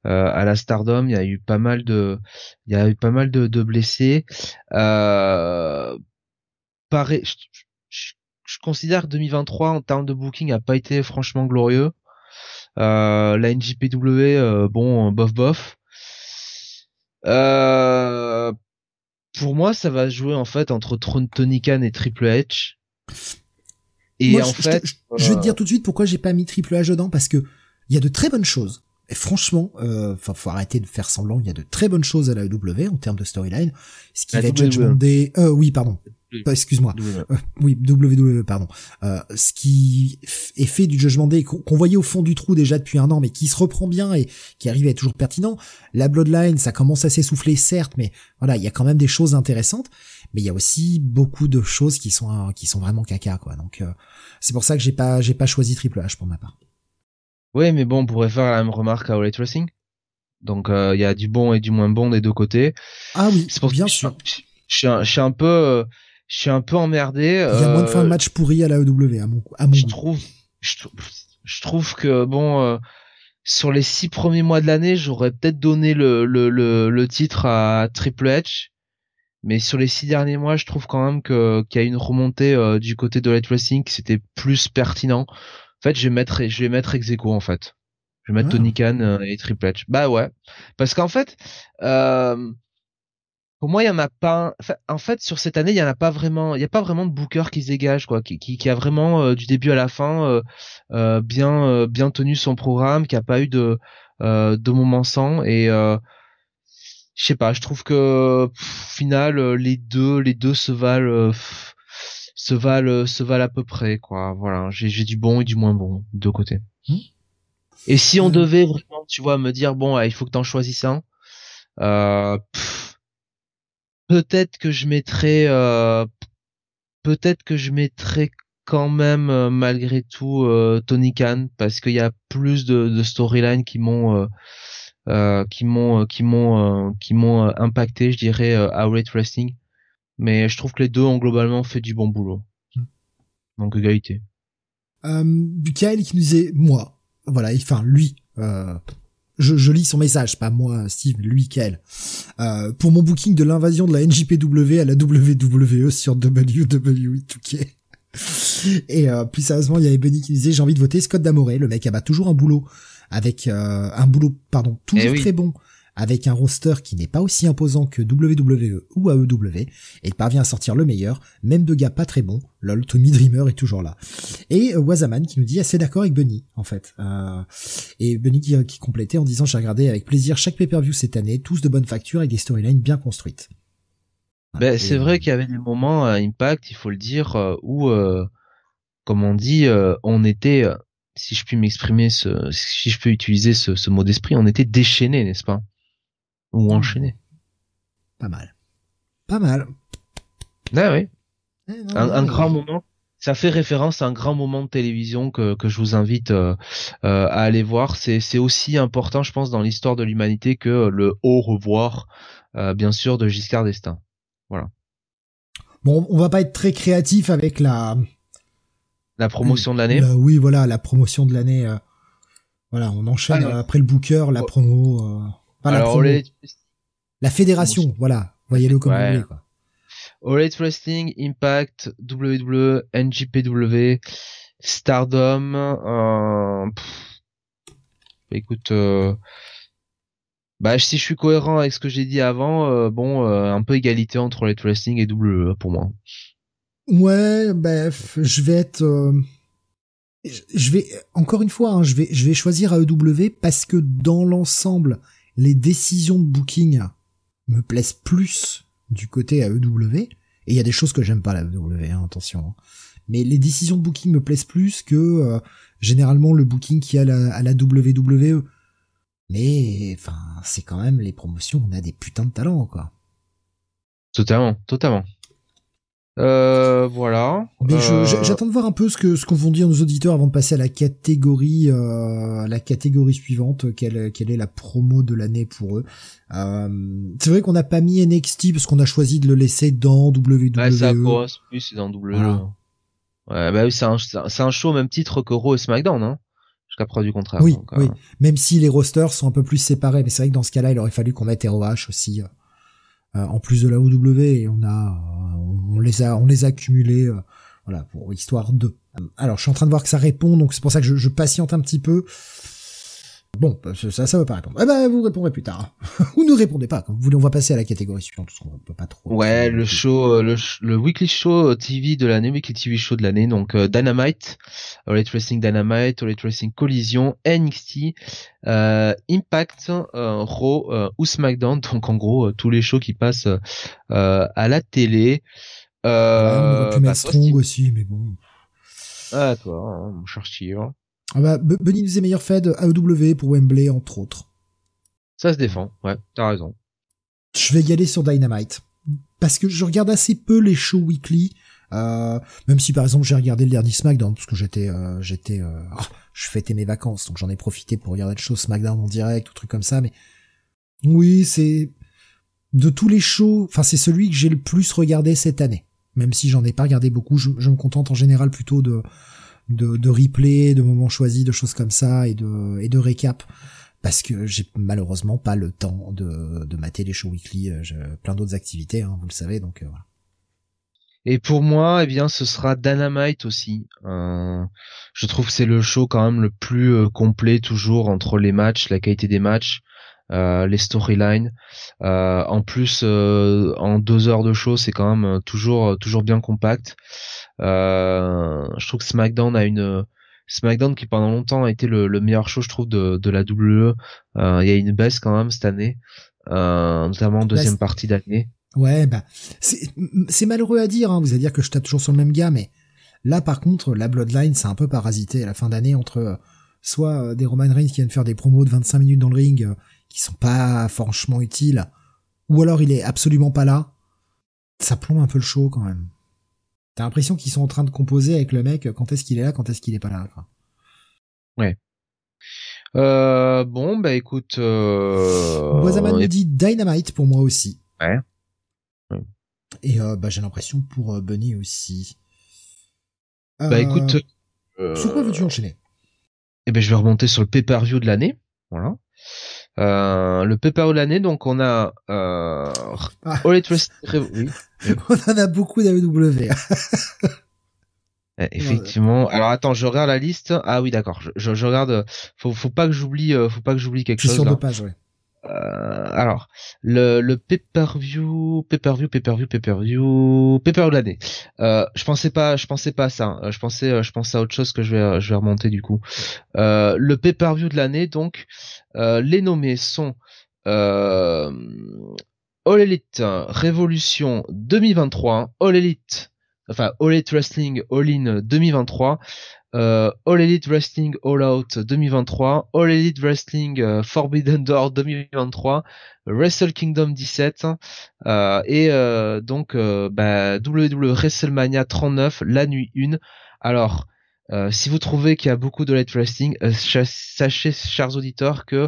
S3: euh, à la Stardom. Il y a eu pas mal de, il y a eu pas mal de, blessés. Euh, pareil, considère que 2023 en termes de booking a pas été franchement glorieux. Euh, la NJPW, bon, bof bof. Euh, pour moi, ça va jouer en fait entre Tony Khan et Triple H.
S2: Et en je, fait, je, vais te dire tout de suite pourquoi j'ai pas mis Triple H dedans parce que il y a de très bonnes choses. Et franchement, euh, faut arrêter de faire semblant. Il y a de très bonnes choses à la W en termes de storyline. Ce qui va être Judgment Day. Euh, oui, pardon. Euh, excuse-moi. Euh, oui, WWE, pardon. Euh, ce qui est fait du Judgment Day, qu'on voyait au fond du trou déjà depuis un an, mais qui se reprend bien et qui arrive à être toujours pertinent. La Bloodline, ça commence à s'essouffler, certes, mais voilà, il y a quand même des choses intéressantes. Mais il y a aussi beaucoup de choses qui sont qui sont vraiment caca, quoi. Donc c'est pour ça que j'ai pas j'ai pas choisi Triple H pour ma part.
S3: Oui, mais bon, on pourrait faire la même remarque à All Racing. Donc il y a du bon et du moins bon des deux côtés.
S2: Ah oui, pour bien sûr.
S3: Je suis un, je suis un peu je suis un peu emmerdé.
S2: Il y a moins de fin de euh, match pourri à la EW à mon, à mon
S3: je trouve, je, trouve que bon, euh, sur les six premiers mois de l'année, j'aurais peut-être donné le, le, le, le, titre à Triple H. Mais sur les six derniers mois, je trouve quand même que qu'il y a une remontée euh, du côté de Light Wrestling qui c'était plus pertinent. En fait, je vais mettre je vais mettre Execo en fait. Je vais mettre ah. Tony Khan et Triple H. Bah ouais, parce qu'en fait, euh, pour moi, il y en a pas. En fait, sur cette année, il y en a pas vraiment. Il y a pas vraiment de booker qui se dégage, quoi, qui, qui, a vraiment euh, du début à la fin euh, euh, bien bien tenu son programme, qui a pas eu de de moments sans. Et je sais pas. Je trouve que au final, les deux les deux se valent. Se valent se valent à peu près quoi. Voilà, j'ai j'ai du bon et du moins bon de côtés.
S2: Hmm.
S3: Et si on
S2: Euh.
S3: devait vraiment, tu vois, me dire bon, il faut que t'en choisisses un, euh, peut-être que je mettrais, euh, peut-être que je mettrais quand même euh, malgré tout euh, Tony Khan parce qu'il y a plus de, de storylines qui m'ont euh, euh, qui m'ont euh, qui m'ont euh, qui m'ont euh, impacté, je dirais euh, Outlet Wrestling. Mais je trouve que les deux ont globalement fait du bon boulot.
S2: Hmm.
S3: Donc égalité.
S2: Euh, Bukael qui nous disait moi, voilà, enfin lui, euh, je, je lis son message, pas moi, Steve, lui, Kael. Euh, pour mon booking de l'invasion de la NJPW à la WWE sur WWE 2K. Et euh, plus sérieusement, il y avait Benny qui disait j'ai envie de voter Scott Damoré, le mec a bah, toujours un boulot avec euh, un boulot pardon toujours
S3: Eh oui.
S2: très bon avec un roster qui n'est pas aussi imposant que WWE ou AEW et il parvient à sortir le meilleur, même de gars pas très bons. Lol, Tommy Dreamer est toujours là. Et euh, Wazaman qui nous dit assez d'accord avec Bunny en fait. Euh, et Bunny qui, qui complétait en disant j'ai regardé avec plaisir chaque pay-per-view cette année, tous de bonne facture avec des storylines bien construites.
S3: Ben,
S2: Et-
S3: c'est vrai qu'il y avait des moments à Impact, il faut le dire, euh, où, euh, comme on dit, euh, on était, euh, si je puis m'exprimer, si je peux utiliser ce, ce mot d'esprit, on était déchaîné, n'est-ce pas? Ou enchaîné.
S2: Pas mal. Pas mal.
S3: Ah oui,
S2: Eh non,
S3: un,
S2: non,
S3: un
S2: non.
S3: grand moment. Ça fait référence à un grand moment de télévision que, que je vous invite euh, euh, à aller voir. C'est, aussi important, je pense, dans l'histoire de l'humanité que le au revoir, euh, bien sûr, de Giscard d'Estaing.
S2: Bon, on va pas être très créatif avec la,
S3: La promotion de l'année.
S2: la- oui, voilà, la promotion de l'année. voilà, on enchaîne euh, après le booker, la
S3: Oh.
S2: promo, la
S3: Alors,
S2: la fédération, voilà. Voyez-le comme
S3: Ouais.
S2: vous voulez, quoi.
S3: All Elite Wrestling, Impact, WWE, NJPW, Stardom. Euh, écoute, euh, bah si je suis cohérent avec ce que j'ai dit avant, euh, bon, un peu égalité entre All Elite Wrestling et WWE pour moi.
S2: Ouais, bref, je vais être, je- je vais encore une fois, hein, je vais, je vais choisir AEW parce que dans l'ensemble, les décisions de booking me plaisent plus du côté AEW. Et il y a des choses que j'aime pas la AEW, hein, attention. hein. Mais les décisions de booking me plaisent plus que euh, généralement le booking qu'il y a la, à la WWE. Mais c'est quand même les promotions, on a des putains de talents, quoi.
S3: Totalement, totalement. Euh, voilà.
S2: Mais je-
S3: Euh,
S2: j'attends de voir un peu ce que ce qu'on vont dire nos auditeurs avant de passer à la catégorie euh, la catégorie suivante. Quelle quelle est la promo de l'année pour eux euh, C'est vrai qu'on n'a pas mis NXT parce qu'on a choisi de le laisser dans WWE.
S3: Ouais, ça correspond plus, c'est dans WWE.
S2: Voilà.
S3: Ouais, bah oui, c'est un, c'est show au même titre que Raw et SmackDown, hein. Jusqu'à preuve du contraire.
S2: Oui,
S3: donc, euh,
S2: oui. Même si les rosters sont un peu plus séparés, mais c'est vrai que dans ce cas-là, il aurait fallu qu'on mette ROH aussi en plus de la OW on a euh, on les a on les a accumulés euh, voilà pour histoire de. Alors je suis en train de voir que ça répond donc c'est pour ça que je patiente un petit peu. Bon, bah, ça ça va pas répondre. Eh ben vous répondrez plus tard ou ne répondez pas comme vous voulez. On va passer à la catégorie suivante parce qu'on peut pas trop.
S3: Ouais, le show, euh, le, weekly show euh, TV de l'année, weekly TV show de l'année, donc euh, Dynamite, All Wrestling Dynamite, All Wrestling Collision, NXT, euh, Impact, euh, Raw ou SmackDown, donc en gros tous les shows qui passent à la télé.
S2: Ouais, on aurait pu
S3: bah,
S2: mettre Strong aussi, mais bon.
S3: Ah toi, hein, mon cher Steve.
S2: Ah bah, B- Bunny nous est meilleur de AEW pour Wembley entre autres.
S3: Ça se défend, ouais, t'as raison.
S2: je vais y aller sur Dynamite parce que je regarde assez peu les shows weekly euh, même si par exemple j'ai regardé le dernier SmackDown parce que j'étais euh, j'étais euh, ah, je fêtais mes vacances donc j'en ai profité pour regarder le show SmackDown en direct ou truc comme ça mais oui c'est de tous les shows enfin c'est celui que j'ai le plus regardé cette année même si j'en ai pas regardé beaucoup je, je me contente en général plutôt de de, de replay de moments choisis de choses comme ça et de et récap parce que j'ai malheureusement pas le temps de, de mater les shows weekly, euh, j'ai plein d'autres activités, hein, vous le savez, donc euh, voilà.
S3: Et pour moi, eh bien, ce sera Dynamite aussi. Euh, je trouve que c'est le show quand même le plus complet toujours entre les matchs, la qualité des matchs, euh, les storylines. Euh, en plus, euh, en deux heures de show, c'est quand même toujours toujours bien compact. Je trouve que SmackDown a une SmackDown qui pendant longtemps a été le, le meilleur show, je trouve, de, de la WWE. Il y a une baisse quand même cette année, notamment en deuxième partie d'année.
S2: Ouais, bah c'est malheureux à dire. Hein. Vous allez dire que je tape toujours sur le même gars, mais là par contre, la Bloodline, c'est un peu parasité à la fin d'année entre soit des Roman Reigns qui viennent faire des promos de 25 minutes dans le ring qui sont pas franchement utiles, ou alors il est absolument pas là. Ça plombe un peu le show quand même. T'as l'impression qu'ils sont en train de composer avec le mec quand est-ce qu'il est là, quand est-ce qu'il est pas là. Quoi.
S3: Ouais. Euh, bon, bah écoute. Euh...
S2: Dit Dynamite pour moi aussi.
S3: Ouais.
S2: Et euh, bah, j'ai l'impression pour euh, Bunny aussi.
S3: Bah écoute.
S2: Sur quoi veux-tu enchaîner?
S3: Eh ben je vais remonter sur le pay-per-view de l'année. Voilà. Euh, le de l'année, donc on a euh, ah. All oui.
S2: on en a beaucoup d'AEW.
S3: Eh, effectivement. Alors attends, je regarde la liste. Ah oui, d'accord. Je, je, regarde. Faut, faut pas que j'oublie. Euh, faut pas que j'oublie quelque chose.
S2: Sur
S3: deux
S2: pages, ouais.
S3: Euh, alors, le, le pay-per-view, pay-per-view, pay-per-view, pay-per-view, pay-per-view de l'année. Euh, je pensais pas, je pensais pas à ça. Je pensais, je pensais à autre chose que je vais, je vais remonter du coup. Euh, le pay-per-view de l'année, donc, euh, les nommés sont euh, All Elite Révolution 2023, All Elite enfin All Elite Wrestling All In 2023, euh, All Elite Wrestling All Out 2023, All Elite Wrestling euh, Forbidden Door 2023, Wrestle Kingdom 17 euh, et euh, donc bah, WWE WrestleMania 39 la nuit 1. Alors si vous trouvez qu'il y a beaucoup de Elite Wrestling, sachez chers auditeurs que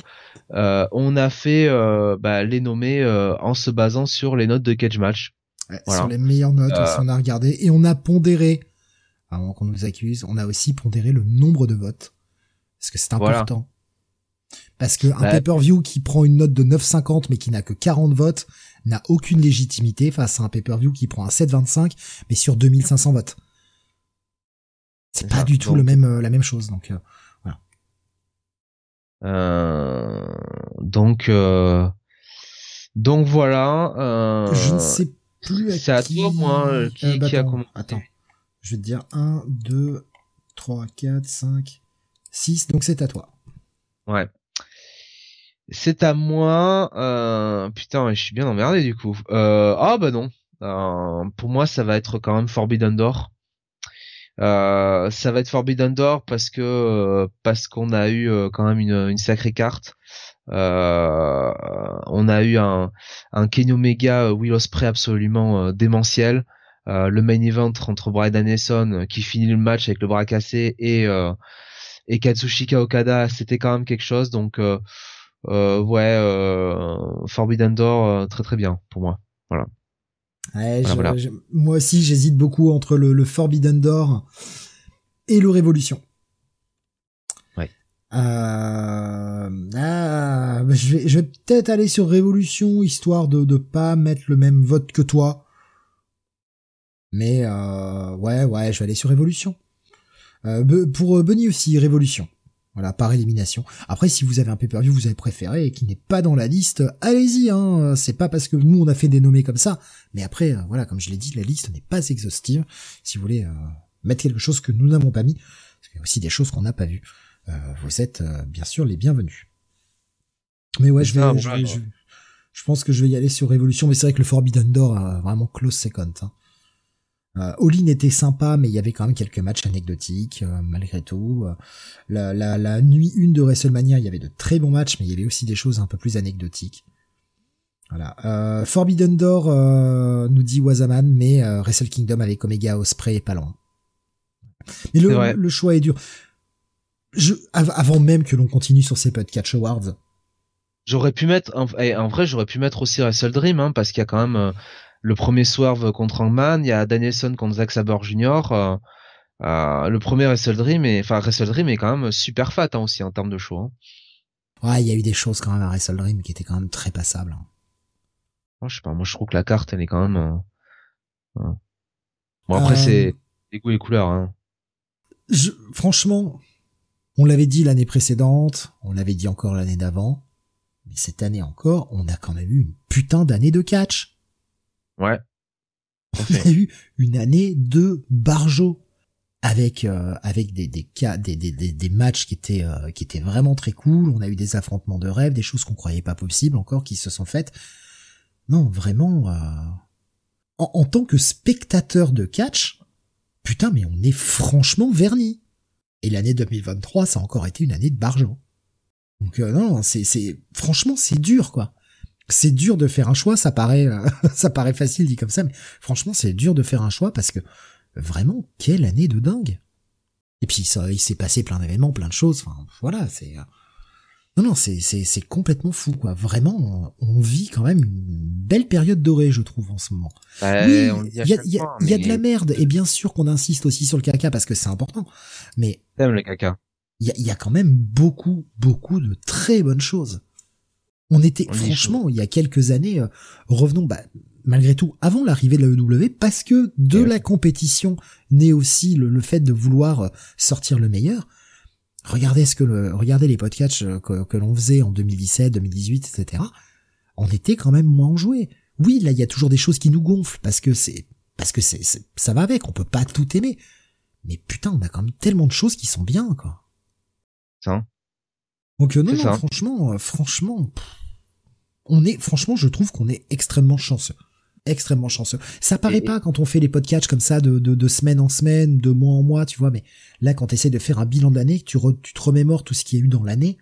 S3: on a fait bah, les nommés en se basant sur les notes de Cage Match.
S2: Sur les meilleures notes, on a regardé et on a pondéré, avant qu'on nous accuse, on a aussi pondéré le nombre de votes. Parce que c'est important. Parce que un bah, pay-per-view qui prend une note de 9,50 mais qui n'a que 40 votes n'a aucune légitimité face à un pay-per-view qui prend un 7,25 mais sur 2500 votes. C'est pas du tout le même, euh, la même chose, donc euh, voilà.
S3: Euh, donc, donc voilà.
S2: Je ne sais
S3: c'est à toi, moi, qui, bah, qui a commencé.
S2: Attends. Je vais te dire 1, 2, 3, 4, 5, 6. Donc c'est à toi.
S3: Ouais. C'est à moi. Euh... Putain, je suis bien emmerdé du coup. Euh... Ah bah non. Euh... Pour moi, ça va être quand même Forbidden Door. Euh, ça va être Forbidden Door parce que euh, parce qu'on a eu quand même une, sacrée carte. On a eu un, un Kenny Omega Will absolument euh, le main event entre Brian Danielson qui finit le match avec le bras cassé et et Katsushika Okada, c'était quand même quelque chose. Donc euh, ouais, Forbidden Door, très très bien pour moi. Voilà.
S2: moi aussi, j'hésite beaucoup entre le, le, Forbidden Door et le Révolution. Euh, ah, je vais, je vais peut-être aller sur Révolution histoire de de pas mettre le même vote que toi. Mais euh, ouais, ouais, je vais aller sur Révolution. Euh, pour euh, Bunny aussi, Révolution. Voilà, par élimination. Après, si vous avez un pay-per-view vous avez préféré et qui n'est pas dans la liste, allez-y. Hein. C'est pas parce que nous on a fait des nommés comme ça, mais après, voilà, comme je l'ai dit, la liste n'est pas exhaustive. Si vous voulez mettre quelque chose que nous n'avons pas mis, parce qu'il y a aussi des choses qu'on n'a pas vues. Euh, vous êtes euh, bien sûr les bienvenus. Mais ouais, je vais, je, je, pense que je vais y aller sur Révolution, mais c'est vrai que le Forbidden Door a vraiment close second. Hein. Euh, All-in était sympa, mais il y avait quand même quelques matchs anecdotiques euh, malgré tout. la, la, la, nuit une de WrestleMania, il y avait de très bons matchs, mais il y avait aussi des choses un peu plus anecdotiques. Voilà. Euh, Forbidden Door nous dit Wazaman, mais Wrestle Kingdom avec Omega Osprey et pas loin. Mais le, le, choix est dur je, avant même que l'on continue sur ces podcasts Awards.
S3: J'aurais pu mettre, en, eh, en, vrai, j'aurais pu mettre aussi Wrestle Dream, hein, parce qu'il y a quand même euh, le premier Swerve contre Hangman, il y a Danielson contre Zack Sabre Jr. Euh, euh, le premier Wrestle Dream, et enfin Wrestle Dream est quand même super fat hein, aussi en termes de show. Hein.
S2: Ouais, il y a eu des choses quand même à Wrestle Dream qui étaient quand même très passables. Hein.
S3: Moi, je sais pas, moi je trouve que la carte, elle est quand même. Bon après, c'est les goûts et les couleurs. Hein.
S2: Je, franchement, on l'avait dit l'année précédente, on l'avait dit encore l'année d'avant, mais cette année encore, on a quand même eu une putain d'année de catch.
S3: Ouais.
S2: On a eu une année de barjo avec euh, avec des des, cas, des, des, des, matchs qui étaient euh, qui étaient vraiment très cool. On a eu des affrontements de rêve, des choses qu'on croyait pas possibles encore qui se sont faites. non, vraiment, euh, en, en, tant que spectateur de catch, putain, mais on est franchement verni. Et l'année 2023, ça a encore été une année de bargeon. Donc euh, non, c'est, c'est, franchement, c'est dur, quoi. C'est dur de faire un choix, ça paraît, euh, ça paraît facile dit comme ça, mais franchement, c'est dur de faire un choix parce que vraiment, quelle année de dingue. Et puis ça, il s'est passé plein d'événements, plein de choses. Enfin, voilà, c'est. Non, non, c'est c'est c'est complètement fou, quoi. Vraiment, on, vit quand même une belle période dorée, je trouve, en ce moment.
S3: Bah,
S2: oui, il y a, y, a, y a de la merde, et bien sûr qu'on insiste aussi sur le caca parce que c'est important. Mais
S3: t'aimes le caca.
S2: Il y a, y a quand même beaucoup, beaucoup de très bonnes choses. On était, franchement, il y a quelques années, euh, revenons, bah, malgré tout, avant l'arrivée de la EW, parce que de la compétition naît aussi le, le fait de vouloir euh, sortir le meilleur regardez ce que le, regardez les podcasts euh, que, que l'on faisait en 2017, 2018, etc. On était quand même moins enjoués. Oui, là, il y a toujours des choses qui nous gonflent parce que c'est, parce que c'est, ça va avec. On peut pas tout aimer. Mais putain, on a quand même tellement de choses qui sont bien, quoi.
S3: Ça.
S2: Donc euh, non, non, franchement, euh, franchement, on est, franchement, je trouve qu'on est extrêmement chanceux extrêmement chanceux. Ça paraît pas quand on fait les podcasts comme ça de, de, de, semaine en semaine, de mois en mois, tu vois, mais là quand tu essaies de faire un bilan de l'année, tu, tu te remémores tout ce qu'il y a eu dans l'année,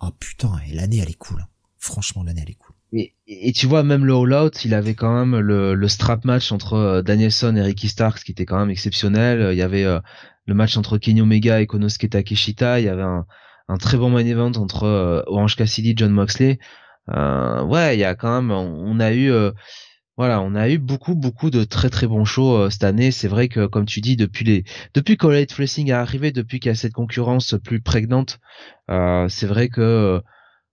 S2: oh putain, et l'année elle est cool. Franchement, l'année elle est cool.
S3: Et, et, tu vois, même le All Out, il avait quand même le, le strap match entre euh, Danielson et Ricky Starks qui était quand même exceptionnel. Il y avait euh, le match entre Kenny Omega et Konosuke Takeshita. Il y avait un, un très bon main event entre euh, Orange Cassidy et John Moxley. ouais, il y a quand même, on a eu voilà, on a eu beaucoup beaucoup de très très bons shows euh, cette année. C'est vrai que comme tu dis, depuis les depuis Light Racing est arrivé, depuis qu'il y a cette concurrence plus prégnante, euh, c'est vrai que euh,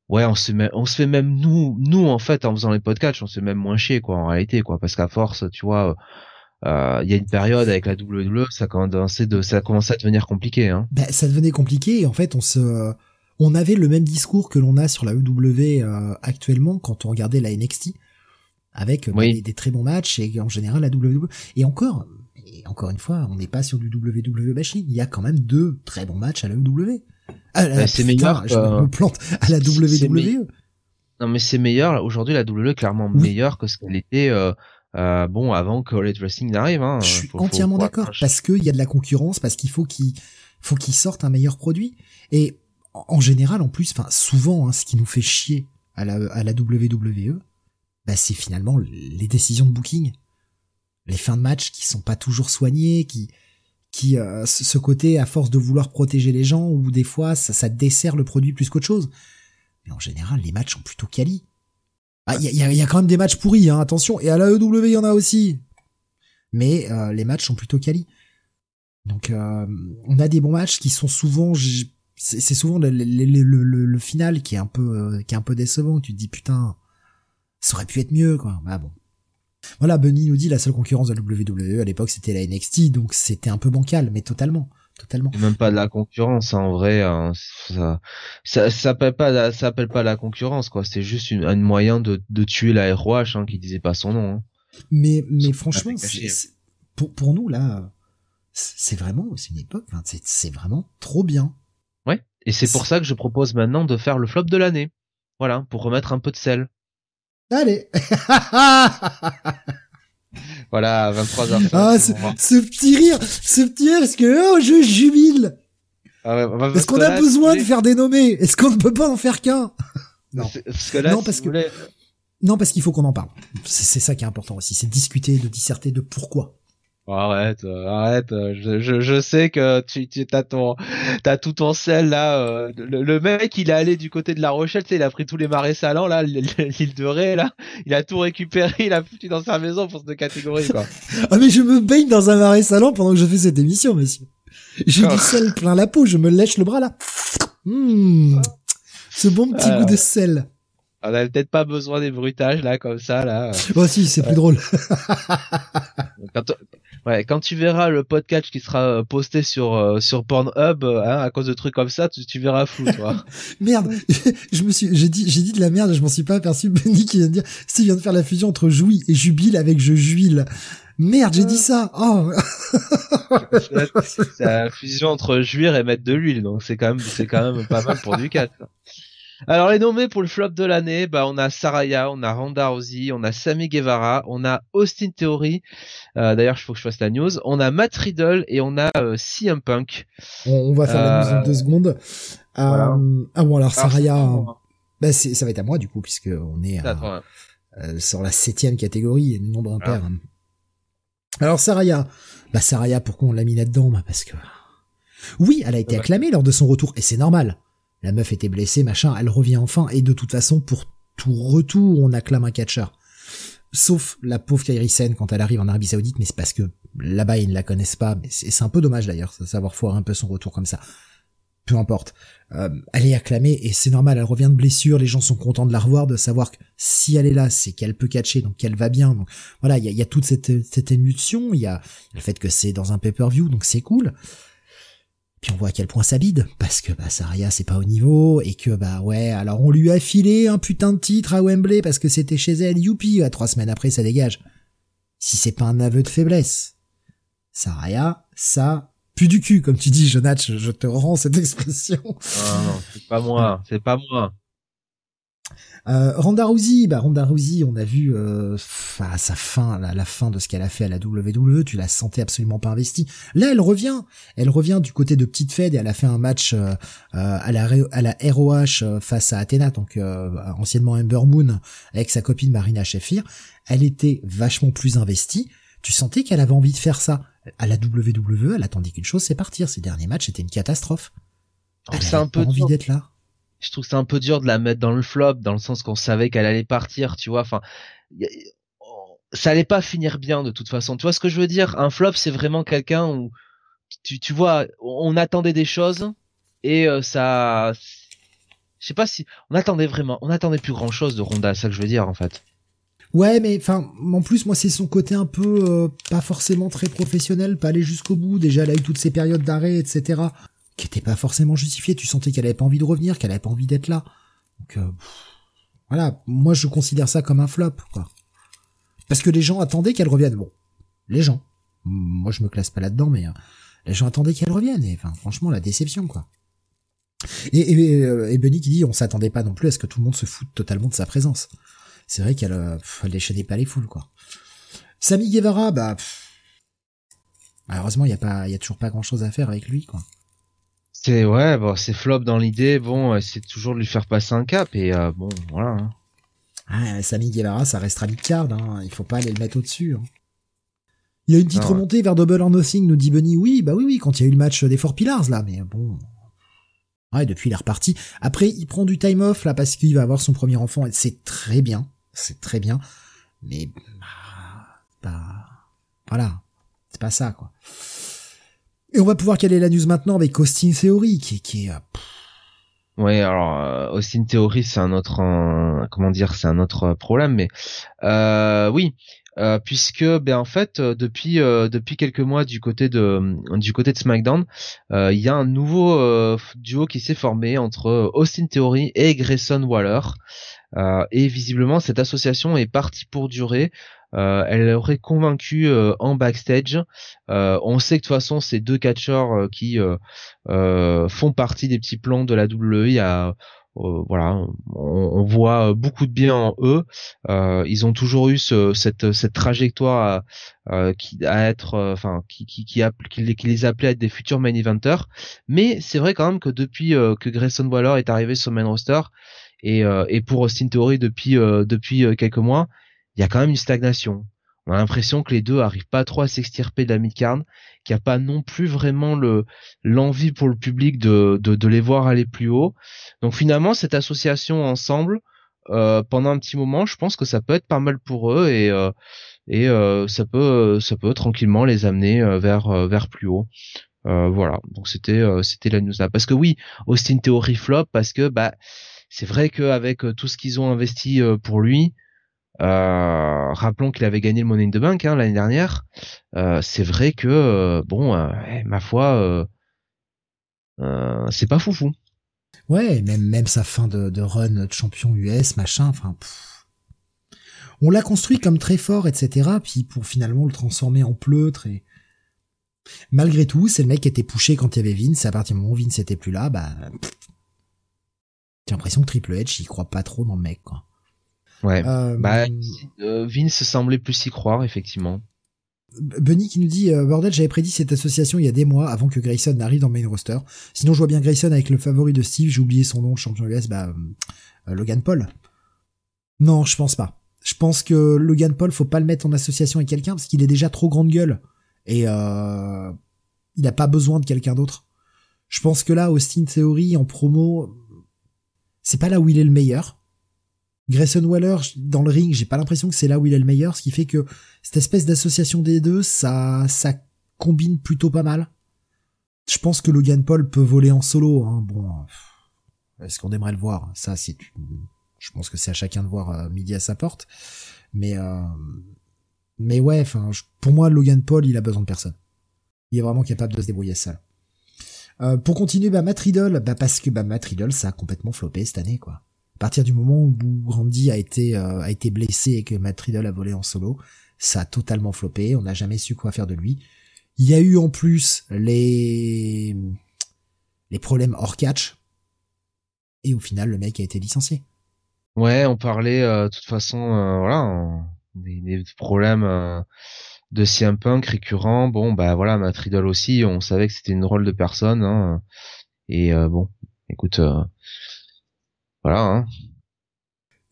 S3: ouais, on se met, on se fait même nous nous en fait en faisant les podcasts, on se fait même moins chier quoi en réalité quoi, parce qu'à force, tu vois. Il y a une période avec la WWE, ça a commencé de, ça a commencé à devenir compliqué. Hein.
S2: Ben, ça devenait compliqué et en fait on se, on avait le même discours que l'on a sur la WWE actuellement quand on regardait la NXT avec bah, des, très bons matchs et en général la WWE. Et encore, et encore une fois, on n'est pas sur du WWE bashing. Il y a quand même deux très bons matchs à la WWE.
S3: Ah, bah, c'est meilleur.
S2: Je me plante à la WWE.
S3: Non mais c'est meilleur. Aujourd'hui, la WWE est clairement meilleure que ce qu'elle était. Euh, euh, bon, avant que All Wrestling n'arrive. Hein.
S2: Je suis entièrement d'accord parce qu'il y a de la concurrence, parce qu'il faut qu'il faut qu'ils sortent un meilleur produit. Et en général, en plus, enfin souvent, hein, ce qui nous fait chier à la, à la WWE, bah, c'est finalement les décisions de booking, les fins de match qui sont pas toujours soignées, qui qui euh, ce côté à force de vouloir protéger les gens ou des fois ça, ça dessert le produit plus qu'autre chose. Mais en général, les matchs sont plutôt quali. Ah, il y a, y a, quand même des matchs pourris, hein, attention. Et à la EW, il y en a aussi. Mais euh, les matchs sont plutôt quali. Donc, euh, on a des bons matchs qui sont souvent, c'est souvent le, le, le, le, final qui est un peu, qui est un peu décevant. Tu te dis putain, ça aurait pu être mieux, quoi. Bah bon. Voilà, Bunny nous dit la seule concurrence de la WWE à l'époque c'était la NXT, donc c'était un peu bancal, mais totalement. Totalement.
S3: même pas de la concurrence hein, en vrai, hein, ça, ça, s'appelle pas, ça s'appelle pas la concurrence quoi. C'est juste une, un moyen de, de tuer la ROH hein, qui disait pas son nom. Hein.
S2: Mais mais franchement, pour pour nous là, c'est vraiment c'est une époque, c'est vraiment trop bien.
S3: Ouais. Et c'est pour ça que je propose maintenant de faire le flop de l'année. Voilà, pour remettre un peu de sel.
S2: Allez
S3: Voilà, 23h.
S2: Ah, ce, petit rire, ce petit rire, parce que oh, je jubile. Ah ouais, Est-ce qu'on a besoin de faire des nommés? Est-ce qu'on ne peut pas en faire qu'un?
S3: Non. Parce que là, non, parce que...
S2: non, parce qu'il faut qu'on en parle. C'est ça qui est important aussi, c'est discuter, de disserter de pourquoi.
S3: Arrête, euh, arrête. Euh, je, je, je, sais que tu, tu as ton, t'as tout ton sel là. Euh, le, mec, il est allé du côté de La Rochelle, tu sais, il a pris tous les marais salants là, l'île de Ré là. Il a tout récupéré, il a foutu dans sa maison pour cette catégorie quoi.
S2: ah mais je me baigne dans un marais salant pendant que je fais cette émission, monsieur. J'ai du sel plein la peau, je me lèche le bras là. Mmh, ce bon petit goût de sel.
S3: On a peut-être pas besoin des bruitages là comme ça là.
S2: Oh si, c'est plus drôle.
S3: Ouais, quand tu verras le podcast qui sera euh, posté sur euh, sur Pornhub euh, hein, à cause de trucs comme ça, tu, tu verras flou, toi.
S2: merde, je me suis j'ai dit j'ai dit de la merde, je m'en suis pas aperçu Benny qui vient de dire Steve vient de faire la fusion entre jouis et jubile avec je juile. Merde, j'ai dit ça. Oh.
S3: c'est la fusion entre jouir et mettre de l'huile, donc c'est quand même c'est quand même pas mal pour du 4. Alors les nommés pour le flop de l'année, bah on a Saraya, on a Ronda Rousey, on a Sammy Guevara, on a Austin Theory. Euh, D'ailleurs, il faut que je fasse la news. On a Matt Riddle et on a euh, CM Punk.
S2: On, va faire la news en deux secondes. Euh, ah bon alors Saraya, bah, ça va être à moi du coup puisque on est sur la septième catégorie, nombre impair. Alors Saraya, bah Saraya, pourquoi on l'a mis là-dedans? Bah, Parce que oui, elle a été acclamée lors de son retour et c'est normal. La meuf était blessée, machin, elle revient enfin, et de toute façon, pour tout retour, on acclame un catcheur. Sauf la pauvre Kairi Sen quand elle arrive en Arabie Saoudite, mais c'est parce que là-bas ils ne la connaissent pas, mais c'est un peu dommage d'ailleurs, savoir foirer un peu son retour comme ça. Peu importe. Euh, elle est acclamée et c'est normal, elle revient de blessure, les gens sont contents de la revoir, de savoir que si elle est là, c'est qu'elle peut catcher, donc qu'elle va bien. Donc voilà, il y a, toute cette, cette émulsion, il y a le fait que c'est dans un pay-per-view, donc c'est cool. Puis on voit à quel point ça bide, parce que bah Saria c'est pas au niveau, et que bah ouais, alors on lui a filé un putain de titre à Wembley parce que c'était chez elle, youpi, à trois semaines après ça dégage. Si c'est pas un aveu de faiblesse. Saria, ça pue du cul, comme tu dis, Jonathan, je, te rends cette expression.
S3: Non, non, c'est pas moi, c'est pas moi.
S2: Euh, Ronda Rousey, bah Ronda Rousey, on a vu euh, à sa fin, la, la fin de ce qu'elle a fait à la WWE, tu la sentais absolument pas investie. Là, elle revient, elle revient du côté de Petite Fed et elle a fait un match euh, euh à la à la ROH euh, face à Athena, donc euh, anciennement Ember Moon, avec sa copine Marina Shafir. Elle était vachement plus investie. Tu sentais qu'elle avait envie de faire ça. À la WWE, elle attendait qu'une chose, c'est partir. Ces derniers matchs étaient une catastrophe. Elle
S3: c'est un peu
S2: envie d'être là
S3: je trouve c'est un peu dur de la mettre dans le flop dans le sens qu'on savait qu'elle allait partir tu vois enfin ça allait pas finir bien de toute façon. Tu vois ce que je veux dire? Un flop c'est vraiment quelqu'un où tu, vois on attendait des choses et euh, ça je sais pas si on attendait vraiment on attendait plus grand chose de Ronda c'est ça que je veux dire en fait.
S2: Ouais, mais enfin, en plus, moi, c'est son côté un peu euh, pas forcément très professionnel, pas aller jusqu'au bout. Déjà, elle a eu toutes ces périodes d'arrêt, etc qui était pas forcément justifié. Tu sentais qu'elle avait pas envie de revenir, qu'elle avait pas envie d'être là. Donc euh, voilà, moi je considère ça comme un flop, quoi. Parce que les gens attendaient qu'elle revienne. Bon, les gens. Moi je me classe pas là-dedans, mais euh, les gens attendaient qu'elle revienne. Et enfin, franchement, la déception, quoi. Et, et, euh, et Benny qui dit, on s'attendait pas non plus à ce que tout le monde se foute totalement de sa présence. C'est vrai qu'elle euh, elle déchaînait pas les foules, quoi. Sami Guevara, bah, malheureusement, il y a pas, y a toujours pas grand chose à faire avec lui, quoi.
S3: C'est ouais, bon, c'est flop dans l'idée. Bon, c'est toujours de lui faire passer un cap et euh, bon, voilà. Hein.
S2: Ah, Sami Guevara, ça restera mid-card. Hein. Il faut pas aller le mettre au-dessus. Hein. Il y a une petite remontée vers Double or Nothing, nous dit Bunny. Oui, bah oui, oui, quand il y a eu le match des Four Pillars là, mais bon. Ouais, depuis il est reparti. Après, il prend du time off là parce qu'il va avoir son premier enfant. et C'est très bien, c'est très bien. Mais bah, bah voilà, c'est pas ça quoi. Et on va pouvoir caler la news maintenant avec Austin Theory, qui, qui est... Euh,
S3: oui, alors euh, Austin Theory, c'est un autre, comment dire, c'est un autre problème, mais euh, oui, euh, puisque ben en fait depuis depuis quelques mois du côté de du côté de SmackDown, il y a un nouveau duo qui s'est formé entre Austin Theory et Grayson Waller. et visiblement cette association est partie pour durer euh, elle aurait convaincu euh, en backstage. Euh, on sait que de toute façon, ces deux catcheurs qui font partie des petits plans de la WWE à voilà, on, voit beaucoup de bien en eux. ils ont toujours eu cette, cette trajectoire à, qui à être, enfin, qui qui qui, qui, les appelait à être des futurs main eventers. Mais c'est vrai quand même que depuis que Grayson Waller est arrivé sur main roster et, et pour Austin Theory depuis depuis quelques mois, il y a quand même une stagnation. On a l'impression que les deux arrivent pas trop à s'extirper de la midcard, qu'il n'y a pas non plus vraiment le l'envie pour le public de, de, les voir aller plus haut. Donc finalement, cette association ensemble, euh, pendant un petit moment, je pense que ça peut être pas mal pour eux et euh, et euh, ça peut ça peut tranquillement les amener vers vers plus haut. voilà. Donc c'était c'était la news là. Parce que oui, Austin Theory flop parce que bah c'est vrai qu'avec tout ce qu'ils ont investi pour lui, euh, rappelons qu'il avait gagné le Money in the Bank hein, l'année dernière. Euh, c'est vrai que euh, bon, ma foi, c'est pas foufou.
S2: Ouais, même même sa fin de, run de champion US, machin. Enfin, on l'a construit comme très fort, etc. Puis pour finalement le transformer en pleutre et malgré tout, c'est le mec qui était poussé quand il y avait Vince. À partir du moment où Vince était plus là, bah J'ai l'impression que Triple H, il croit pas trop dans le mec, quoi.
S3: Ouais. Euh, bah, euh, Vince semblait plus y croire, effectivement.
S2: Bunny qui nous dit euh, bordel j'avais prédit cette association il y a des mois avant que Grayson n'arrive dans le main roster sinon je vois bien Grayson avec le favori de Steve j'ai oublié son nom le champion US bah Logan Paul non je pense pas je pense que Logan Paul faut pas le mettre en association avec quelqu'un parce qu'il est déjà trop grande gueule et euh, il a pas besoin de quelqu'un d'autre je pense que là Austin Theory en promo c'est pas là où il est le meilleur. Grayson Waller, dans le ring, j'ai pas l'impression que c'est là où il est le meilleur, ce qui fait que cette espèce d'association des deux, ça, ça combine plutôt pas mal. Je pense que Logan Paul peut voler en solo, hein. Bon, est-ce qu'on aimerait le voir? Ça, c'est, je pense que c'est à chacun de voir euh, midi à sa porte. Mais, euh, mais ouais, enfin, pour moi, Logan Paul, il a besoin de personne. Il est vraiment capable de se débrouiller seul. Euh, pour continuer, bah, Matt Riddle, bah, parce que bah, Matt Riddle, ça a complètement floppé cette année, quoi. À partir du moment où Randy a été euh, a été blessé et que Matt Riddle a volé en solo, ça a totalement floppé. On n'a jamais su quoi faire de lui. Il y a eu en plus les les problèmes hors catch. Et au final, le mec a été licencié.
S3: Ouais, on parlait euh, de toute façon, voilà, des, des problèmes de CM Punk récurrent. Bon, bah voilà, Matt Riddle aussi, on savait que c'était une rôle de personne. Hein. et euh, bon, écoute, euh, voilà. Hein.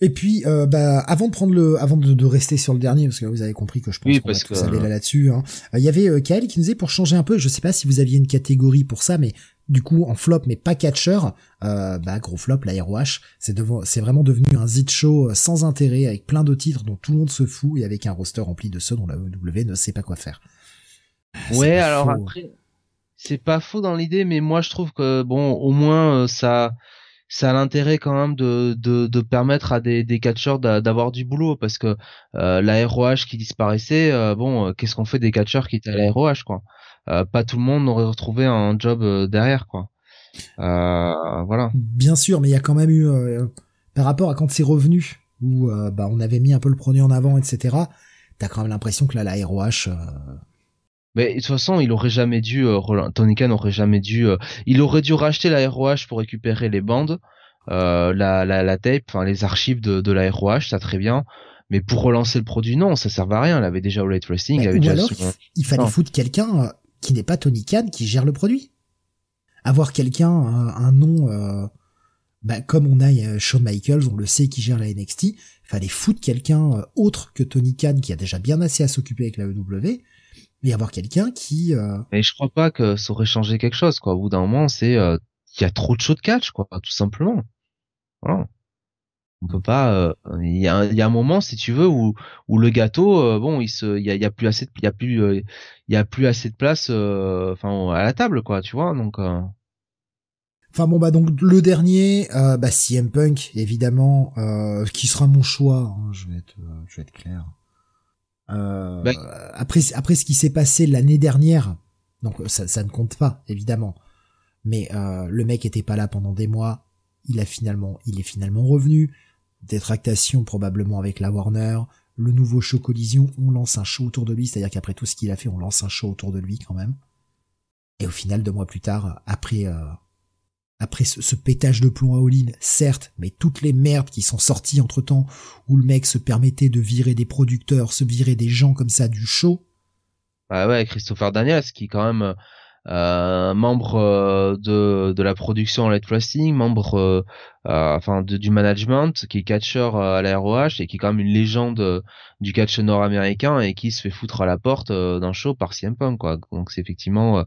S2: Et puis, euh, bah, avant de prendre le, avant de, rester sur le dernier, parce que vous avez compris que je pense
S3: oui,
S2: qu'on va
S3: tous
S2: aller là là-dessus. Hein. Il y avait Kael qui nous disait pour changer un peu. Je sais pas si vous aviez une catégorie pour ça, mais du coup en flop mais pas catcher, euh, bah gros flop la ROH, c'est c'est vraiment devenu un zit show euh, sans intérêt avec plein de titres dont tout le monde se fout et avec un roster rempli de ceux dont la WWE ne sait pas quoi faire.
S3: Ouais, alors après c'est pas faux dans l'idée mais moi je trouve que bon au moins euh, ça ça a l'intérêt quand même de, de, permettre à des, des catcheurs d'avoir du boulot parce que euh, la ROH qui disparaissait, euh, bon, qu'est-ce qu'on fait des catcheurs qui étaient à la ROH quoi? Euh, pas tout le monde aurait retrouvé un job euh, derrière quoi. Euh, voilà.
S2: Bien sûr, mais il y a quand même eu par rapport à quand c'est revenu où bah on avait mis un peu le produit en avant, etc. T'as quand même l'impression que là la ROH
S3: mais de toute façon, il aurait jamais dû, Tony Khan aurait jamais dû, il aurait dû racheter la ROH pour récupérer les bandes, la, la, la tape, enfin les archives de, de la ROH, ça très bien. Mais pour relancer le produit, non, ça servait à rien. Il avait déjà au Late Wrestling. il, avait déjà
S2: alors, il fallait foutre quelqu'un qui n'est pas Tony Khan qui gère le produit. Avoir quelqu'un, un, nom, euh, bah, comme on a euh, Shawn Michaels, on le sait, qui gère la NXT, fallait foutre quelqu'un euh, autre que Tony Khan qui a déjà bien assez à s'occuper avec la EW, et avoir quelqu'un qui...
S3: Mais je crois pas que ça aurait changé quelque chose, quoi. Au bout d'un moment, c'est... Il y a trop de shows de catch, quoi, tout simplement. Voilà on peut pas euh, il y, a, y, a, un moment si tu veux où, où le gâteau euh, bon il se il y a, y a, plus assez il y a plus euh, il y a plus assez de place enfin à la table quoi tu vois donc
S2: Enfin bon bah donc le dernier bah CM Punk évidemment qui sera mon choix hein, je vais être je vais être clair. Bah, après après ce qui s'est passé l'année dernière donc ça, ça ne compte pas évidemment. Mais le mec était pas là pendant des mois. Il a finalement il est finalement revenu. Des tractations probablement avec la Warner, le nouveau show Collision, on lance un show autour de lui, c'est-à-dire qu'après tout ce qu'il a fait, on lance un show autour de lui quand même. Et au final, deux mois plus tard, après euh, après ce, pétage de plomb à all certes, mais toutes les merdes qui sont sorties entre temps, où le mec se permettait de virer des producteurs, se virer des gens comme ça du show.
S3: Bah ouais, Christopher Daniels, qui quand même euh, membre euh, de, de la production Let Wrestling, membre euh, enfin du management, qui est catcheur à la ROH et qui est quand même une légende du catch nord-américain et qui se fait foutre à la porte d'un show par CM Punk quoi. Donc c'est effectivement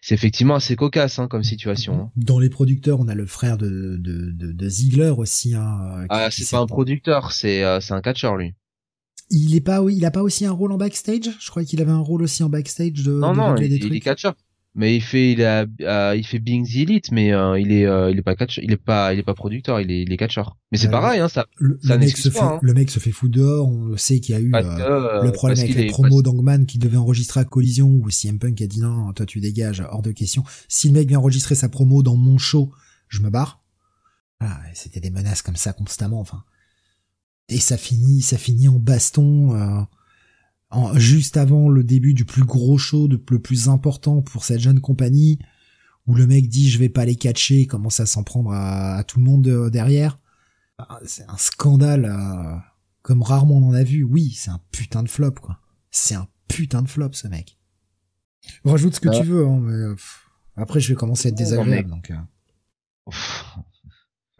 S3: c'est effectivement assez cocasse hein, comme situation. Hein.
S2: Dans les producteurs, on a le frère de de, de, Ziegler aussi. Hein,
S3: ah c'est pas un producteur, c'est c'est un catcheur lui.
S2: Il est pas, il a pas aussi un rôle en backstage? Je crois qu'il avait un rôle aussi en backstage de.
S3: Non non, il, il est catcheur mais il fait il a euh, il fait Being the Elite mais euh, il est euh, il est pas catch il est pas il est pas producteur il est il est catcheur. Mais c'est pareil hein ça
S2: le,
S3: ça
S2: mec se fait
S3: hein.
S2: le mec se fait on sait qu'il y a eu le problème avec les promos d'Angman qui devait enregistrer à collision ou CM Punk a dit non toi tu dégages hors de question. Si le mec vient enregistrer sa promo dans mon show je me barre. Voilà c'était des menaces comme ça constamment enfin. Et ça finit ça finit en baston juste avant le début du plus gros show, de, le plus important pour cette jeune compagnie, où le mec dit je vais pas les catcher, commence à s'en prendre à, tout le monde euh, derrière. Ah, c'est un scandale euh, comme rarement on en a vu. Oui, c'est un putain de flop quoi. C'est un putain de flop ce mec. Rajoute ce que tu veux, hein, mais après je vais commencer à être désagréable donc.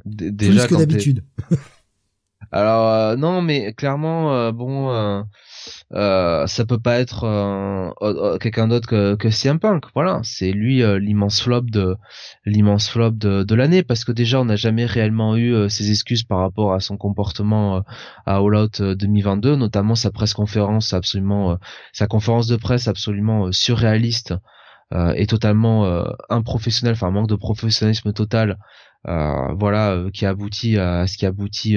S3: Déjà
S2: Plus que d'habitude.
S3: Alors euh, non, mais clairement, euh, bon, euh, euh, ça peut pas être quelqu'un d'autre que, que CM Punk. Voilà, c'est lui l'immense flop de l'immense flop de, de l'année parce que déjà on n'a jamais réellement eu ses excuses par rapport à son comportement à All Out 2022, notamment sa presse conférence absolument, sa conférence de presse absolument surréaliste et totalement improfessionnel, enfin manque de professionnalisme total euh, voilà, euh, qui aboutit à ce qui aboutit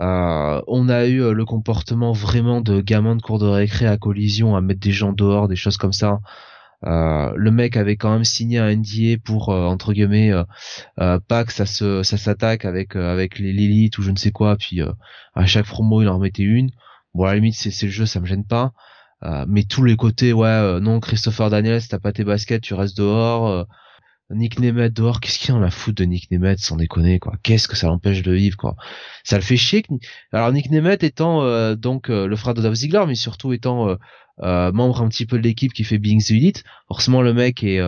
S3: euh, on a eu le comportement vraiment de gamin de cours de récré à collision, à mettre des gens dehors, des choses comme ça. Euh, le mec avait quand même signé un NDA pour entre guillemets pas que ça se ça s'attaque avec avec les l'élite ou je ne sais quoi puis à chaque promo il en remettait une bon à la limite c'est c'est le jeu ça me gêne pas mais tous les côtés ouais non Christopher Daniels t'as pas tes baskets tu restes dehors Nick Nemeth dehors, qu'est-ce qu'il en a foutre de Nick Nemeth sans déconner quoi Qu'est-ce que ça l'empêche de vivre quoi Ça le fait chier. Alors Nick Nemeth étant euh, donc euh, le frère de Dolph Ziggler, mais surtout étant euh, membre un petit peu de l'équipe qui fait Being the Elite, forcément le mec est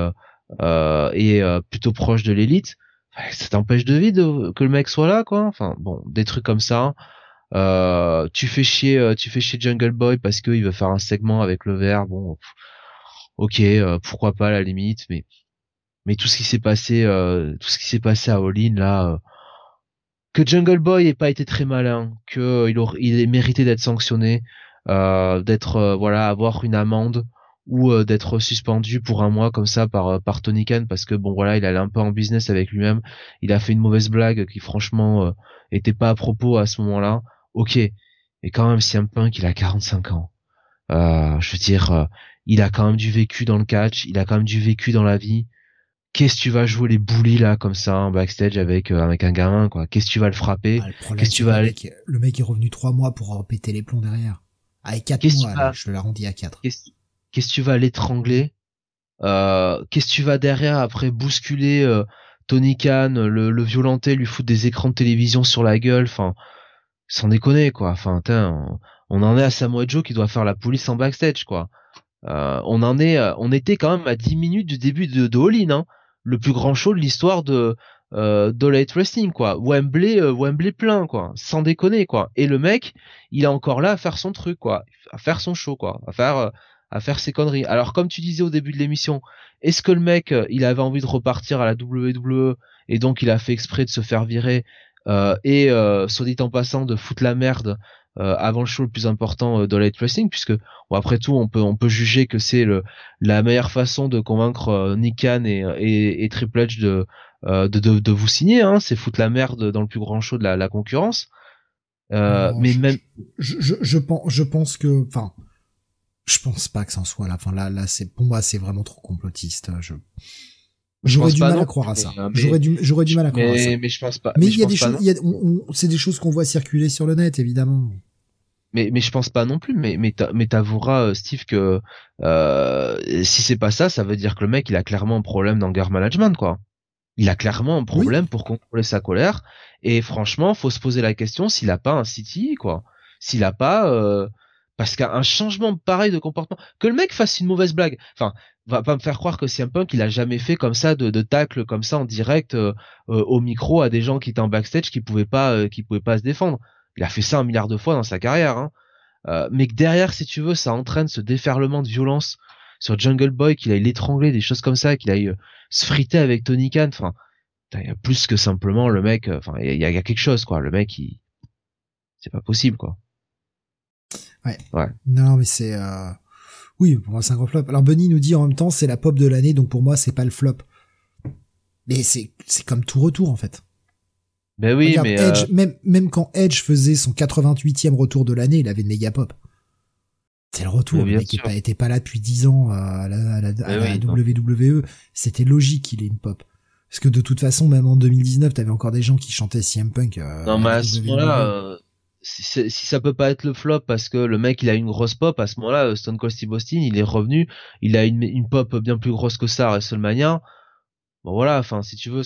S3: est plutôt proche de l'élite. Ça t'empêche de vivre que le mec soit là quoi. Enfin bon, des trucs comme ça. tu fais chier, tu fais chier Jungle Boy parce qu'il veut faire un segment avec le verre. Bon, ok, pourquoi pas la limite, mais mais tout ce qui s'est passé, euh, tout ce qui s'est passé à All là, euh, que Jungle Boy ait pas été très malin, que euh, il, il ait mérité d'être sanctionné, d'être voilà avoir une amende ou d'être suspendu pour un mois comme ça par par Tony Khan parce que bon voilà il allait un peu en business avec lui-même, il a fait une mauvaise blague qui franchement était pas à propos à ce moment-là. Ok, et quand même un Punk il a 45 ans, je veux dire il a quand même du vécu dans le catch, il a quand même du vécu dans la vie qu'est-ce que tu vas jouer les boulis là comme ça en backstage avec euh, avec un gamin quoi? Qu'est-ce que tu vas le frapper?
S2: Ah, Qu'est-ce que tu vas le mec, le mec est revenu trois mois pour péter les plombs derrière. Avec quatre mois, je l'arrondis à quatre.
S3: Qu'est-ce que tu vas l'étrangler euh, Qu'est-ce que tu vas derrière après bousculer euh, Tony Khan, le, le violenter, lui foutre des écrans de télévision sur la gueule, enfin sans déconner quoi. Enfin, on, on en est à Samoa Joe qui doit faire la police en backstage quoi. Euh, on en est, on était quand même à 10 minutes du début de, de All In, hein le plus grand show de l'histoire de euh, de Wrestling quoi. Wembley euh, Wembley plein quoi, sans déconner quoi. Et le mec, il est encore là à faire son truc quoi, à faire son show quoi, à faire euh, à faire ses conneries. Alors comme tu disais au début de l'émission, est-ce que le mec euh, il avait envie de repartir à la WWE et donc il a fait exprès de se faire virer et soit dit en passant de foutre la merde avant le show le plus important euh, de Light Wrestling puisque bon, après tout on peut on peut juger que c'est le la meilleure façon de convaincre euh, Nick Khan et, et, et Triple H de, de, de, de vous signer hein, c'est foutre la merde dans le plus grand show de la, la concurrence. Euh, mais
S2: je,
S3: même
S2: je, je, je, pense je pense que enfin je pense pas que ça en soit là enfin là là c'est pour moi c'est vraiment trop complotiste je J'aurais du mal à croire à ça. J'aurais du, j'aurais du mal à croire
S3: à
S2: ça.
S3: Mais je pense pas.
S2: Mais il y a des choses, c'est des choses qu'on voit circuler sur le net, évidemment.
S3: Mais, mais je pense pas non plus. Mais, mais, mais t'avoueras, euh, Steve, que euh, si c'est pas ça, ça veut dire que le mec, il a clairement un problème d'anger management, quoi. Il a clairement un problème pour contrôler sa colère. Et franchement, faut se poser la question s'il a pas un City, quoi. S'il a pas, euh, parce qu'un changement pareil de comportement, que le mec fasse une mauvaise blague. Enfin, va pas me faire croire que un Punk il a jamais fait comme ça de, de tacle comme ça en direct euh, euh, au micro à des gens qui étaient en backstage qui pouvaient pas euh, qui pouvaient pas se défendre. Il a fait ça un milliard de fois dans sa carrière. Hein. mais que derrière, si tu veux, ça entraîne ce déferlement de violence sur Jungle Boy, qu'il aille l'étrangler, des choses comme ça, qu'il aille se friter avec Tony Khan. Enfin, il y a plus que simplement le mec. Enfin, il y, y a, quelque chose quoi. Le mec, il... c'est pas possible quoi.
S2: Ouais. ouais. Non, mais c'est. Euh... Oui, pour moi c'est un gros flop. Alors Bunny nous dit en même temps c'est la pop de l'année, donc pour moi c'est pas le flop. Mais c'est c'est comme tout retour en fait.
S3: Ben oui, mais
S2: Edge, euh, même même quand Edge faisait son 88e retour de l'année, il avait une méga pop. C'est le retour, le mec pas, était pas là depuis 10 ans à la, à la, WWE. C'était logique qu'il ait une pop. Parce que de toute façon, même en 2019, t'avais encore des gens qui chantaient CM Punk. Euh,
S3: non, mais à ce moment-là, si, ça peut pas être le flop parce que le mec il a une grosse pop à ce moment-là Stone Cold Steve Austin il est revenu il a une, pop bien plus grosse que ça à WrestleMania bon voilà enfin si tu veux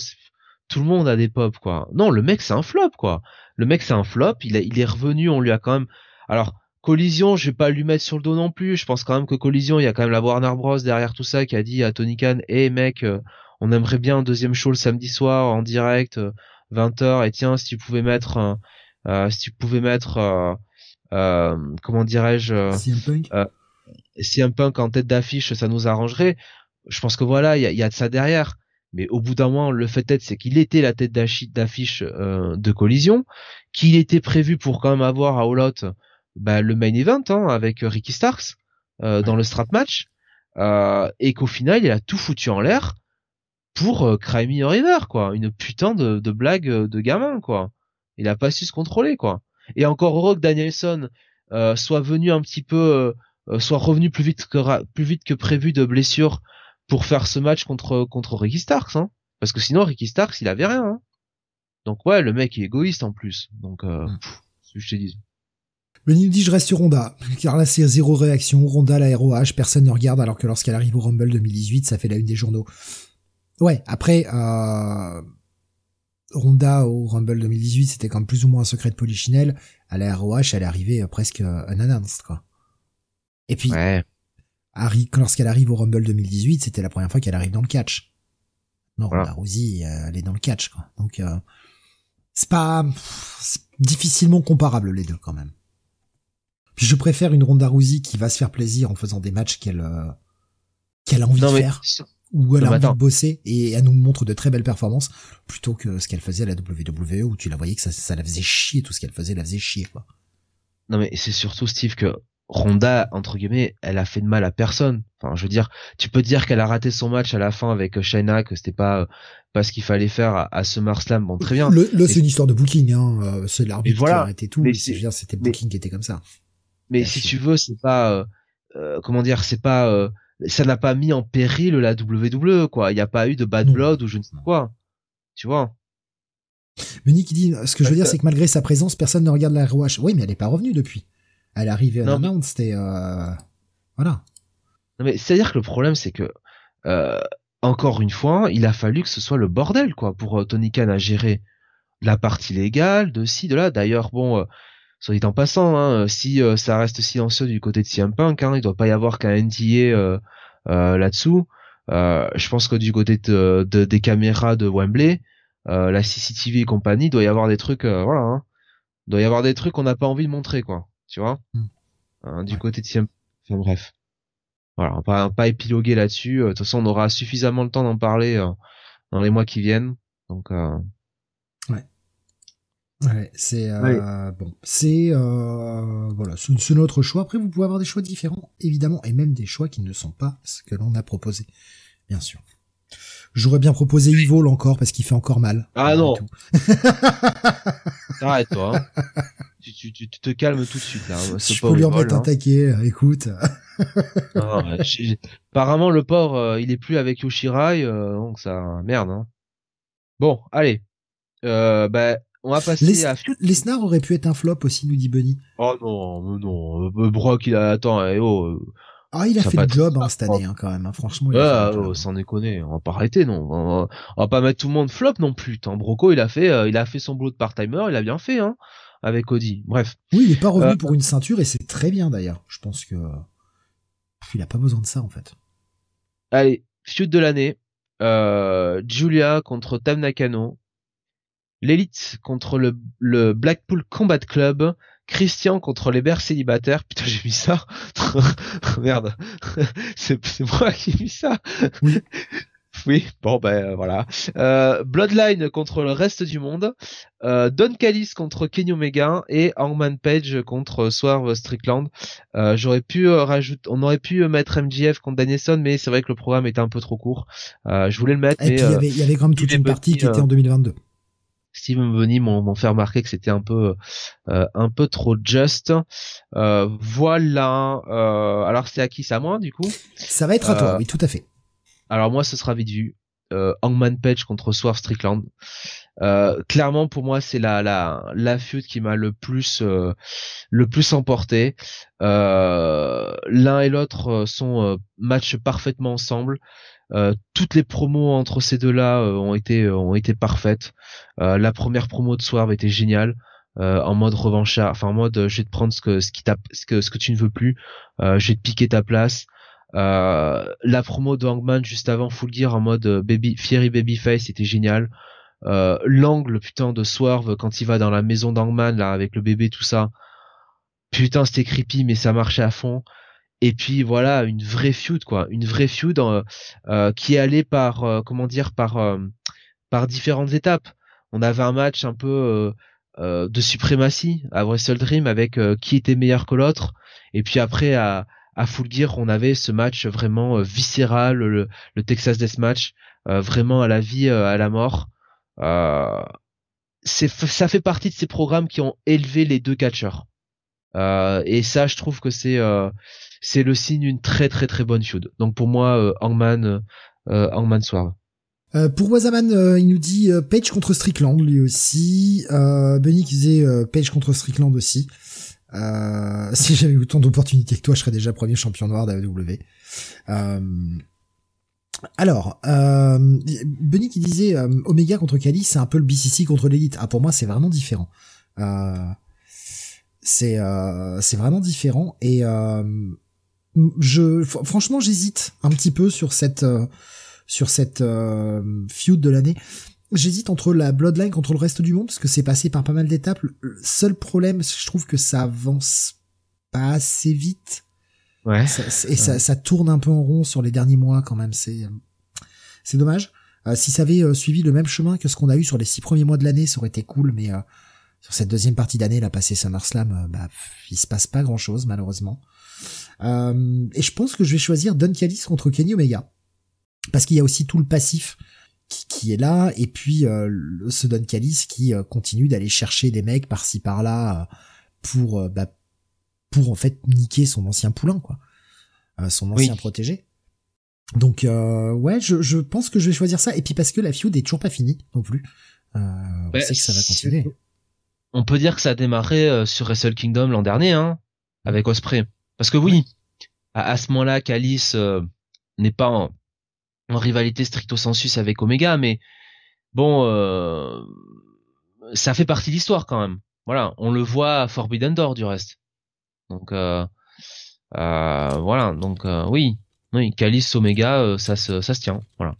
S3: tout le monde a des pop quoi non le mec c'est un flop quoi le mec c'est un flop il, est revenu on lui a quand même alors Collision, je vais pas lui mettre sur le dos non plus. Je pense quand même que Collision, il y a quand même la Warner Bros derrière tout ça qui a dit à Tony Khan, hé hey, mec, euh, on aimerait bien un deuxième show le samedi soir en direct, 20h. Euh, Et tiens, si tu pouvais mettre, euh, si tu pouvais mettre, comment dirais-je,
S2: CM
S3: Punk. Punk en tête d'affiche, ça nous arrangerait. Je pense que voilà, il y a, y a, de ça derrière. Mais au bout d'un moment, le fait est, c'est qu'il était la tête d'affiche de Collision, qu'il était prévu pour quand même avoir à All Out bah, le main event hein, avec Ricky Starks euh, dans le strap match euh, et qu'au final il a tout foutu en l'air pour euh, Crimey River quoi une putain de, de blague euh, de gamin quoi il a pas su se contrôler quoi et encore heureux que Danielson euh, soit venu un petit peu euh, soit revenu plus vite que plus vite que prévu de blessure pour faire ce match contre contre Ricky Starks hein parce que sinon Ricky Starks il avait rien hein. donc ouais le mec est égoïste en plus donc euh, mm. pff, je te dis
S2: Benny nous dit je reste sur Ronda, car là c'est zéro réaction, Ronda la ROH, personne ne regarde alors que lorsqu'elle arrive au Rumble 2018, ça fait la une des journaux. Ouais, après, euh, Ronda au Rumble 2018, c'était quand même plus ou moins un secret de Polichinelle, à la ROH, elle est arrivée euh, presque euh, unannounced, quoi. Et puis,
S3: ouais.
S2: Lorsqu'elle arrive au Rumble 2018, c'était la première fois qu'elle arrive dans le catch. Non, voilà. Ronda Rousey, elle est dans le catch, quoi. Donc, euh, c'est pas, c'est difficilement comparable les deux, quand même. Puis je préfère une Ronda Rousey qui va se faire plaisir en faisant des matchs qu'elle euh, qu'elle a envie non, de faire ou elle a envie de bosser et elle nous montre de très belles performances plutôt que ce qu'elle faisait à la WWE où tu la voyais que ça, ça la faisait chier tout ce qu'elle faisait la faisait chier quoi.
S3: Non mais c'est surtout Steve que Ronda entre guillemets elle a fait de mal à personne. Enfin je veux dire tu peux dire qu'elle a raté son match à la fin avec Shayna que c'était pas pas ce qu'il fallait faire à, à SummerSlam bon très bien.
S2: Le, le c'est une histoire de booking hein euh, c'est l'arbitre voilà. qui a arrêté tout. C'était le booking qui était comme ça.
S3: Mais si tu veux, c'est pas euh, euh, comment dire, c'est pas euh, ça n'a pas mis en péril la WWE quoi. Il n'y a pas eu de bad blood ou je ne sais quoi. Tu vois?
S2: Mais Nick dit ce que je veux dire c'est que malgré sa présence, personne ne regarde la ROH. Oui, mais elle est pas revenue depuis. Elle est arrivée à l'annonce, c'était voilà.
S3: Non mais c'est à dire que le problème c'est que encore une fois, il a fallu que ce soit le bordel quoi pour Tony Khan à gérer la partie légale de ci de là. D'ailleurs, bon, soit dit en passant, hein, si euh, ça reste silencieux du côté de CM Punk, hein, il doit pas y avoir qu'un NTA euh, euh, là-dessous. je pense que du côté de, de, des caméras de Wembley, la CCTV et compagnie, doit y avoir des trucs, voilà, hein, doit y avoir des trucs qu'on n'a pas envie de montrer, quoi. Tu vois, mm. Hein, du côté de CM. Enfin bref. Voilà, on va pas, pas épiloguer là-dessus. De toute façon, on aura suffisamment le temps d'en parler dans les mois qui viennent. Donc.
S2: Ouais. C'est euh, bon, c'est euh, voilà, c'est notre choix. Après, vous pouvez avoir des choix différents, évidemment, et même des choix qui ne sont pas ce que l'on a proposé, bien sûr. J'aurais bien proposé Evil encore parce qu'il fait encore mal.
S3: Ah non. Arrête toi. Hein. tu, tu, tu, te calmes tout de suite là.
S2: Hein. Je peux lui remettre un hein. taquet. Écoute.
S3: non, apparemment le porc, euh, il est plus avec Yoshirai, euh, donc ça merde. Hein. Bon, allez. Euh, bah, on va passer
S2: Les,
S3: à...
S2: Lesnar aurait pu être un flop aussi, nous dit Bunny.
S3: Oh non, non. Euh, Brock, il a... Attends, eh, oh... Euh,
S2: ah, il a fait le job hein, cette année, hein, quand même. Hein, franchement, il
S3: a oh, sans déconner, on va pas arrêter, non. On va, pas mettre tout le monde flop non plus. Tant Broco, il a fait, euh, il a fait son boulot de part-timer, il a bien fait, hein, avec Cody. Bref.
S2: Oui, il est pas revenu pour une ceinture et c'est très bien d'ailleurs. Je pense que il a pas besoin de ça en fait.
S3: Allez, feud de l'année. Julia contre Tam Nakano l'élite contre le, le Blackpool Combat Club, Christian contre les Bers célibataires. Putain, j'ai mis ça. Merde. c'est, moi qui ai mis ça. Oui. Oui, bon ben voilà. Euh, Bloodline contre le reste du monde, euh, Don Callis contre Kenny Omega et Hangman Page contre Swerve Strickland. Euh, j'aurais pu euh, rajouter, on aurait pu mettre MJF contre Danielson, mais c'est vrai que le programme était un peu trop court. Euh, je voulais le mettre.
S2: Et
S3: mais,
S2: puis il y avait, il y avait quand même toute une partie qui était en 2022.
S3: Steven Bonny m'ont fait remarquer que c'était un peu euh, un peu trop just. Euh, voilà. Euh, alors c'est à qui? C'est à moi du coup?
S2: Ça va être à toi, oui, tout à fait.
S3: Alors moi, ce sera vite vu. Hangman Page contre Swerve Strickland. clairement pour moi c'est la la la feud qui m'a le plus le plus emporté. L'un et l'autre sont match parfaitement ensemble. Toutes les promos entre ces deux-là ont été ont été parfaites. la première promo de Swerve était géniale. Euh, en mode revanchard, enfin en mode euh, je vais te prendre ce que ce qui ce que ce que tu ne veux plus, euh, je vais te piquer ta place. la promo de Hangman juste avant Full Gear en mode baby Fiery Babyface c'était génial. L'angle putain de Swerve quand il va dans la maison d'Hangman là avec le bébé tout ça, putain c'était creepy mais ça marchait à fond. Et puis voilà une vraie feud quoi, une vraie feud qui est allée par comment dire par par différentes étapes. On avait un match un peu euh, de suprématie à Wrestle Dream avec euh, qui était meilleur que l'autre. Et puis après à, à Full Gear, on avait ce match vraiment euh, viscéral, le, le, Texas Death Match, vraiment à la vie, à la mort. c'est ça fait partie de ces programmes qui ont élevé les deux catcheurs. et ça, je trouve que c'est c'est le signe d'une très très très bonne feud. Donc pour moi, Hangman, Hangman Soir.
S2: Euh, pour Wazaman, euh, il nous dit euh, Page contre Strickland lui aussi. Benny qui disait Page contre Strickland aussi. si j'avais autant d'opportunités que toi, je serais déjà premier champion noir d'AEW. alors, Benny qui disait Omega contre Kali, c'est un peu le BCC contre l'élite. Ah, pour moi, c'est vraiment différent. c'est c'est vraiment différent et je franchement j'hésite un petit peu sur cette sur cette euh, feud de l'année. J'hésite entre la Bloodline contre le reste du monde parce que c'est passé par pas mal d'étapes. Le seul problème, je trouve que ça avance pas assez vite.
S3: Ouais.
S2: et Ça, ça, tourne un peu en rond sur les derniers mois quand même. C'est c'est dommage. Euh, si ça avait euh, suivi le même chemin que ce qu'on a eu sur les six premiers mois de l'année, ça aurait été cool. Mais sur cette deuxième partie d'année, la passée SummerSlam, bah, il se passe pas grand chose malheureusement. Et je pense que je vais choisir Don Callis contre Kenny Omega. Parce qu'il y a aussi tout le passif qui, est là et puis euh, ce Don Callis qui euh, continue d'aller chercher des mecs par-ci par-là euh, pour euh, bah, pour en fait niquer son ancien poulain quoi. Son ancien protégé. Donc ouais je, je pense que je vais choisir ça. Et puis parce que la feud est toujours pas finie non plus. On sait que ça va continuer.
S3: on peut dire que ça a démarré sur Wrestle Kingdom l'an dernier hein avec Osprey parce que oui à, à, ce moment-là Callis n'est pas en en rivalité stricto sensus avec Omega, mais bon, euh, ça fait partie de l'histoire quand même. Voilà, on le voit à Forbidden Door du reste. Donc euh, euh, voilà, donc oui, oui, Calis Omega, ça se ça se tient, voilà.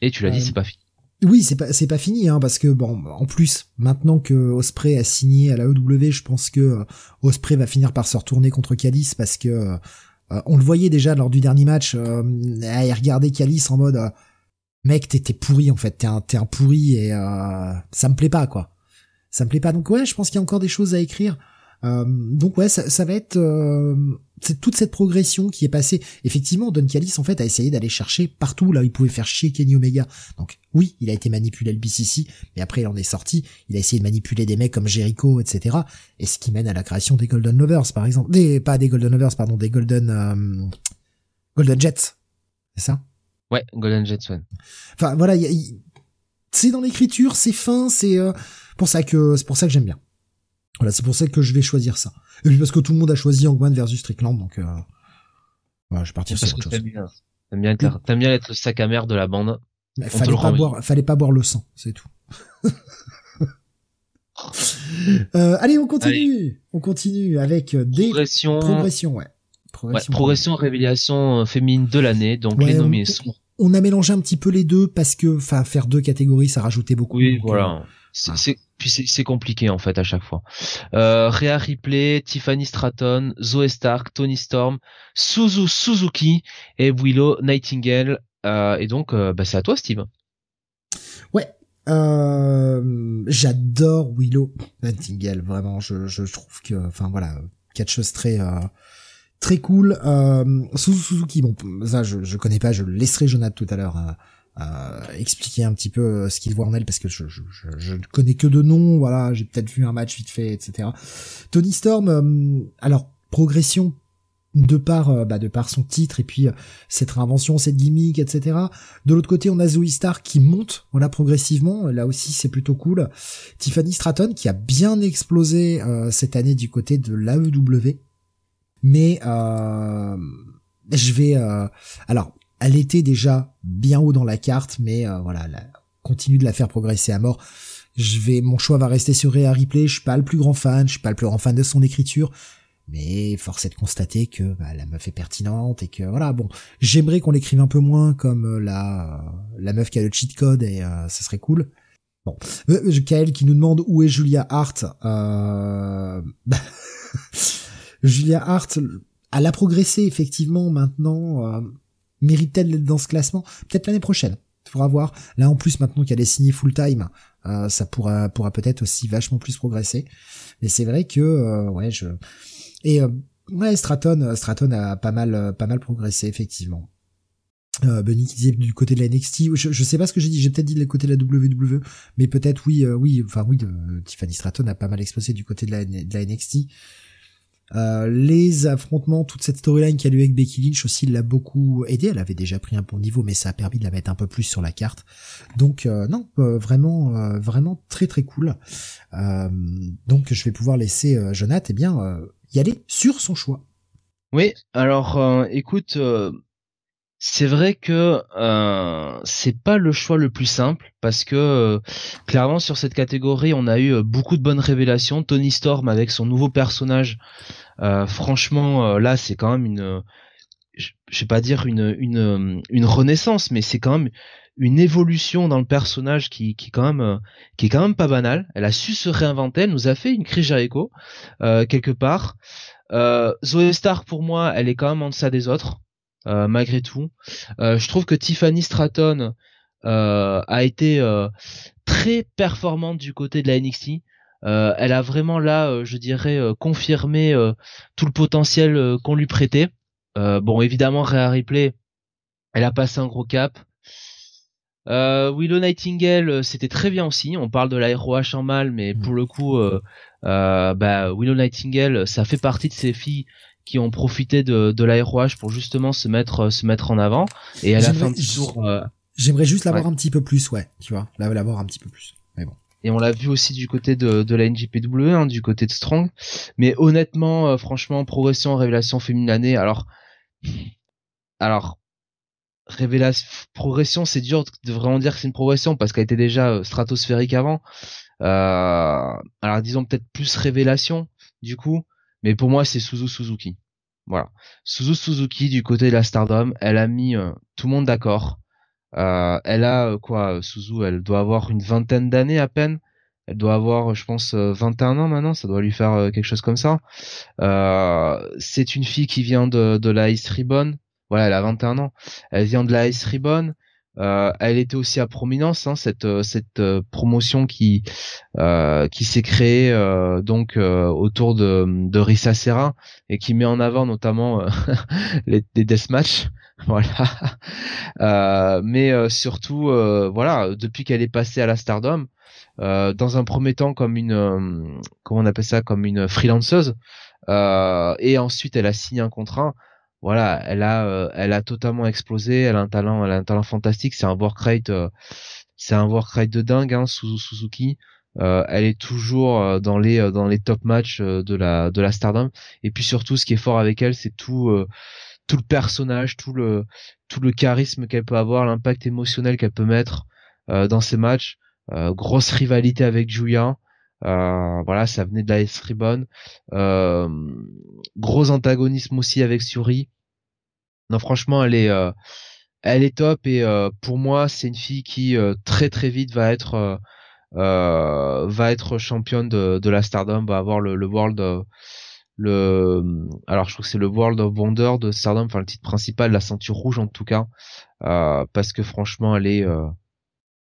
S3: Et tu l'as dit, c'est pas fini.
S2: Oui, c'est pas c'est pas fini hein, parce que bon en plus maintenant que Osprey a signé à la EW, je pense que Osprey va finir par se retourner contre Calis parce que euh, on le voyait déjà lors du dernier match, euh, à regarder Calis en mode euh, mec t'es pourri en fait, t'es un, t'es un pourri et euh, ça me plaît pas quoi. Ça me plaît pas. Donc ouais, je pense qu'il y a encore des choses à écrire. Euh, donc ouais, ça, ça va être euh, toute cette progression qui est passée. Effectivement, Don Callis en fait a essayé d'aller chercher partout là où il pouvait faire chier Kenny Omega. Donc oui, il a été manipulé le BCC, mais après il en est sorti. Il a essayé de manipuler des mecs comme Jericho, etc. Et ce qui mène à la création des Golden Lovers, par exemple. Des pas des Golden Lovers, pardon, des Golden euh, Golden Jets. C'est ça?
S3: Ouais, Golden Jets. Ouais.
S2: Enfin voilà, c'est dans l'écriture, c'est fin, c'est pour ça que c'est pour ça que j'aime bien. Voilà, c'est pour ça que je vais choisir ça. Et puis parce que tout le monde a choisi Hangman versus Strickland, donc euh... voilà, je vais partir sur autre chose. T'aimes
S3: bien, t'aimes bien, être, bien être le sac à mer de la bande.
S2: Mais fallait pas boire, fallait pas boire le sang, c'est tout. euh, allez, on continue. On continue avec des
S3: progressions.
S2: Progression, ouais.
S3: Progression, ouais, progression révélation euh, féminine de l'année, donc les nommés on, sont.
S2: On a mélangé un petit peu les deux parce que, enfin, faire deux catégories, ça rajoutait beaucoup.
S3: Oui, voilà. Euh, c'est puis c'est compliqué en fait à chaque fois. Euh, Rhea Ripley, Tiffany Stratton, Zoe Stark, Tony Storm, Suzu Suzuki et Willow Nightingale. Euh, et donc, euh, bah, c'est à toi, Steve.
S2: Ouais. Euh, j'adore Willow Nightingale. Vraiment, je, je trouve que, enfin voilà, quelque chose très euh, très cool. Suzu Suzuki, bon, ça je, je connais pas. Je laisserai Jonathan tout à l'heure expliquer un petit peu euh, ce qu'il voit en elle parce que je, je, je, ne connais que de noms, voilà, j'ai peut-être vu un match vite fait, etc. Tony Storm, euh, alors progression de par euh, bah, de par son titre et puis euh, cette réinvention, cette gimmick, etc. De l'autre côté, on a Zoe Star qui monte, voilà progressivement. Là aussi, c'est plutôt cool. Tiffany Stratton qui a bien explosé euh, cette année du côté de l'AEW, mais je vais alors elle était déjà bien haut dans la carte, mais voilà, elle continue de la faire progresser à mort. Je vais, mon choix va rester sur Rhea Ripley. Je suis pas le plus grand fan, je suis pas le plus grand fan de son écriture, mais force est de constater que bah, la meuf est pertinente et que voilà bon j'aimerais qu'on l'écrive un peu moins comme euh, la la meuf qui a le cheat code et euh, ça serait cool bon euh, Kael qui nous demande où est Julia Hart euh... Julia Hart elle a progressé effectivement maintenant euh, mérite-t-elle d'être dans ce classement? Peut-être l'année prochaine il faudra voir là en plus maintenant qu'elle est signée full time ça pourra pourra peut-être aussi vachement plus progresser mais c'est vrai que ouais je et euh, ouais, euh, Straton a pas mal, euh, pas mal progressé effectivement. Euh, qui disait du côté de la NXT, je, je sais pas ce que j'ai dit, j'ai peut-être dit du côté de la WWE, mais peut-être oui, oui, enfin oui, Tiffany Stratton a pas mal explosé du côté de la, de la NXT. Euh, les affrontements, toute cette storyline qui a lieu avec Becky Lynch aussi l'a beaucoup aidé. Elle avait déjà pris un bon niveau, mais ça a permis de la mettre un peu plus sur la carte. Donc non, vraiment, vraiment très très cool. donc je vais pouvoir laisser Jonathan, eh bien, y aller sur son choix.
S3: Oui, alors euh, écoute, euh, c'est vrai que euh, c'est pas le choix le plus simple parce que clairement sur cette catégorie on a eu beaucoup de bonnes révélations. Tony Storm avec son nouveau personnage, franchement là c'est quand même une, je, je vais pas dire une une une renaissance, mais c'est quand même une évolution dans le personnage qui, qui quand même euh, qui est quand même pas banale. Elle a su se réinventer. Elle nous a fait une crise Jericho euh, quelque part. Euh, Zoé Stark pour moi, elle est quand même en deçà des autres euh, malgré tout. Euh, je trouve que Tiffany Stratton a été très performante du côté de la NXT. elle a vraiment là, je dirais, confirmé tout le potentiel qu'on lui prêtait. bon, évidemment, Rhea Ripley, elle a passé un gros cap. Euh, Willow Nightingale, euh, c'était très bien aussi. On parle de la ROH en mal, mais mm. pour le coup, euh, euh, bah, Willow Nightingale, ça fait partie de ces filles qui ont profité de, de la ROH pour justement se mettre se mettre en avant. Et elle a fait un petit tour.
S2: J'aimerais juste l'avoir un petit peu plus, ouais, tu vois, l'avoir un petit peu plus. Mais bon.
S3: Et on l'a vu aussi du côté de, de la NJPW, hein, du côté de Strong. Mais honnêtement, franchement, progression, révélation féminine l'année. Alors, alors révélation progression c'est dur de vraiment dire que c'est une progression parce qu'elle était déjà euh, stratosphérique avant euh, alors disons peut-être plus révélation du coup mais pour moi c'est Suzu Suzuki. Voilà. Suzu Suzuki du côté de la Stardom elle a mis euh, tout le monde d'accord. Euh, elle a quoi Suzu elle doit avoir une vingtaine d'années à peine. Elle doit avoir je pense 21 ans maintenant. Ça doit lui faire quelque chose comme ça. C'est une fille qui vient de, de la East Ribbon. Voilà, elle a 21 ans. Elle vient de la Ice Ribbon. Euh, elle était aussi à prominence, hein, cette euh, cette euh, promotion qui euh, qui s'est créée donc autour de de Risa Serra et qui met en avant notamment les, les deathmatch, voilà. mais surtout, voilà, depuis qu'elle est passée à la Stardom, dans un premier temps comme une comment on appelle ça, comme une freelanceuse, et ensuite elle a signé un contrat voilà, elle a, euh, elle a totalement explosé. Elle a un talent, elle a un talent fantastique. C'est un work rate, euh, c'est un work rate de dingue, hein, Suzuki. Euh, elle est toujours dans les dans les top matchs de la de la Stardom. Et puis surtout, ce qui est fort avec elle, c'est tout tout le personnage, tout le tout le charisme qu'elle peut avoir, l'impact émotionnel qu'elle peut mettre dans ses matchs. grosse rivalité avec Julia. Euh, voilà, ça venait de la S Ribbon. Euh, gros antagonisme aussi avec Suri. Non, franchement, elle est, euh, elle est top et pour moi, c'est une fille qui très très vite va être, va être championne de, de la Stardom, va avoir le, le World, le, alors je trouve que c'est le World of Wonder de Stardom, enfin le titre principal, la ceinture rouge en tout cas, parce que franchement, elle est,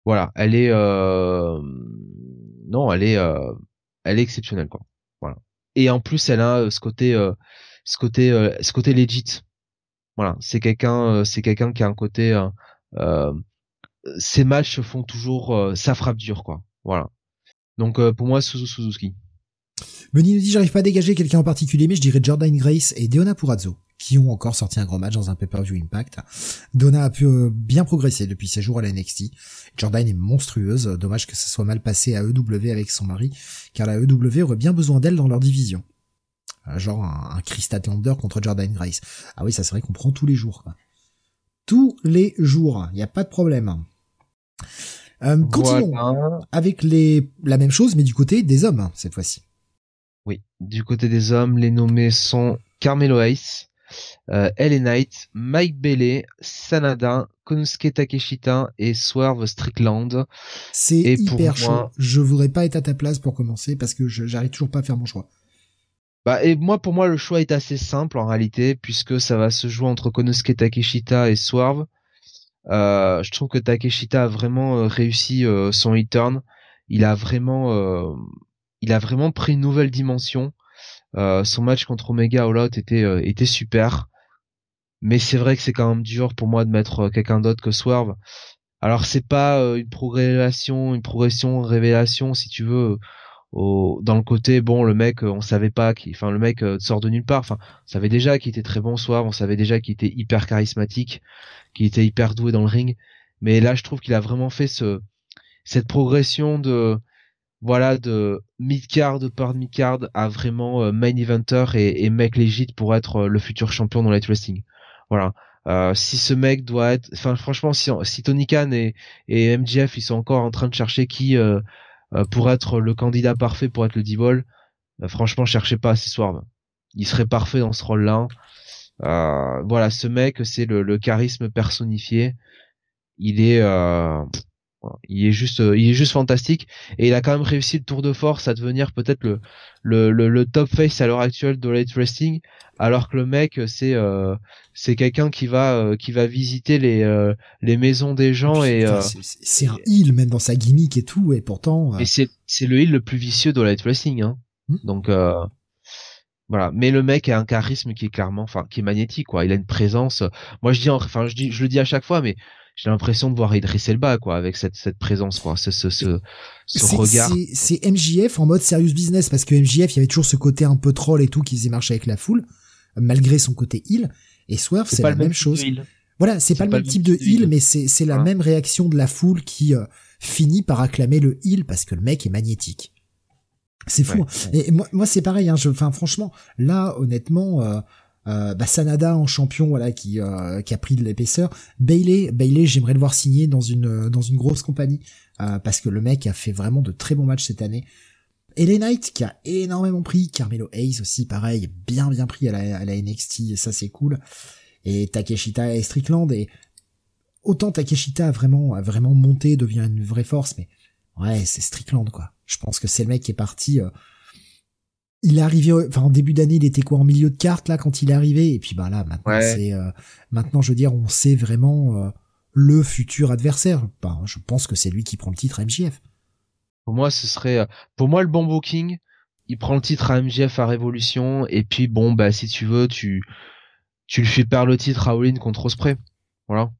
S3: voilà, elle est non, elle est, euh, elle est exceptionnelle quoi. Voilà. Et en plus, elle a euh, ce côté, euh, ce côté, ce côté legit. Voilà, c'est quelqu'un, c'est quelqu'un qui a un côté. ses matchs font toujours, ça frappe dur quoi. Voilà. Donc pour moi, Suzuki.
S2: Benny nous dit j'arrive pas à dégager quelqu'un en particulier, mais je dirais Jordan Grace et Deonna Purazzo qui ont encore sorti un gros match dans un pay-per-view Impact. Donna a pu euh, bien progresser depuis ses jours à la NXT. Jordan est monstrueuse, dommage que ça soit mal passé à EW avec son mari, car la EW aurait bien besoin d'elle dans leur division. Euh, genre un, un Chris Statlander contre Jordan Grace. Ah oui, ça c'est vrai qu'on prend tous les jours. Tous les jours, il n'y a pas de problème. Euh, continuons avec les la même chose, mais du côté des hommes cette fois-ci.
S3: Oui, du côté des hommes, les nommés sont Carmelo Hayes, euh, Knight, Mike Bailey, Sanada, Konosuke Takeshita et Swerve Strickland.
S2: C'est hyper chaud. Je voudrais pas être à ta place pour commencer parce que j'arrive toujours pas à faire mon choix.
S3: Bah et moi pour moi le choix est assez simple en réalité puisque ça va se jouer entre Konosuke Takeshita et Swerve. Euh, je trouve que Takeshita a vraiment euh, réussi euh, son return. Il a vraiment, euh, il a vraiment pris une nouvelle dimension. son match contre Omega All Out était était super. Mais c'est vrai que c'est quand même dur pour moi de mettre quelqu'un d'autre que Swerve. Alors c'est pas une progression, une progression, révélation si tu veux au, dans le côté bon le mec on savait pas qui enfin le mec sort de nulle part enfin on savait déjà qu'il était très bon soir on savait déjà qu'il était hyper charismatique qu'il était hyper doué dans le ring mais là je trouve qu'il a vraiment fait ce cette progression de voilà de mid card par mid card à vraiment main eventer et, et mec légit pour être le futur champion dans light wrestling voilà euh, si ce mec doit être enfin franchement si, si Tony Khan et, et MJF ils sont encore en train de chercher qui euh, euh, pour être le candidat parfait pour être le D-Ball, euh, franchement, cherchez pas ce soir. Il serait parfait dans ce rôle-là. Euh, voilà, ce mec, c'est le, charisme personnifié. Il est, il est juste, il est juste fantastique. Et il a quand même réussi le tour de force à devenir peut-être le, le, le, top face à l'heure actuelle de Light Wrestling alors que le mec c'est euh, c'est quelqu'un qui va euh, qui va visiter les euh, les maisons des gens et
S2: c'est un heal même dans sa gimmick et tout et pourtant
S3: et c'est c'est le heal le plus vicieux de Light Wrestling hein. Hmm. donc voilà mais le mec a un charisme qui est clairement enfin qui est magnétique quoi il a une présence moi je dis enfin je dis je le dis à chaque fois mais j'ai l'impression de voir Idris Elba quoi avec cette cette présence quoi ce ce ce, ce regard
S2: c'est MJF en mode serious business parce que MJF il y avait toujours ce côté un peu troll et tout qui faisait marcher avec la foule malgré son côté heal. Et Swerve, c'est la même chose. Voilà, c'est pas, le même type de heal, mais c'est c'est la même réaction de la foule qui euh, finit par acclamer le heal parce que le mec est magnétique. C'est fou. Et moi, moi c'est pareil. Hein, je, enfin, franchement, là, honnêtement, euh, euh, bah, Sanada en champion, voilà, qui euh, qui a pris de l'épaisseur. Bailey, Bailey, j'aimerais le voir signer dans une dans une grosse compagnie parce que le mec a fait vraiment de très bons matchs cette année. LA Knight qui a énormément pris, Carmelo Hayes aussi pareil, bien bien pris à la, à la NXT, ça c'est cool. Et Takeshita et Strickland et autant Takeshita a vraiment a vraiment monté, devient une vraie force, mais ouais c'est Strickland quoi. Je pense que c'est le mec qui est parti. Il est arrivé, enfin en début d'année, il était quoi en milieu de carte là quand il est arrivé, et puis bah là maintenant c'est euh, maintenant je veux dire on sait vraiment euh, le futur adversaire. Bah, je pense que c'est lui qui prend le titre MJF.
S3: Pour moi, ce serait, euh, pour moi, le bon booking, il prend le titre à MJF à Révolution, et puis bon, bah, si tu veux, tu, tu lui fais perdre le titre à All-In contre Osprey. Voilà.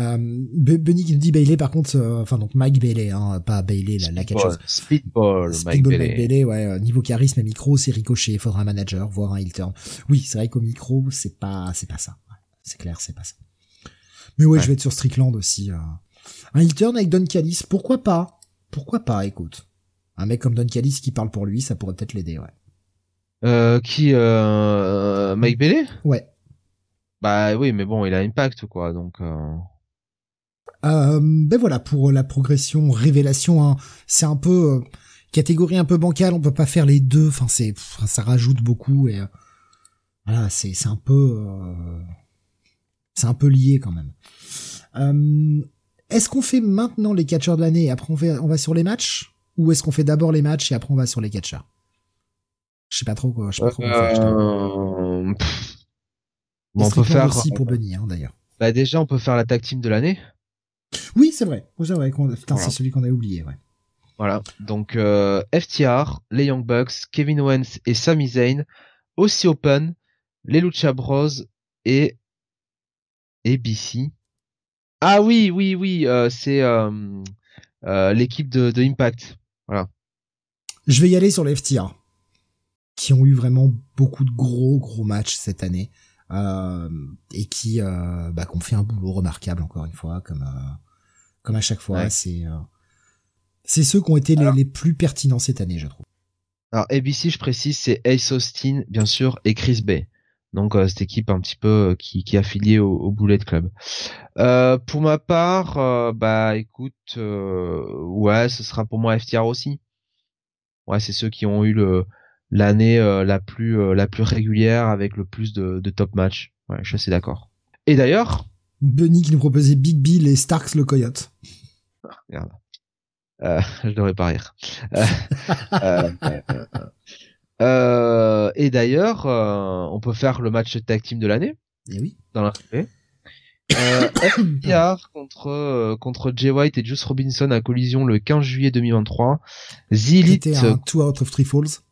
S2: Euh, Benny qui nous dit Bailey par contre, euh, enfin donc Mike Bailey, hein, pas Bailey la, la catcheuse.
S3: Speedball, Mike Bailey. Mike
S2: Bailey, ouais, euh, niveau charisme et micro, c'est ricochet, faudra un manager, voire un heel turn. Oui, c'est vrai qu'au micro, c'est pas, c'est pas ça. C'est clair, c'est pas ça. Mais ouais, je vais être sur Strickland aussi. Un heel turn avec Don Callis, pourquoi pas? Pourquoi pas, écoute. Un mec comme Don Callis qui parle pour lui, ça pourrait peut-être l'aider, ouais.
S3: Euh, qui, euh, Mike Bailey?
S2: Ouais.
S3: Bah oui, mais bon, il a Impact, quoi, donc... Euh...
S2: Euh, ben voilà, pour la progression, révélation, hein, c'est un peu... Euh, catégorie un peu bancale, on peut pas faire les deux, enfin c'est... Ça rajoute beaucoup, et... Euh, voilà, c'est un peu... c'est un peu lié, quand même. Est-ce qu'on fait maintenant les catcheurs de l'année et après on, on va sur les matchs? Ou est-ce qu'on fait d'abord les matchs et après on va sur les catcheurs? Je sais pas trop quoi. Je sais pas trop
S3: euh...
S2: on peut faire aussi pour Bunny hein, d'ailleurs.
S3: Bah déjà on peut faire la tag team de l'année.
S2: Oui c'est vrai. C'est vrai. c'est celui qu'on a oublié. Ouais.
S3: Voilà. Donc euh, FTR, les Young Bucks, Kevin Owens et Sami Zayn, aussi Open, les Lucha Bros et ABC. Ah oui, oui, oui, euh, c'est euh, l'équipe de, Impact. Voilà.
S2: Je vais y aller sur les FTR. qui ont eu vraiment beaucoup de gros gros matchs cette année euh, et qui euh, bah, ont fait un boulot remarquable encore une fois comme euh, comme à chaque fois c'est euh, c'est ceux qui ont été les, les, plus pertinents cette année je trouve
S3: alors ABC je précise c'est Ace Austin bien sûr et Chris Bay donc cette équipe un petit peu qui, qui est affiliée au, au Bullet Club. Euh, pour ma part, bah écoute, ouais, ce sera pour moi FTR aussi. Ouais, c'est ceux qui ont eu le l'année euh, la plus euh, la plus régulière avec le plus de, de top match. Ouais, je suis assez d'accord. Et d'ailleurs,
S2: Bunny qui nous proposait Big Bill et Starks le Coyote.
S3: Ah, merde. Euh, je devrais pas rire. euh, et d'ailleurs, on peut faire le match tag team de l'année.
S2: Et eh oui.
S3: Dans la euh, FTR contre contre Jay White et Juice Robinson à collision le 15 juillet 2023.
S2: The Elite, un two out of three falls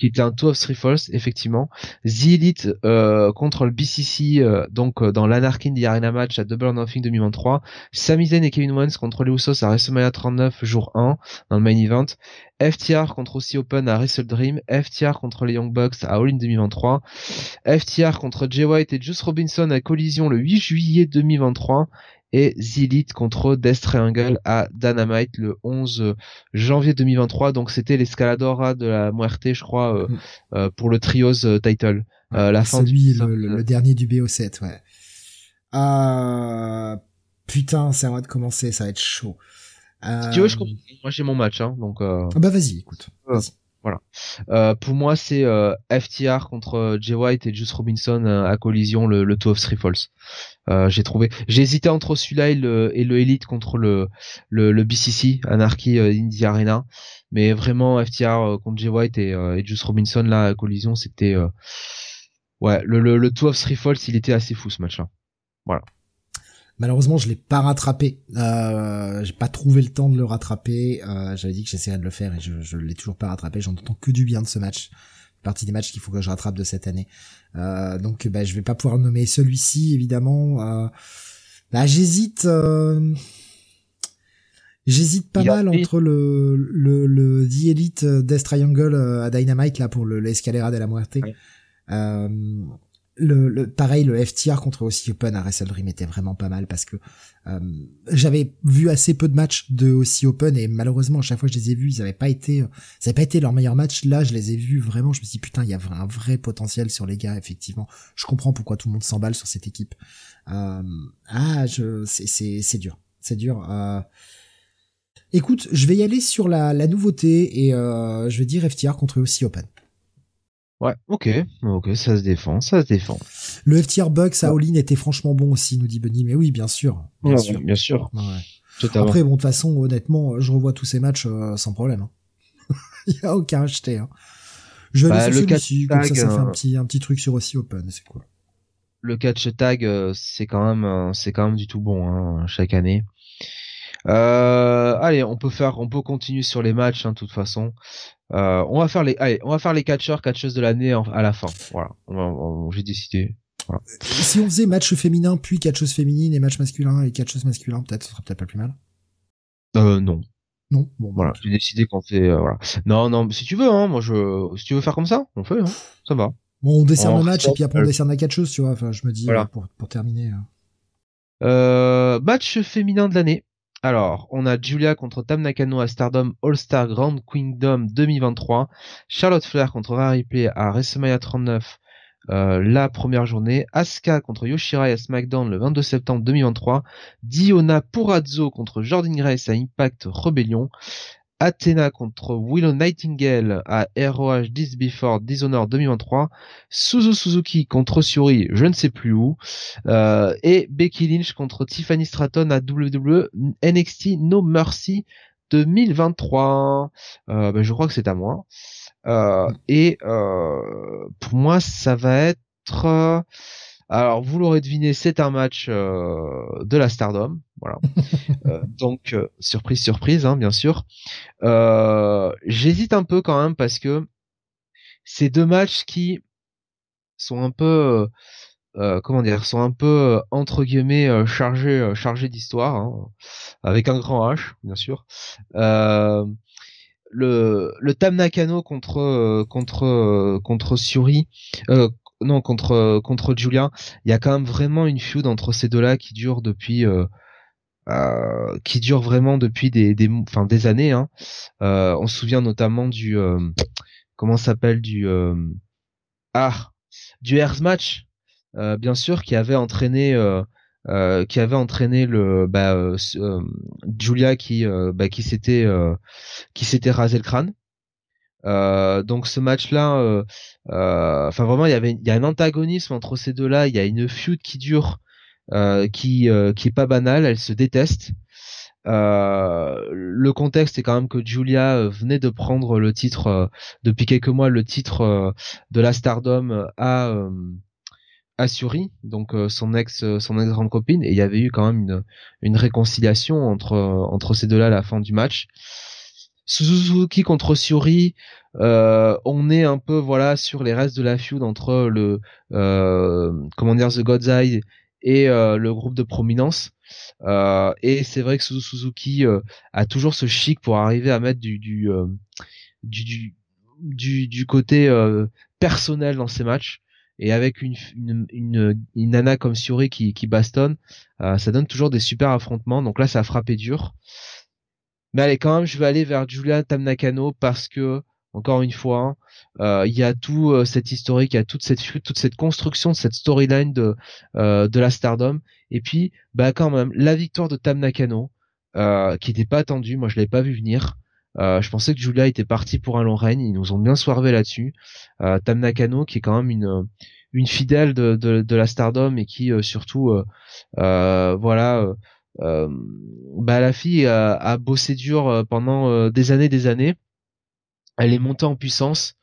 S3: qui était un Two of Three Falls, effectivement. The Elite euh, contre le BCC, euh, donc euh, dans l'Anarchy the Arena match à Double or Nothing 2023. Sami et Kevin Owens contre les Usos à WrestleMania 39 jour 1 dans le main event. FTR contre aussi Open à Wrestle Dream. FTR contre les Young Bucks à All In 2023. FTR contre Jay White et Juice Robinson à Collision le 8 juillet 2023 et Zilith contre Death Triangle à Dynamite le 11 janvier 2023. Donc c'était l'escaladora de la Muerte, je crois, euh, mm. euh, pour le trios euh, title.
S2: la fin lui, le, le, dernier du BO7, ouais. Ah putain, c'est à moi de commencer, ça va être chaud.
S3: Si tu veux, je Moi j'ai mon match, hein, donc. Ah
S2: bah vas-y, écoute.
S3: Voilà. Euh, pour moi, c'est euh, FTR contre euh, Jay White et Juice Robinson à collision le, le Two of Three Falls. j'ai trouvé, hésité entre celui-là et le, et le Elite contre le, le, le BCC Anarchy Indie Arena, mais vraiment FTR contre Jay White et, et Juice Robinson là à collision, c'était ouais le, le, le Two of Three Falls, il était assez fou ce match-là. Voilà.
S2: Malheureusement, je l'ai pas rattrapé. Euh, j'ai pas trouvé le temps de le rattraper. Euh, J'avais dit que j'essaierais de le faire et je, je l'ai toujours pas rattrapé. J'en entends que du bien de ce match. Partie des matchs qu'il faut que je rattrape de cette année. Euh, donc, bah, je vais pas pouvoir nommer celui-ci évidemment. Euh, là, j'hésite. Euh, j'hésite pas mal entre le, le, le The Elite Death Triangle à Dynamite là pour le l'Escalera de la Muerte. Euh, le, pareil le FTR contre aussi Open à Wrestle Dream était vraiment pas mal parce que euh, j'avais vu assez peu de matchs de aussi Open et malheureusement à chaque fois que je les ai vus ils avaient pas été ça avait pas été leur meilleur match là je les ai vus vraiment je me suis dit putain il y a un vrai potentiel sur les gars effectivement. Je comprends pourquoi tout le monde s'emballe sur cette équipe. Euh, ah je c'est c'est dur. C'est dur euh, écoute je vais y aller sur la, la nouveauté et euh, je vais dire FTR contre aussi Open
S3: Ouais, ok, ok, ça se défend, ça se défend.
S2: Le FTR Bucks à All-In était franchement bon aussi, nous dit Bunny, mais oui, bien sûr.
S3: Bien sûr. Bien sûr.
S2: Après, bon, de toute façon, honnêtement, je revois tous ces matchs euh, sans problème. Hein. Il y a aucun acheté. Hein. Je vais aller bah, sur le comme ça, ça fait un euh, petit, un petit truc sur aussi Open, c'est cool.
S3: Le catch tag, euh, c'est quand même, c'est quand même du tout bon, hein, chaque année. Euh, allez, on peut faire, on peut continuer sur les matchs, de toute façon. Euh, on va faire les, allez, on va faire les catcheurs, catcheuses de l'année à la fin. Voilà, j'ai décidé. Voilà.
S2: Si on faisait match féminin puis catcheuse féminine et match masculin et catcheuse masculin, peut-être, ce serait peut-être pas plus mal.
S3: Euh, non.
S2: Non? Bon,
S3: voilà, j'ai décidé qu'on fait, euh, voilà. Non, non, si tu veux, hein, moi je, si tu veux faire comme ça, on fait, hein, ça va.
S2: Bon, on décerne le match et puis après on décerne la catcheuse, tu vois. Enfin, je me dis voilà. pour pour terminer.
S3: Euh, match féminin de l'année. Alors, on a Julia contre Tam Nakano à Stardom All-Star Grand Kingdom 2023. Charlotte Flair contre Rhea Ripley à WrestleMania 39 euh, la première journée. Asuka contre Yoshirai à SmackDown le 22 septembre 2023. Diona Purazzo contre Jordan Grace à Impact Rebellion. Athena contre Willow Nightingale à ROH This Before Dishonored 2023, Suzu Suzuki contre Suri, je ne sais plus où, euh, et Becky Lynch contre Tiffany Stratton à WWE NXT No Mercy 2023. Euh, ben, je crois que c'est à moi. Euh, et pour moi, ça va être alors, vous l'aurez deviné, c'est un match euh, de la Stardom, voilà. Euh, donc, euh, surprise, surprise, hein, bien sûr. J'hésite un peu quand même parce que c'est deux matchs qui sont un peu, comment dire, sont un peu entre guillemets chargés, chargés d'histoire, hein, avec un grand H, bien sûr. le le Tam Nakano contre contre contre Suri non contre contre Julia, il y a quand même vraiment une feud entre ces deux-là qui dure depuis euh, qui dure vraiment depuis des des enfin des années. Hein. Euh, on se souvient notamment du euh, comment s'appelle du ah du Earth match bien sûr qui avait entraîné qui avait entraîné le bah, Julia qui bah, qui s'était qui s'était rasé le crâne. Donc ce match-là, enfin vraiment, il y avait, il y a un antagonisme entre ces deux-là. Il y a une feud qui dure euh, qui euh, qui est pas banal, elle se déteste. Euh, le contexte est quand même que Julia venait de prendre le titre depuis quelques mois, le titre de la Stardom à à Suri, donc son ex son ex grande copine, et il y avait eu quand même une une réconciliation entre entre ces deux-là à la fin du match. Suzuki contre Suri, euh, on est un peu voilà sur les restes de la feud entre le euh, comment dire The God's Eye et euh, le groupe de prominence. Euh, et c'est vrai que Suzuki euh, a toujours ce chic pour arriver à mettre du du du, côté personnel dans ses matchs et avec une, une, une, une nana comme Suri qui, qui bastonne, ça donne toujours des super affrontements. Donc là, ça a frappé dur. Mais allez, quand même, je vais aller vers Julia Tamnakano parce que encore une fois, euh, il y a tout euh, cette historique, il y a toute cette toute cette construction, cette storyline de euh, de la Stardom. Et puis, bah quand même, la victoire de Tam Nakano, qui n'était pas attendue. Moi, je l'avais pas vu venir. je pensais que Julia était partie pour un long règne. Ils nous ont bien soirvé là-dessus. Nakano, qui est quand même une une fidèle de, de, de la Stardom et qui surtout, voilà. Bah la fille a, a bossé dur pendant des années, des années elle est montée en puissance.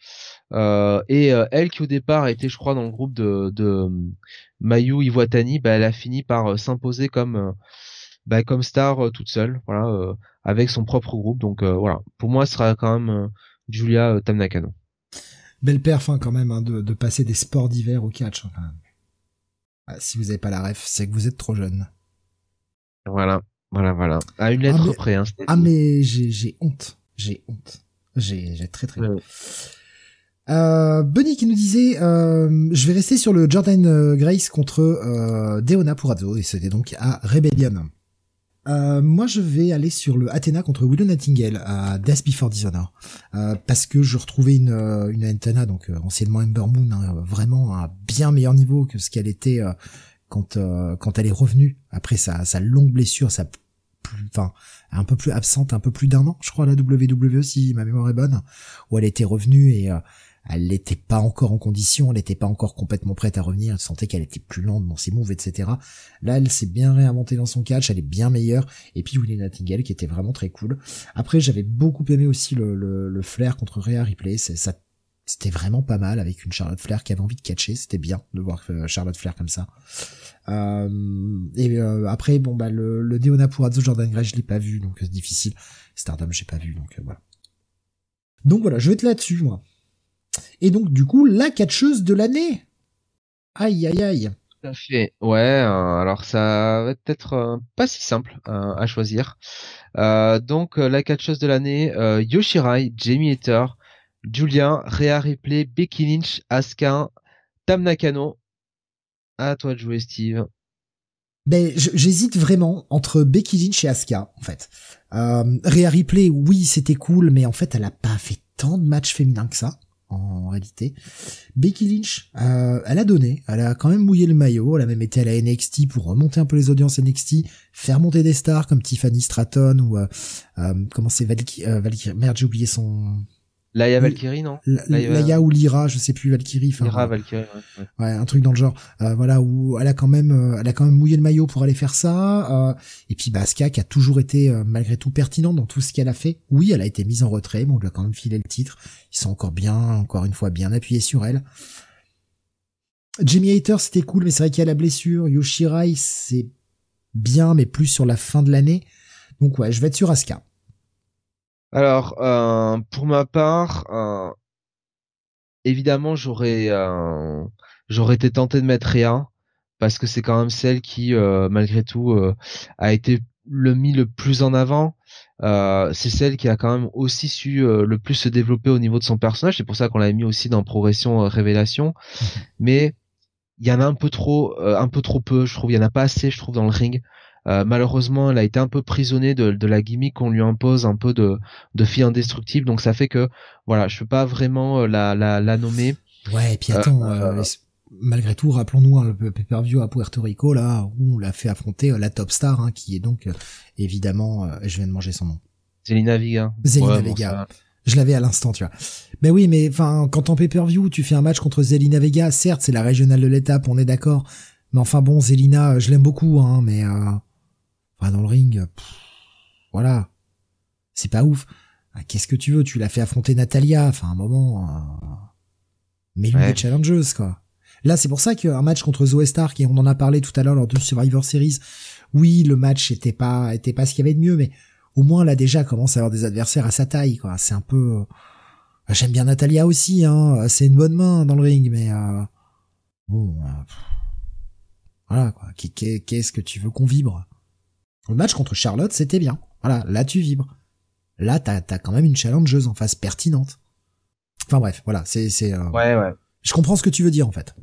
S3: Euh, et euh, elle qui au départ était je crois dans le groupe de, de Mayu Iwatani, bah, elle a fini par euh, s'imposer comme bah, comme star toute seule, voilà, avec son propre groupe. Donc voilà, pour moi, ce sera quand même Julia Tamnakano.
S2: Belle perf hein, quand même hein, de, de, passer des sports d'hiver au catch. Hein, ah, si vous n'avez pas la ref, c'est que vous êtes trop jeune.
S3: Voilà, voilà, voilà. À une lettre
S2: ah, mais,
S3: près. Hein,
S2: ah mais j'ai honte, j'ai honte. J'ai très très Euh, Bunny qui nous disait euh, je vais rester sur le Jordan euh, Grace contre euh, Deona Purazzo et c'était donc à Rebellion. Euh, moi je vais aller sur le Athena contre Willow Nightingale à Death Before Dishonor parce que je retrouvais une une Athena donc anciennement Ember Moon hein, vraiment à bien meilleur niveau que ce qu'elle était quand quand elle est revenue après sa sa longue blessure sa enfin un peu plus absente, un peu plus d'un an, je crois, à la WWE, si ma mémoire est bonne, où elle était revenue et euh, elle n'était pas encore en condition, elle n'était pas encore complètement prête à revenir, elle sentait qu'elle était plus lente dans ses moves, etc. Là, elle s'est bien réinventée dans son catch, elle est bien meilleure, et puis Willie Nightingale qui était vraiment très cool. Après, j'avais beaucoup aimé aussi le, le, le flair contre Rhea Ripley, ça c'était vraiment pas mal avec une Charlotte Flair qui avait envie de catcher, c'était bien de voir euh, Charlotte Flair comme ça. Euh, et euh, après, bon bah le, le Deona Purazzo Jordan Gray, je l'ai pas vu, donc c'est difficile. Stardom, j'ai pas vu, donc voilà. Donc voilà, je vais être là-dessus, moi. Et donc, du coup, la catcheuse de l'année. Aïe, aïe, aïe.
S3: Tout à fait. Ouais, alors ça va être pas si simple à choisir. donc, la catcheuse de l'année, Yoshirai, Jamie Hater, Julia, Rhea Ripley, Becky Lynch, Asuka, Tam Nakano. À toi de jouer, Steve.
S2: Ben, j'hésite vraiment entre Becky Lynch et Asuka, en fait. Euh, Rhea Ripley, oui, c'était cool, mais en fait, elle a pas fait tant de matchs féminins que ça, en réalité. Becky Lynch, euh, elle a donné, elle a quand même mouillé le maillot, elle a même été à la NXT pour remonter un peu les audiences NXT, faire monter des stars comme Tiffany Stratton ou euh, euh comment c'est Valkyrie, euh, Valkyrie, merde, j'ai oublié son
S3: Laïa Valkyrie, non
S2: Laïa ou Lyra, je sais plus Valkyrie.
S3: Lyra Valkyrie,
S2: ouais, ouais. un truc dans le genre. Euh, voilà où elle a quand même, euh, elle a quand même mouillé le maillot pour aller faire ça. Euh, et puis Baska qui a toujours été malgré tout pertinent dans tout ce qu'elle a fait. Oui, elle a été mise en retrait, mais on lui a quand même filé le titre. Ils sont encore bien, encore une fois, bien appuyés sur elle. Jimmy Hater, c'était cool, mais c'est vrai qu'il y a la blessure. Yoshirai, c'est bien, mais plus sur la fin de l'année. Donc ouais, je vais être sur Asuka.
S3: Alors, euh, pour ma part, euh, évidemment, j'aurais euh, j'aurais été tenté de mettre Réa parce que c'est quand même celle qui, malgré tout, a été le mis le plus en avant. C'est celle qui a quand même aussi su le plus se développer au niveau de son personnage. C'est pour ça qu'on l'a mis aussi dans progression révélation. Mais il y en a un peu trop, un peu trop peu. Je trouve il y en a pas assez. Je trouve dans le ring. Malheureusement, elle a été un peu prisonnée de, de la gimmick qu'on lui impose, un peu de, de fille indestructible. Donc ça fait que voilà, je peux pas vraiment la, la, la nommer.
S2: Ouais, et puis attends, malgré tout, rappelons-nous hein, le pay-per-view à Puerto Rico là où on l'a fait affronter la top star, hein, qui est donc évidemment, je viens de manger son nom.
S3: Zelina Vega.
S2: Zelina Vega. je l'avais à l'instant, tu vois. Mais oui, mais enfin, quand en pay-per-view, tu fais un match contre Zelina Vega, certes, c'est la régionale de l'étape, on est d'accord. Mais enfin bon, Zelina, je l'aime beaucoup, hein, mais euh, enfin, dans le ring, voilà, c'est pas ouf. Ah, qu'est-ce que tu veux Tu l'as fait affronter Natalia, enfin un moment, euh, mais lui ouais. challengeuse quoi. Là, c'est pour ça qu'un match contre Zoe Stark, et on en a parlé tout à l'heure lors de Survivor Series, oui, le match était pas, était pas ce qu'il y avait de mieux, mais au moins là déjà commence à avoir des adversaires à sa taille, quoi. C'est un peu, euh, j'aime bien Natalia aussi, hein. C'est une bonne main dans le ring, mais euh, bon, euh, voilà quoi. Qu'est-ce que tu veux qu'on vibre? Le match contre Charlotte, c'était bien. Voilà, là tu vibres. Là, t'as as quand même une challengeuse en face pertinente. Enfin bref, voilà, c'est c'est.
S3: ouais, ouais.
S2: Je comprends ce que tu veux dire en fait.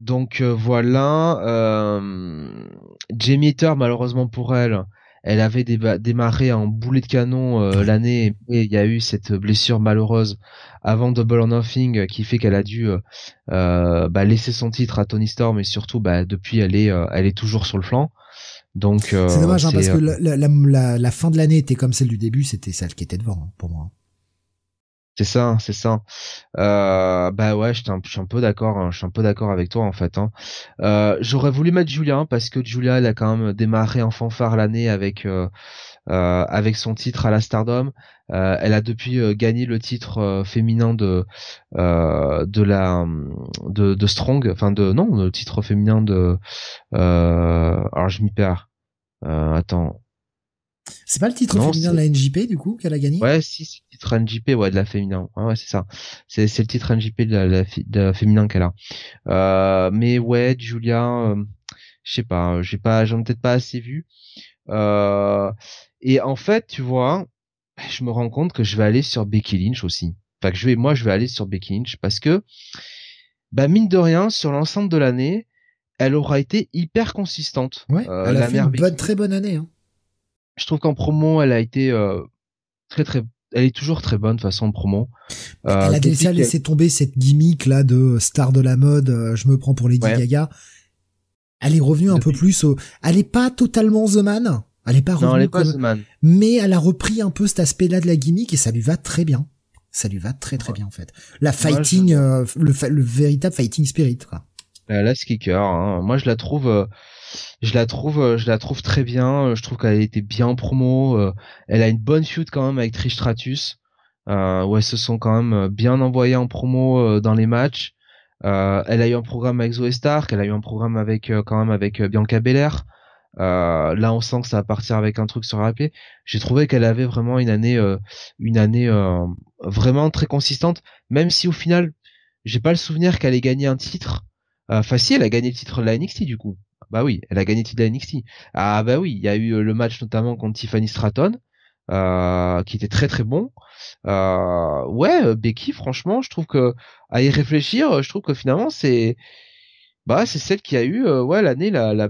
S3: Donc euh, voilà, euh, Jamie malheureusement pour elle, elle avait démarré en boulet de canon euh, l'année et il y a eu cette blessure malheureuse avant Double or Nothing qui fait qu'elle a dû euh, bah, laisser son titre à Tony Storm et surtout bah, depuis elle est elle est toujours sur le flanc. Donc
S2: c'est dommage hein, parce que la, la, la, fin de l'année était comme celle du début, c'était celle qui était devant hein, pour moi.
S3: C'est ça, c'est ça. Euh, bah ouais, je suis un peu d'accord, hein, je suis un peu d'accord avec toi en fait. Hein. Euh, j'aurais voulu mettre Julia parce que Julia, elle a quand même démarré en fanfare l'année avec euh, avec son titre à la Stardom. elle a depuis gagné le titre féminin de de la de, de Strong, enfin de non, le titre féminin de. alors je m'y perds. attends,
S2: c'est pas le titre féminin de la NJP du coup qu'elle a gagné?
S3: Ouais, si, c'est le titre NJP, ouais, de la féminin. Ouais, c'est ça. C'est c'est le titre NJP de la, de la féminin qu'elle a. Euh, mais ouais, Julia, euh, je sais pas, j'ai pas, j'en ai peut-être pas assez vu. Euh, et en fait, tu vois, je me rends compte que je vais aller sur Becky Lynch aussi. Enfin, que je vais, moi, je vais aller sur Becky Lynch parce que, bah mine de rien, sur l'ensemble de l'année, elle aura été hyper consistante.
S2: Ouais, euh, elle a fait une bonne, très bonne année. Hein
S3: je trouve qu'en promo, elle a été euh, très très elle est toujours très bonne de façon en promo.
S2: Euh, elle a déjà laissé tomber cette gimmick là de star de la mode, euh, je me prends pour Lady Gaga. Elle est revenue un peu plus au... Elle est pas totalement The Man. Elle est pas revenue
S3: non, elle est pas The Man.
S2: Mais elle a repris un peu cet aspect-là de la gimmick et ça lui va très bien. Ça lui va très très bien en fait. La fighting, le, le véritable fighting spirit quoi.
S3: La kicker, hein. moi je la trouve je la trouve euh, je la trouve très bien euh, je trouve qu'elle a été bien en promo euh, elle a une bonne feud quand même avec Trish Stratus euh, où elles se sont quand même bien envoyées en promo dans les matchs elle a eu un programme avec Zoe Stark elle a eu un programme avec quand même avec Bianca Belair là on sent que ça va partir avec un truc sur la paix j'ai trouvé qu'elle avait vraiment une année une année vraiment très consistante même si au final j'ai pas le souvenir qu'elle ait gagné un titre facile elle a gagné le titre de la NXT du coup bah oui, elle a gagné le titre de NXT. Ah bah oui, il y a eu euh, le match notamment contre Tiffany Stratton, euh, qui était très très bon. Euh, ouais, euh, Becky, franchement, je trouve que à y réfléchir, je trouve que finalement c'est bah c'est celle qui a eu ouais l'année la, la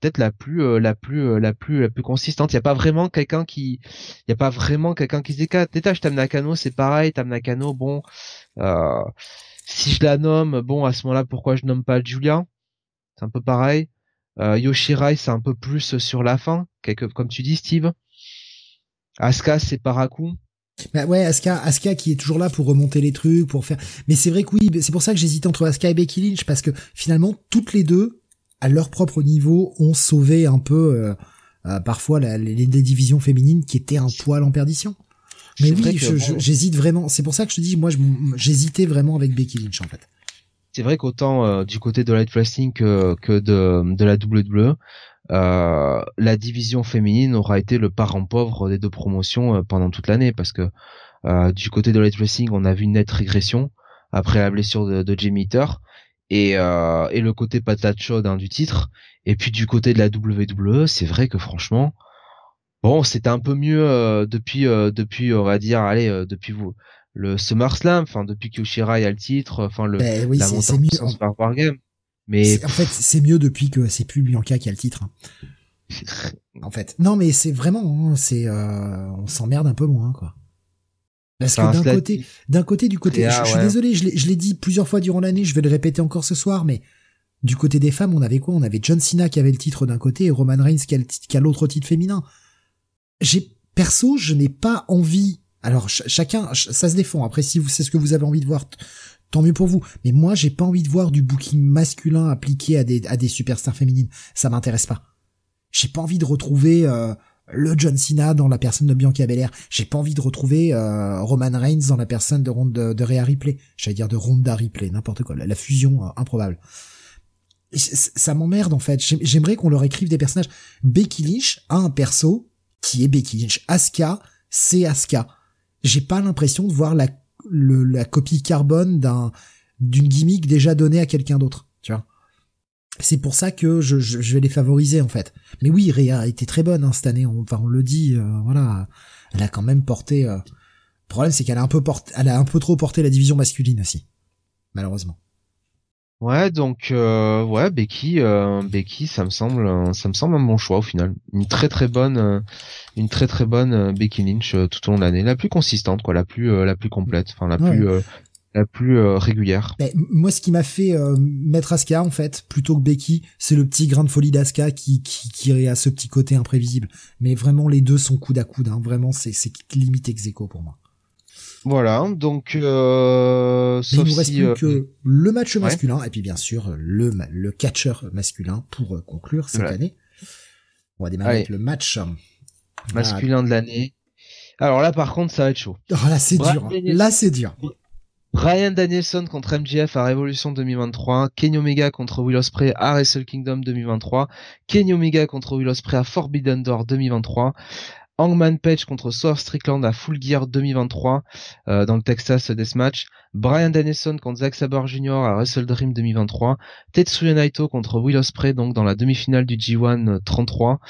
S3: peut-être la plus la plus la plus la plus consistante. Il y a pas vraiment quelqu'un qui il y a pas vraiment quelqu'un qui se détache. Tam Nakano, c'est pareil. Tam Nakano, bon. si je la nomme, bon à ce moment-là, pourquoi je nomme pas Julia? C'est un peu pareil. Euh, Yoshirai, c'est un peu plus sur la fin, quelque, comme tu dis, Steve. Asuka, c'est Paraku.
S2: Bah ouais, Asuka, Asuka qui est toujours là pour remonter les trucs, pour faire. Mais c'est vrai que oui, c'est pour ça que j'hésite entre Asuka et Becky Lynch parce que finalement toutes les deux, à leur propre niveau, ont sauvé un peu euh, euh, parfois les, divisions féminines qui étaient un poil en perdition. Mais oui, j'hésite vraiment. C'est pour ça que je te dis, moi, j'hésitais vraiment avec Becky Lynch en fait
S3: c'est vrai qu'autant euh, du côté de Light Wrestling que, que de, de la WWE, euh, la division féminine aura été le parent pauvre des deux promotions euh, pendant toute l'année parce que euh, du côté de Light Wrestling, on a vu une nette régression après la blessure de, de Jamie et, et le côté patate chaude hein, du titre. Et puis du côté de la WWE, c'est vrai que franchement, bon, c'était un peu mieux depuis depuis on va dire allez depuis vous le SummerSlam, enfin depuis que Shirai a le titre, enfin le
S2: ben oui, c'est mieux
S3: par Wargame. Mais
S2: en fait, c'est mieux depuis que c'est plus Bianca qui a le titre. Hein. en fait, non, mais c'est vraiment, hein, c'est, euh, on s'emmerde un peu moins, quoi. Parce que d'un côté, d'un côté, du côté, je, suis désolé, je l'ai dit plusieurs fois durant l'année, je vais le répéter encore ce soir, mais du côté des femmes, on avait quoi? On avait John Cena qui avait le titre d'un côté et Roman Reigns qui a, l'autre titre féminin. J'ai perso, je n'ai pas envie. Alors chacun, ça se défend. Après, si c'est ce que vous avez envie de voir, tant mieux pour vous. Mais moi, j'ai pas envie de voir du booking masculin appliqué à des à des superstars féminines. Ça m'intéresse pas. J'ai pas envie de retrouver euh, le John Cena dans la personne de Bianca Belair. J'ai pas envie de retrouver euh, Roman Reigns dans la personne de, de, de Rhea Ripley. J'allais dire de Ronda Ripley, n'importe quoi. La, fusion euh, improbable. ça m'emmerde en fait. J'aimerais qu'on leur écrive des personnages. Becky Lynch a un perso qui est Becky Lynch. Asuka, c'est Asuka. J'ai pas l'impression de voir la, copie carbone d'un d'une gimmick déjà donnée à quelqu'un d'autre. C'est pour ça que je, je, vais les favoriser en fait. Mais oui, Rhea a été très bonne hein, cette année. On, enfin, on le dit, euh, voilà, elle a quand même porté. Euh... Le problème, c'est qu'elle a un peu porté, elle a un peu trop porté la division masculine aussi, malheureusement.
S3: Ouais, donc euh, ouais, Becky, euh, Becky, ça me semble, ça me semble un bon choix au final. Une très très bonne, une très très bonne Becky Lynch tout au long de l'année, la plus consistante, quoi, la plus, la plus complète, enfin la plus la plus euh, régulière.
S2: Ben, moi, ce qui m'a fait euh, mettre Asuka en fait, plutôt que Becky, c'est le petit grain de folie d'Asuka qui, qui qui a ce petit côté imprévisible. Mais vraiment, les deux sont coude à coude. Hein. Vraiment, c'est limite ex pour moi.
S3: Voilà, donc euh,
S2: il nous reste plus que le match masculin et puis bien sûr le le catcheur masculin pour conclure cette année. On va démarrer avec le match
S3: masculin de l'année. Alors là, par contre, ça va être chaud.
S2: Oh, là, c'est dur. Hein. Là, c'est dur.
S3: Ryan Danielson contre MJF à Révolution 2023, Kenny Omega contre Will Ospreay à Wrestle Kingdom 2023, Kenny Omega contre Will Ospreay à Forbidden Door 2023, Hangman Page contre Swerve Strickland à Full Gear 2023 euh, dans le Texas Deathmatch, Brian Danielson contre Zack Sabre Jr. à Wrestle Dream 2023, Tetsuya Naito contre Will Ospreay donc dans la demi-finale du G1 33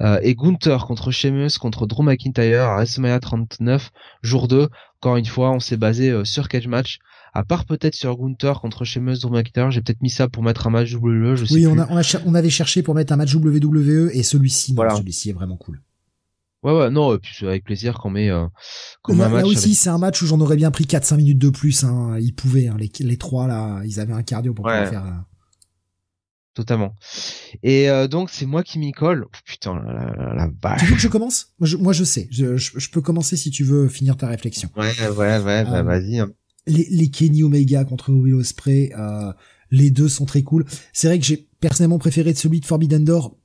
S3: euh, et Gunther contre Sheamus contre Drew McIntyre à WrestleMania 39 jour 2. Encore une fois, on s'est basé euh, sur Cage Match à part peut-être sur Gunther contre Sheamus Drew McIntyre, j'ai peut-être mis ça pour mettre un match WWE, je sais
S2: Oui, on, a, on, avait cherché pour mettre un match WWE et celui-ci, voilà. celui-ci est vraiment cool.
S3: Ouais, ouais, non, puis avec plaisir qu'on met, euh,
S2: un match. Là aussi, c'est un match où j'en aurais bien pris 4-5 minutes de plus. Hein. Ils pouvaient, hein, les, les trois là, ils avaient un cardio pour pouvoir faire. Euh.
S3: Totalement. Et euh, donc c'est moi qui m'y colle. Oh, putain, la, la,
S2: Tu veux que je commence? Moi je, moi je, sais. Je, je, peux commencer si tu veux finir ta réflexion.
S3: Ouais, ouais, ouais. bah, euh, vas-y. Hein.
S2: Les, les Kenny Omega contre Will Ospreay, les deux sont très cool. C'est vrai que j'ai personnellement préféré celui de Forbidden Door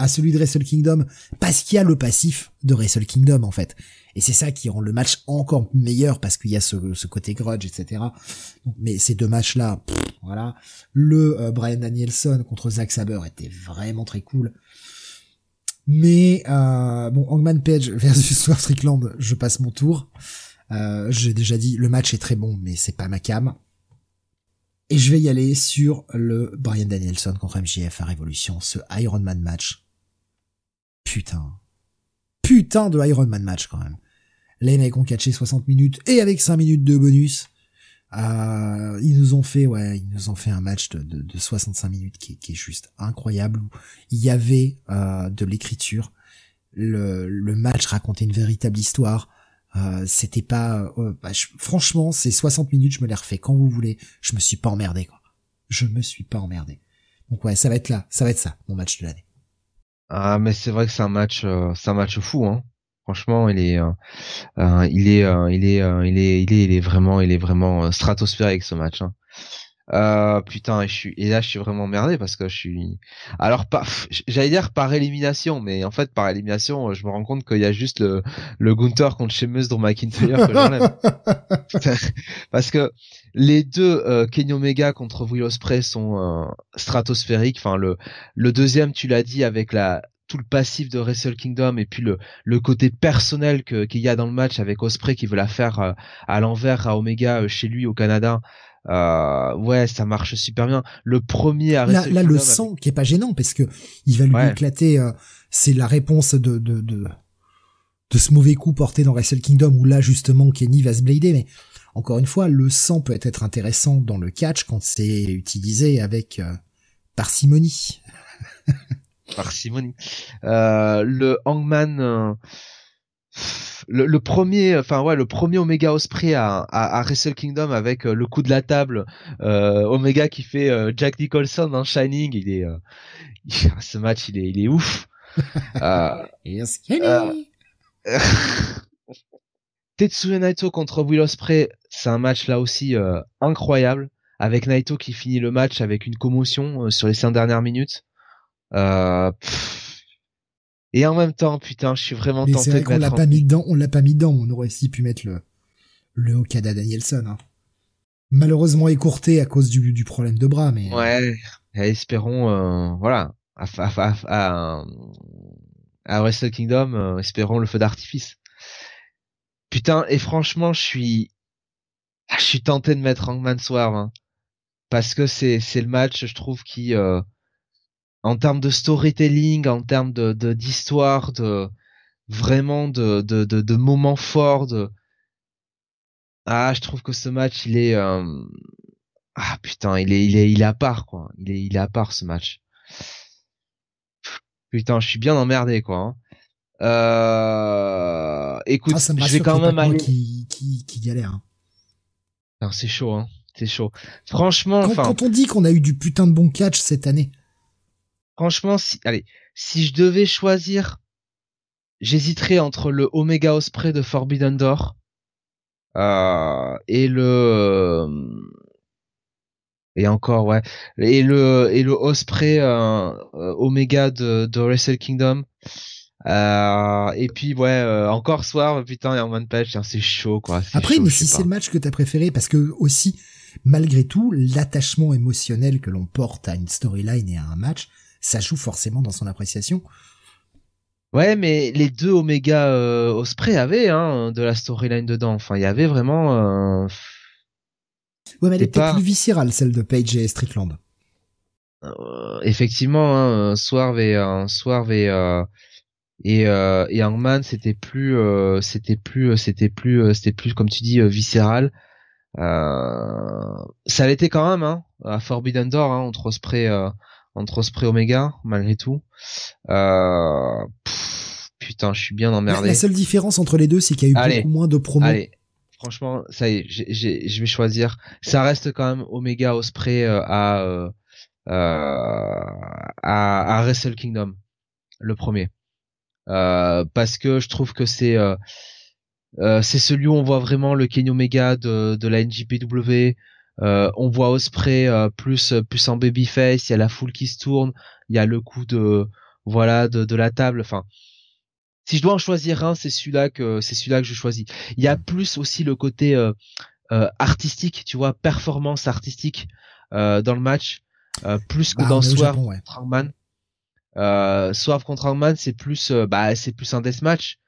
S2: à celui de Wrestle Kingdom parce qu'il y a le passif de Wrestle Kingdom en fait. Et c'est ça qui rend le match encore meilleur parce qu'il y a ce, côté grudge, etc. mais ces deux matchs-là, voilà. Le euh, Brian Danielson contre Zack Saber était vraiment très cool. Mais euh, bon, Hangman Page versus Swerve Strickland, je passe mon tour. Euh, J'ai déjà dit, le match est très bon, mais c'est pas ma cam. Et je vais y aller sur le Brian Danielson contre MJF à Révolution, ce Iron Man match. Putain. Putain de Iron Man match quand même. Les mecs ont catché 60 minutes et avec 5 minutes de bonus. Euh, ils nous ont fait, ouais, ils nous ont fait un match de, de, de 65 minutes qui, est juste incroyable. Il y avait euh, de l'écriture. Le, le match racontait une véritable histoire. Euh, c'était pas, euh, bah, franchement, ces 60 minutes, je me les refais quand vous voulez. Je me suis pas emmerdé, quoi. Je me suis pas emmerdé. Donc ouais, ça va être là, ça va être ça, mon match de l'année.
S3: Ah, mais c'est vrai que c'est un match, euh, c'est un match fou, hein. Franchement, il est, il est, il est, il est, il est, il est vraiment, il est vraiment stratosphérique ce match. Hein. Euh, putain, je suis et là je suis vraiment merdé parce que je suis. Alors pas, j'allais dire par élimination, mais en fait par élimination, je me rends compte qu'il y a juste le le Gunther contre Sheamus dans McIntyre que j'enlève. parce que les deux euh, Kenny Omega contre Will Ospreay sont euh, stratosphériques. Enfin le le deuxième, tu l'as dit avec la tout le passif de Wrestle Kingdom et puis le, le côté personnel que qu'il y a dans le match avec Osprey qui veut la faire euh, à l'envers à Omega euh, chez lui au Canada euh, ouais, ça marche super bien. Le premier à
S2: là, là le sang qui est pas gênant parce que il va lui éclater. Euh, c'est la réponse de, de, de, de ce mauvais coup porté dans Wrestle Kingdom où là, justement, Kenny va se blader, mais encore une fois, le sang peut être intéressant dans le catch quand c'est utilisé avec euh, parcimonie.
S3: parcimonie. Euh, le Hangman, euh, le, premier, enfin ouais, le premier Omega Osprey à, à, Wrestle Kingdom avec le coup de la table, Omega qui fait Jack Nicholson dans Shining, il est, ce match il est, il est ouf. Tetsuya Naito contre Will Ospreay, c'est un match là aussi euh, incroyable, avec Naito qui finit le match avec une commotion euh, sur les cinq dernières minutes. Euh, et en même temps, putain, je suis vraiment
S2: Mais
S3: tenté
S2: vrai de l'a pas mis dedans, on l'a pas mis dedans, on aurait aussi pu mettre le, le Okada Danielson. Hein. Malheureusement écourté à cause du, du problème de bras, mais...
S3: Ouais, espérons, voilà, à, à, à, à, Wrestle Kingdom, espérons le feu d'artifice. Putain, et franchement, je suis, ah, je suis tenté de mettre Hangman Swerve, hein, parce que c'est c'est le match, je trouve, qui, euh, en termes de storytelling, en termes de d'histoire, de, vraiment de, de de, moments forts, de ah, je trouve que ce match, il est euh, ah putain, il est il est il est à part quoi, il est il est à part ce match. Putain, je suis bien emmerdé quoi. Hein. Euh, écoute, ah, je vais quand même aller.
S2: Qui, qui, qui galère.
S3: Hein. C'est chaud, hein. C'est chaud. Franchement,
S2: quand, quand on dit qu'on a eu du putain de bon catch cette année.
S3: Franchement, si, allez, si je devais choisir, j'hésiterais entre le Omega Osprey de Forbidden Door euh, et le euh, et encore ouais et le et le Osprey euh, Omega de, de Wrestle Kingdom euh, et puis ouais, euh, encore soir, putain, et en one page, c'est chaud quoi.
S2: Après, mais si c'est le match que t'as préféré, parce que aussi, malgré tout, l'attachement émotionnel que l'on porte à une storyline et à un match, ça joue forcément dans son appréciation.
S3: Ouais, mais les deux Omega euh, Osprey avaient hein, de la storyline dedans. Enfin, il y avait vraiment. Euh...
S2: Ouais, mais elle était plus viscérale celle de Page et Strickland.
S3: Euh, effectivement, hein, Swerve et euh, Swerve et et euh, et Hangman c'était plus c'était plus c'était plus c'était plus comme tu dis viscéral ça l'était quand même hein, à Forbidden Door hein, entre Osprey entre Osprey Omega malgré tout. Putain je suis bien emmerdé.
S2: la, seule différence entre les deux c'est qu'il y a eu beaucoup moins de promos.
S3: Allez. Franchement ça y est je vais choisir. Ça reste quand même Omega Osprey à à à Wrestle Kingdom le premier. Euh, parce que je trouve que c'est euh, euh, c'est celui où on voit vraiment le Kenny Omega de, de la NJPW. Euh, on voit Osprey plus plus en babyface. Il y a la foule qui se tourne. Il y a le coup de voilà de, de la table. Enfin, si je dois en choisir un, c'est celui-là que c'est celui-là que je choisis. Il y a plus aussi le côté euh, artistique, tu vois, performance artistique euh, dans le match, plus que bah, dans Swerve ouais. Euh, Swerve contre Hangman, c'est plus, euh, bah, c'est plus un deathmatch.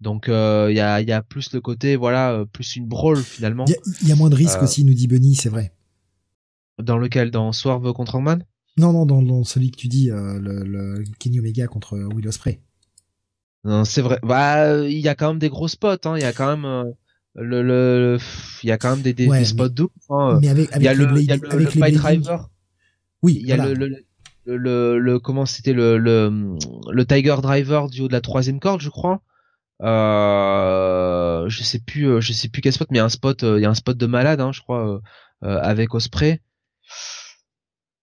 S3: Donc il euh, y, a, y a plus le côté, voilà, euh, plus une brawl finalement.
S2: Il y, a moins de risques aussi, nous dit Bunny, c'est vrai.
S3: Dans lequel? Dans Swerve contre Hangman?
S2: Non, non, dans, dans, celui que tu dis, le, le, Kenny Omega contre Will Ospreay.
S3: Non, c'est vrai. Bah, il y a quand même des gros spots. Hein. Il y a quand même le, il y a quand même des, des, spots doux. Hein.
S2: Mais avec, avec, y a le, y a le, avec
S3: le Driver.
S2: Oui,
S3: il y a le, le, le comment c'était le, le, le Tiger Driver du haut de la troisième corde, je crois. Euh, je sais plus, euh, je sais plus quel spot, mais il y a un spot, euh, il y a un spot de malade, hein, je crois, euh, avec Osprey.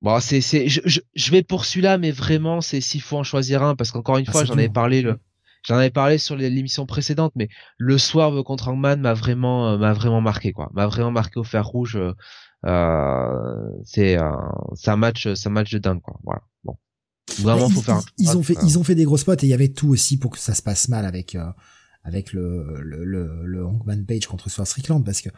S3: Bon, c'est, c'est, je, je, vais pour celui-là, mais vraiment, c'est s'il faut en choisir un, parce qu'encore une ah, fois, j'en avais parlé le, j'en avais parlé sur l'émission précédente, mais le soir contre Hangman m'a vraiment, m'a vraiment marqué, quoi, m'a vraiment marqué au fer rouge. Euh, c'est c'est un match c'est un match de dingue quoi voilà
S2: vraiment faut faire ils, ont fait ils ont fait des gros spots et il y avait tout aussi pour que ça se passe mal avec euh, avec le le le, le Hangman Page contre Swerve Strickland parce que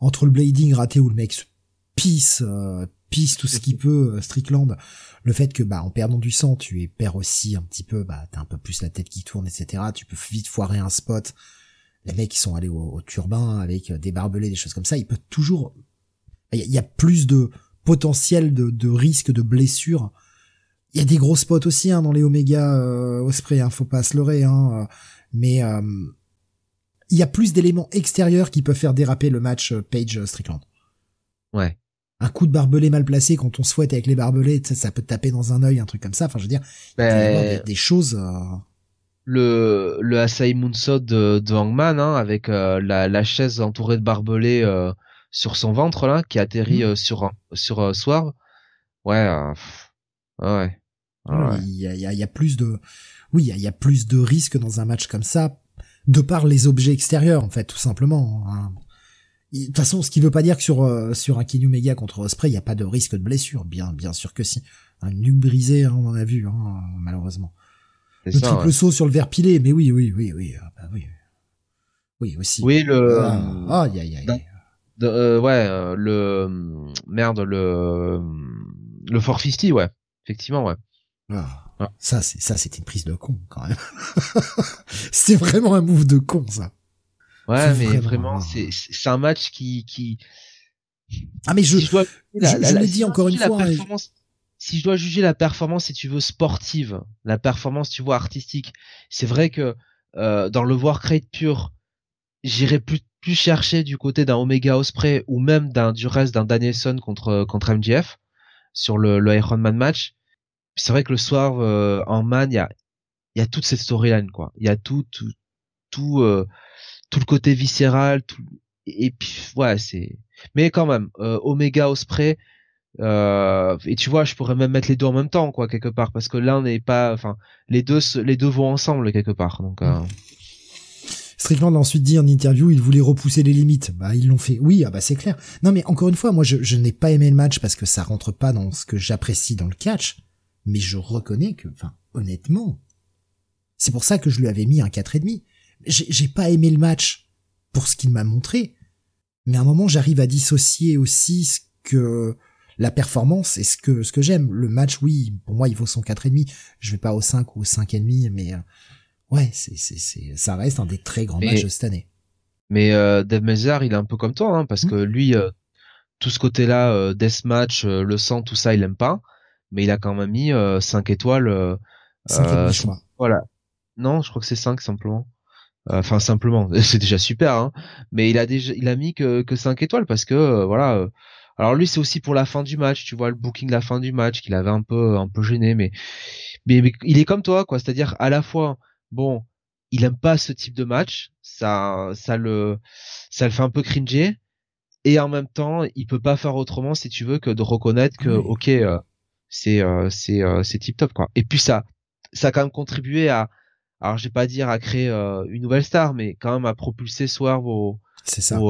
S2: entre le blading raté où le mec pisse euh, pisse tout ce qu'il peut Strickland le fait que bah en perdant du sang tu es perds aussi un petit peu bah t'as un peu plus la tête qui tourne etc tu peux vite foirer un spot. Les mecs qui sont allés au, au turbin avec des barbelés des choses comme ça. Il peut toujours il y, a plus de potentiel de, de risque de blessure Il y a des gros spots aussi hein, dans les Omega euh, Osprey, hein, faut pas se leurrer, hein, mais il y a plus d'éléments extérieurs qui peuvent faire déraper le match Page Strickland.
S3: Ouais.
S2: Un coup de barbelé mal placé quand on se fouette avec les barbelés, ça peut taper dans un œil, un truc comme ça. Enfin, je veux dire, il y a des, choses
S3: le le Asai Moonsault de, de Hangman hein, avec euh, la, la chaise entourée de barbelés euh, sur son ventre là qui atterrit mmh. euh, sur sur Swerve. Ouais, ouais.
S2: Il y a, y, a, y a plus de oui, il y a, plus de risques dans un match comme ça de par les objets extérieurs en fait tout simplement. Hein. De toute façon, ce qui veut pas dire que sur sur un Kenny Omega contre Osprey, il y a pas de risque de blessure. Bien bien sûr que si. Un nuque brisé, hein, on en a vu hein, malheureusement le triple saut sur le verre pilé, mais oui, oui, oui, oui, ah bah oui, oui aussi.
S3: Oui, le.
S2: Ah, aïe, aïe, aïe.
S3: Euh, ouais, euh, le merde, le le 450, ouais, effectivement, ouais.
S2: Ah, Ça, c'est ça, c'était une prise de con quand même. c'est vraiment un move de con, ça.
S3: Ouais, mais vraiment, c'est c'est un match qui qui.
S2: Ah mais je je, je, l'ai dit encore une fois.
S3: Si je dois juger la performance, si tu veux, sportive, la performance, tu vois, artistique, c'est vrai que euh, dans le Warcraft pur, j'irais plus plus chercher du côté d'un Omega Osprey ou même d'un du reste d'un Danielson contre contre MGF sur le, le Iron Man match. C'est vrai que le soir euh, en man, il y a toute cette storyline quoi. Il y a tout tout tout euh, tout le côté viscéral, et puis ouais c'est mais quand même euh, Omega Osprey euh, et tu vois, je pourrais même mettre les deux en même temps, quoi, quelque part, parce que l'un n'est pas, enfin, les deux, les deux vont ensemble quelque part. Donc. Euh...
S2: Strickland a ensuite dit en interview, il voulait repousser les limites. Bah, ils l'ont fait. Oui, ah bah c'est clair. Non, mais encore une fois, moi, je, je n'ai pas aimé le match parce que ça rentre pas dans ce que j'apprécie dans le catch. Mais je reconnais que, enfin, honnêtement, c'est pour ça que je lui avais mis un quatre et demi. J'ai pas aimé le match pour ce qu'il m'a montré. Mais à un moment, j'arrive à dissocier aussi ce que la performance est ce que ce que j'aime. Le match, oui, pour moi, il vaut son quatre et demi. Je vais pas au 5 ou au cinq et demi, mais euh, ouais, c'est c'est c'est ça reste un des très grands matchs de cette année.
S3: Mais euh, Dave Melzer, il est un peu comme toi, hein, parce mmh. que lui, euh, tout ce côté-là, euh, deathmatch, le sang, tout ça, il aime pas. Mais il a quand même mis 5 étoiles.
S2: 5 je crois.
S3: Voilà. Non, je crois que c'est 5 simplement. Enfin simplement, c'est déjà super, hein. Mais il a déjà, il a mis que que 5 étoiles parce que voilà alors lui, c'est aussi pour la fin du match, tu vois le booking la fin du match qu'il avait un peu un peu gêné, mais, mais, il est comme toi, quoi. C'est-à-dire à la fois, bon, il aime pas ce type de match, ça ça le ça le fait un peu cringer, et en même temps, il peut pas faire autrement si tu veux que de reconnaître que ok, euh, c'est euh, c'est euh, c'est tip top quoi. Et puis ça ça a quand même contribué à alors je vais pas dire à créer une nouvelle star, mais quand même à propulser Swerve au,
S2: ça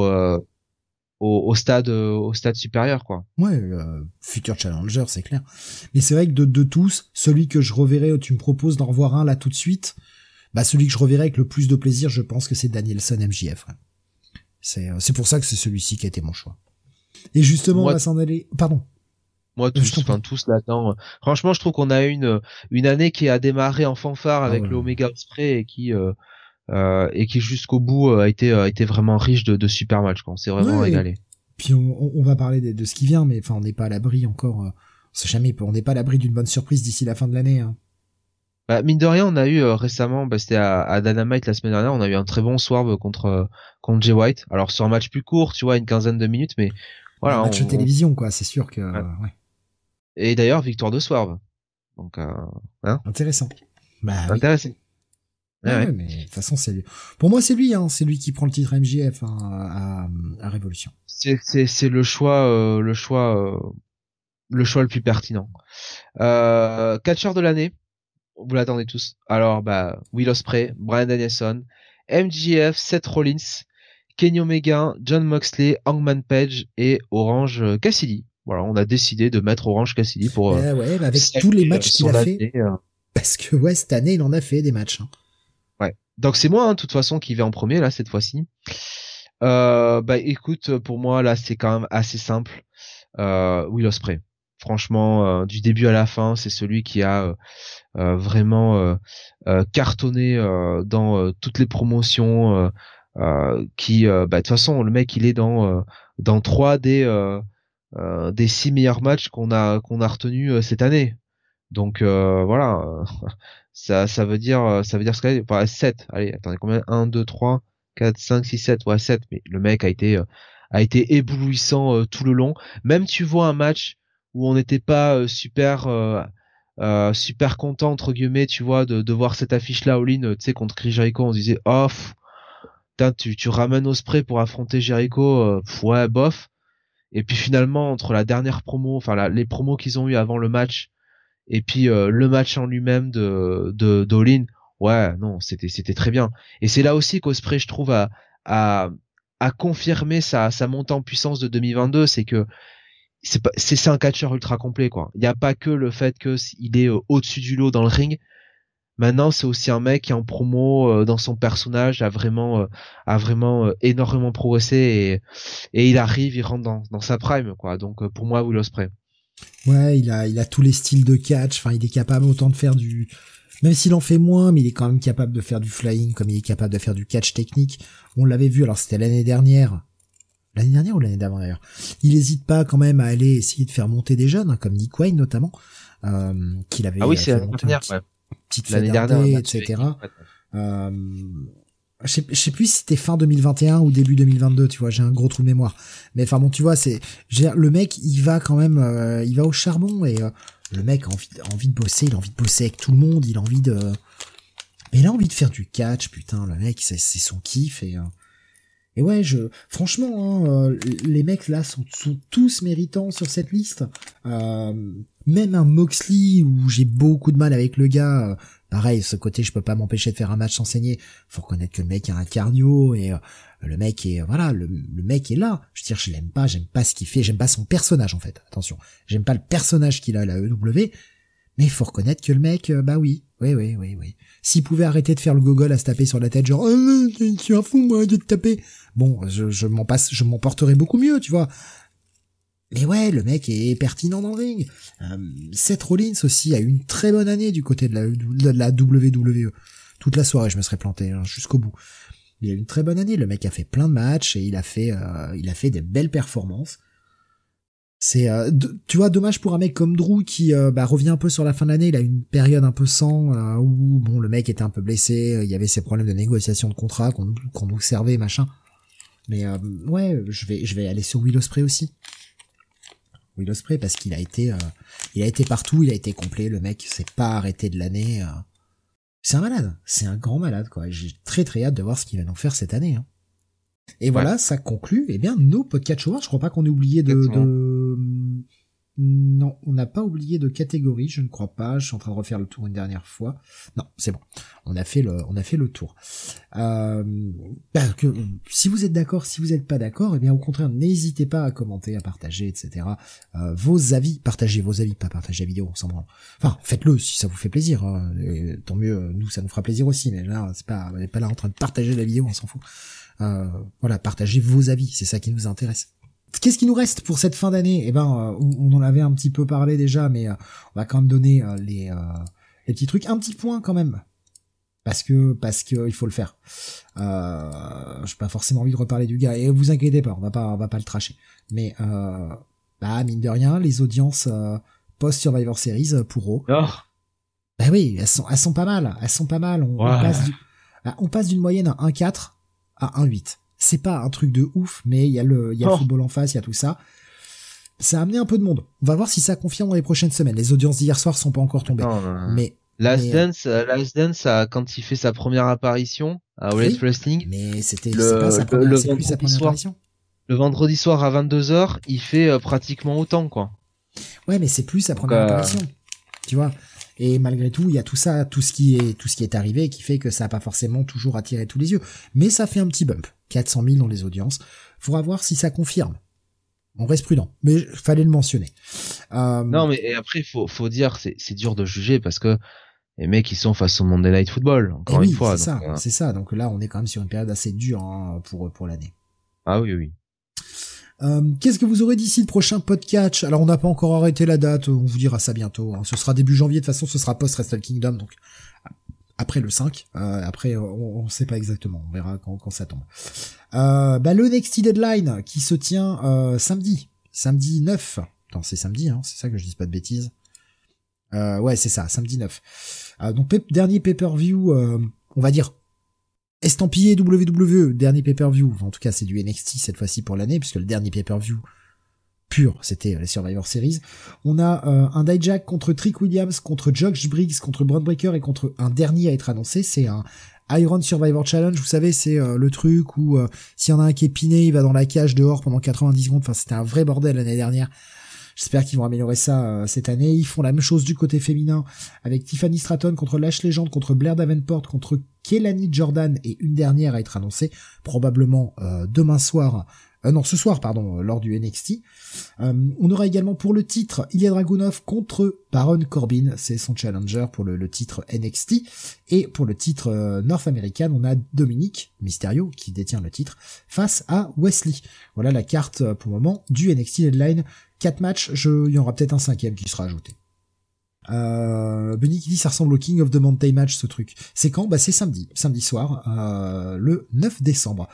S3: au, stade euh, au stade supérieur quoi.
S2: Ouais, euh, futur challenger, c'est clair. Mais c'est vrai que de, de tous, celui que je reverrai, tu me proposes d'en revoir un là tout de suite, bah celui que je reverrai avec le plus de plaisir, je pense que c'est Danielson MJF. C'est euh, c'est pour ça que c'est celui-ci qui a été mon choix. Et justement, on va s'en aller. Pardon.
S3: Moi tous, enfin tous là-dedans. Franchement, je trouve qu'on a une une année qui a démarré en fanfare avec ah le Omega Spray et qui euh, et qui jusqu'au bout euh, a été a été vraiment riche de, de super matchs. Quand c'est vraiment régalé.
S2: Puis on, on, va parler de, de, ce qui vient, mais enfin on n'est pas à l'abri encore. Euh, on sait jamais, on n'est pas à l'abri d'une bonne surprise d'ici la fin de l'année. Hein.
S3: Bah, mine de rien, on a eu récemment, bah, c'était à, à, Dynamite la semaine dernière, on a eu un très bon swerve contre contre Jay White. Alors sur un match plus court, tu vois, une quinzaine de minutes, mais voilà.
S2: Un match de télévision, quoi. C'est sûr que. Ouais.
S3: Et d'ailleurs, victoire de swerve. Donc, hein
S2: intéressant.
S3: Bah, intéressant.
S2: Ouais, mais de toute façon, c'est lui. Pour moi, c'est lui, hein. C'est lui qui prend le titre MJF hein, à, à Révolution.
S3: C'est c'est le choix euh, le choix euh, le choix le plus pertinent. Euh, catcheur de l'année, vous l'attendez tous. Alors bah Will Ospreay, Brian Danielson, MJF, Seth Rollins, Kenny Omega, John Moxley, Hangman Page et Orange Cassidy. Voilà, on a décidé de mettre Orange Cassidy pour.
S2: Eh ouais, avec tous les matchs qu'il a fait. Parce que ouais, cette année, il en a fait des matchs. Hein.
S3: Donc c'est moi, hein, de toute façon, qui vais en premier là cette fois-ci. Euh, bah écoute, pour moi là, c'est quand même assez simple. Euh, Will Ospreay. Franchement, euh, du début à la fin, c'est celui qui a euh, vraiment cartonné dans toutes les promotions. qui, bah de toute façon, le mec, il est dans dans trois des des six meilleurs matchs qu'on a qu'on a retenu cette année. Donc euh, voilà, ça ça veut dire ça veut dire ce enfin 7. Allez, attendez combien? 1 2 3 4 5 6 7 ouais 7 mais le mec a été a été éblouissant tout le long. Même tu vois un match où on n'était pas super euh, super content entre guillemets, tu vois, de, de voir cette affiche là, Olin, tu sais, contre Chris Jericho, on se disait, oh, tu, tu ramènes au spray pour affronter Jericho, euh, ouais, bof. Et puis finalement, entre la dernière promo, enfin les promos qu'ils ont eu avant le match, et puis euh, le match en lui-même de de d'Olin, ouais, non, c'était c'était très bien. Et c'est là aussi qu'Osprey, je trouve, a, a, a confirmé sa, sa montée en puissance de 2022, c'est que c'est c'est un catcheur ultra complet quoi. Il n'y a pas que le fait que il est euh, au-dessus du lot dans le ring. Maintenant, c'est aussi un mec qui en promo euh, dans son personnage a vraiment euh, a vraiment énormément progressé et et il arrive, il rentre dans, dans sa prime quoi. Donc pour moi, Will Ospreay.
S2: Ouais, il a il a tous les styles de catch. Enfin, il est capable autant de faire du même s'il en fait moins, mais il est quand même capable de faire du flying comme il est capable de faire du catch technique. On l'avait vu, alors c'était l'année dernière, l'année dernière ou l'année d'avant d'ailleurs? Il n'hésite pas quand même à aller essayer de faire monter des jeunes, hein, comme Nick Wayne notamment, euh, qu'il avait
S3: ah oui, c'est l'année dernière,
S2: petite l'année dernière, etc. Euh, je sais, sais plus si c'était fin 2021 ou début 2022, tu vois, j'ai un gros trou de mémoire. Mais enfin bon, tu vois, c'est le mec, il va quand même, euh, il va au charbon et euh, le mec a envie, a envie de bosser, il a envie de bosser avec tout le monde, il a envie de, mais il a envie de faire du catch, putain, le mec, c'est son kiff et et ouais, je, franchement, hein, euh, les mecs là sont, sont, tous méritants sur cette liste. Euh, même un Moxley où j'ai beaucoup de mal avec le gars. Euh, pareil, ce côté, je peux pas m'empêcher de faire un match sans saigner. Faut reconnaître que le mec a un cardio et le mec est, voilà, le, mec est là. Je veux dire, je l'aime pas, j'aime pas ce qu'il fait, j'aime pas son personnage en fait. Attention, j'aime pas le personnage qu'il a à la EW. Mais il faut reconnaître que le mec, bah oui, oui, oui, oui, oui. S'il pouvait arrêter de faire le gogol à se taper sur la tête, genre, oh, je suis un fou, moi, de te taper. Bon, je, je m'en passe, je m'en porterais beaucoup mieux, tu vois. Mais ouais, le mec est pertinent dans le ring. Euh, Seth Rollins aussi a eu une très bonne année du côté de la, de la WWE. Toute la soirée, je me serais planté hein, jusqu'au bout. Il a eu une très bonne année. Le mec a fait plein de matchs et il a fait, euh, il a fait des belles performances. C'est, euh, tu vois, dommage pour un mec comme Drew qui euh, bah, revient un peu sur la fin de l'année. Il a une période un peu sans euh, où bon, le mec était un peu blessé. Il y avait ses problèmes de négociation de contrat qu'on qu'on nous servait, machin. Mais ouais, je vais, je vais aller sur Will Ospreay aussi. Will Ospreay parce qu'il a été, il a été partout, il a été complet. Le mec s'est pas arrêté de l'année. C'est un malade, c'est un grand malade quoi. J'ai très très hâte de voir ce qu'il va nous faire cette année. Hein. Et voilà, ça conclut eh bien nos podcasts Je crois pas qu'on ait oublié de, de, non, on n'a pas oublié de catégorie, je ne crois pas. Je suis en train de refaire le tour une dernière fois. Non, c'est bon. On a fait le, on a fait le tour. Euh, que, si vous êtes d'accord, si vous n'êtes pas d'accord, eh bien au contraire, n'hésitez pas à commenter, à partager, etc. Euh, vos avis, partagez vos avis, pas partager la vidéo, sans Enfin, faites-le si ça vous fait plaisir. Hein. tant mieux, nous ça nous fera plaisir aussi. Mais là, c'est pas, on n'est pas là en train de partager la vidéo, on s'en fout. Euh, voilà, partagez vos avis, c'est ça qui nous intéresse. Qu'est-ce qui nous reste pour cette fin d'année? Eh ben, euh, on, en avait un petit peu parlé déjà, mais euh, on va quand même donner euh, les, les petits trucs. Un petit point quand même, parce que parce que il faut le faire. Euh, j'ai pas forcément envie de reparler du gars et vous inquiétez pas, on va pas on va pas le tracher. Mais euh, bah mine de rien, les audiences post Survivor Series pour eux. Oh. Bah oui, elles sont elles sont pas mal, elles sont pas mal. On, passe bah, on passe d'une moyenne à 1,4 à 1,8 c'est pas un truc de ouf, mais il y a le, il y a le oh. football en face, il y a tout ça. Ça a amené un peu de monde. On va voir si ça confirme dans les prochaines semaines. Les audiences d'hier soir sont pas encore tombées. mais
S3: Last euh, Dance, euh, Last Dance, quand il fait sa première apparition à All Wrestling.
S2: Mais c'était le, pas sa première, le, vendredi sa première
S3: soir,
S2: apparition.
S3: Le vendredi soir à 22h, il fait euh, pratiquement autant, quoi.
S2: Ouais, mais c'est plus sa première apparition. Tu vois? Et malgré tout, il y a tout ça, tout ce qui est, tout ce qui est arrivé, qui fait que ça n'a pas forcément toujours attiré tous les yeux. Mais ça fait un petit bump. 400 000 dans les audiences. Faudra voir si ça confirme. On reste prudent, mais fallait le mentionner.
S3: Euh... Non, mais après, faut, faut dire, c'est, c'est dur de juger parce que les mecs, ils sont face au Monday Night Football, encore
S2: une
S3: fois.
S2: C'est ça, euh, c'est ça. Donc là, on est quand même sur une période assez dure hein, pour, pour l'année.
S3: Ah oui, oui.
S2: Euh, Qu'est-ce que vous aurez d'ici le prochain podcast Alors on n'a pas encore arrêté la date, on vous dira ça bientôt. Hein. Ce sera début janvier, de toute façon ce sera post Wrestle Kingdom, donc après le 5. Euh, après, on, ne sait pas exactement. On verra quand, ça tombe. Euh, bah, le Next Deadline qui se tient euh, samedi. Samedi 9. Attends, c'est samedi, hein, c'est ça que je dis pas de bêtises. Euh, ouais, c'est ça, samedi 9. Euh, donc dernier pay-per-view, euh, on va dire estampillé WWE, dernier pay-per-view. en tout cas, c'est du NXT cette fois-ci pour l'année, puisque le dernier pay-per-view pur, c'était les Survivor Series. On a un Dijak contre Trick Williams, contre Josh Briggs, contre Braun Breaker et contre un dernier à être annoncé. C'est un Iron Survivor Challenge. Vous savez, c'est le truc où s'il y en a un qui est piné, il va dans la cage dehors pendant 90 secondes. Enfin, c'était un vrai bordel l'année dernière. J'espère qu'ils vont améliorer ça euh, cette année. Ils font la même chose du côté féminin avec Tiffany Stratton contre Lash Legend, contre Blair Davenport, contre Kelani Jordan et une dernière à être annoncée probablement euh, demain soir. Euh, non, ce soir, pardon, lors du NXT. on aura également pour le titre Ilya Dragunov contre Baron Corbin, c'est son challenger pour le, titre NXT. Et pour le titre North American, on a Dominique Mysterio qui détient le titre face à Wesley. Voilà la carte pour le moment du NXT Headline 4 matchs, il y aura peut-être un cinquième qui sera ajouté. Euh, Benny qui dit ça ressemble au King of the Mountain match ce truc. C'est quand? Bah c'est samedi, samedi soir, euh, le 9 décembre.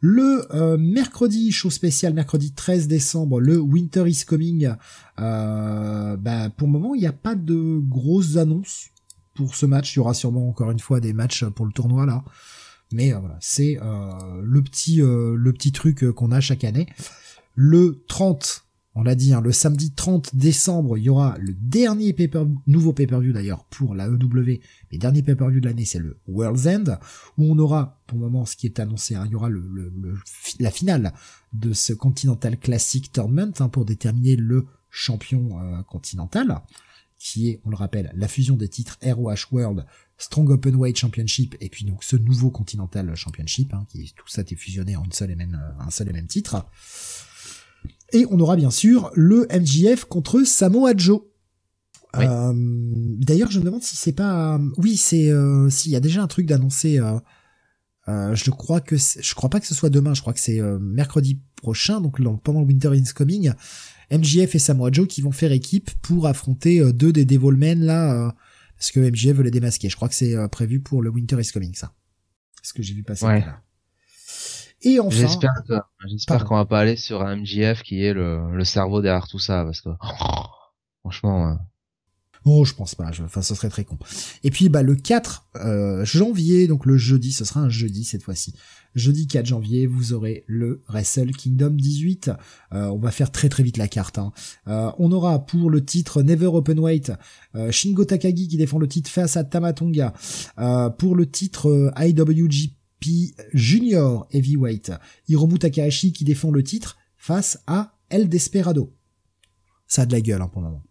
S2: Le euh, mercredi, show spécial, mercredi 13 décembre, le Winter is Coming. Euh, bah pour le moment il n'y a pas de grosses annonces pour ce match. Il y aura sûrement encore une fois des matchs pour le tournoi là. Mais voilà, c'est le petit le petit truc qu'on a chaque année. Le 30 on l'a dit, hein, le samedi 30 décembre, il y aura le dernier paper, nouveau pay-per-view d'ailleurs pour la EW. Les derniers pay-per-view de l'année, c'est le World's End, où on aura, pour le moment, ce qui est annoncé, hein, il y aura le, la finale de ce Continental Classic Tournament hein, pour déterminer le champion euh, continental, qui est, on le rappelle, la fusion des titres ROH World, Strong Open Weight Championship, et puis donc ce nouveau Continental Championship, qui tout ça est fusionné en une seule et même, un seul et même titre. Et on aura bien sûr le MJF contre Samoa Joe. Euh, d'ailleurs, je me demande si c'est pas. Oui, c'est. Euh, s'il y a déjà un truc d'annoncer. Euh, je crois que je crois pas que ce soit demain. Je crois que c'est mercredi prochain, donc pendant Winter is Coming. MJF et Samoa Joe qui vont faire équipe pour affronter deux des Devilmen là, parce que MJF veut les démasquer. Je crois que c'est prévu pour le Winter is Coming, ça. Ce que j'ai vu passer là. Et enfin.
S3: J'espère j'espère qu'on va pas aller sur un MJF qui est le, le cerveau derrière tout ça, parce que, franchement,
S2: Oh, je pense pas. Enfin, ce serait très con. Et puis, bah, le 4 euh, janvier, donc le jeudi, ce sera un jeudi cette fois-ci. Jeudi 4 janvier, vous aurez le Wrestle Kingdom 18. Euh, on va faire très très vite la carte. Hein. Euh, on aura pour le titre Never Open Weight Shingo Takagi qui défend le titre face à Tamatonga. pour le titre IWGP Junior Heavyweight, Hiromu Takahashi qui défend le titre face à El Desperado. Ça a de la gueule hein, pour le moment.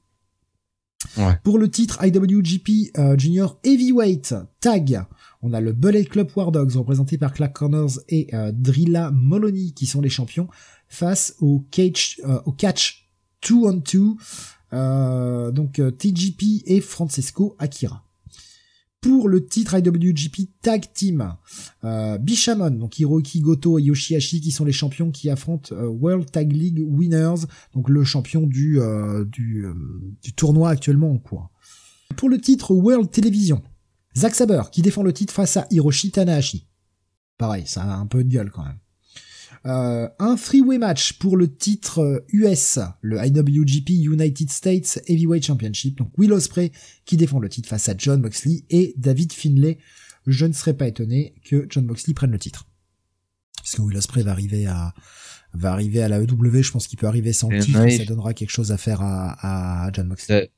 S2: Pour le titre IWGP euh, Junior Heavyweight Tag, on a le Bullet Club War Dogs représenté par Clark Connors et euh, Drilla Moloney qui sont les champions face au, cage, euh, au catch 2 on 2 donc TGP et Francesco Akira pour le titre IWGP Tag Team. Euh, Bishamon, donc Hiroki Goto et Yoshihashi qui sont les champions qui affrontent euh, World Tag League Winners, donc le champion du, euh, du, du, tournoi actuellement en cours. Pour le titre World Television, Zack Saber qui défend le titre face à Hiroshi Tanahashi. Pareil, ça a un peu de gueule quand même. Euh, un three-way match pour le titre US, euh, le IWGP United States Heavyweight Championship. Donc Will Ospreay qui défend le titre face à John Moxley et David Finlay. Je ne serais pas étonné que John Moxley prenne le titre. Parce que Will Ospreay va arriver à va arriver à la EW, je pense qu'il peut arriver sans titre, ça donnera quelque chose à faire à, à John Moxley.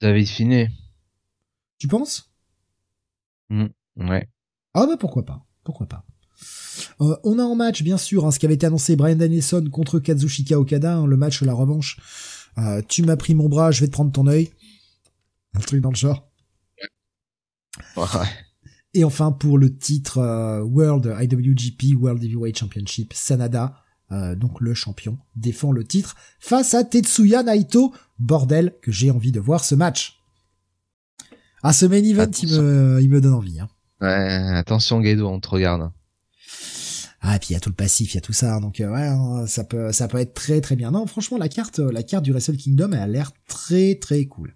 S3: David Finlay.
S2: Tu penses?
S3: Mmh, Ouais.
S2: Ah bah pourquoi pas, pourquoi pas. Euh, on a en match, bien sûr, hein, ce qui avait été annoncé, Brian Danielson contre Kazushika Okada, hein, le match, la revanche. Euh, tu m'as pris mon bras, je vais te prendre ton œil. Un truc dans le genre. Et enfin, pour le titre euh, World IWGP World Heavyweight Championship, Sanada, donc le champion, défend le titre face à Tetsuya Naito. Bordel, que j'ai envie de voir ce match. Ah, ce main event, il me, il me donne envie. Hein.
S3: Ouais, attention Gedo, on te regarde.
S2: Ah, et puis il y a tout le passif, il y a tout ça, donc euh, ouais, hein, ça peut, ça peut être très très bien. Non, franchement, la carte, la carte du Wrestle Kingdom, elle a l'air très très cool,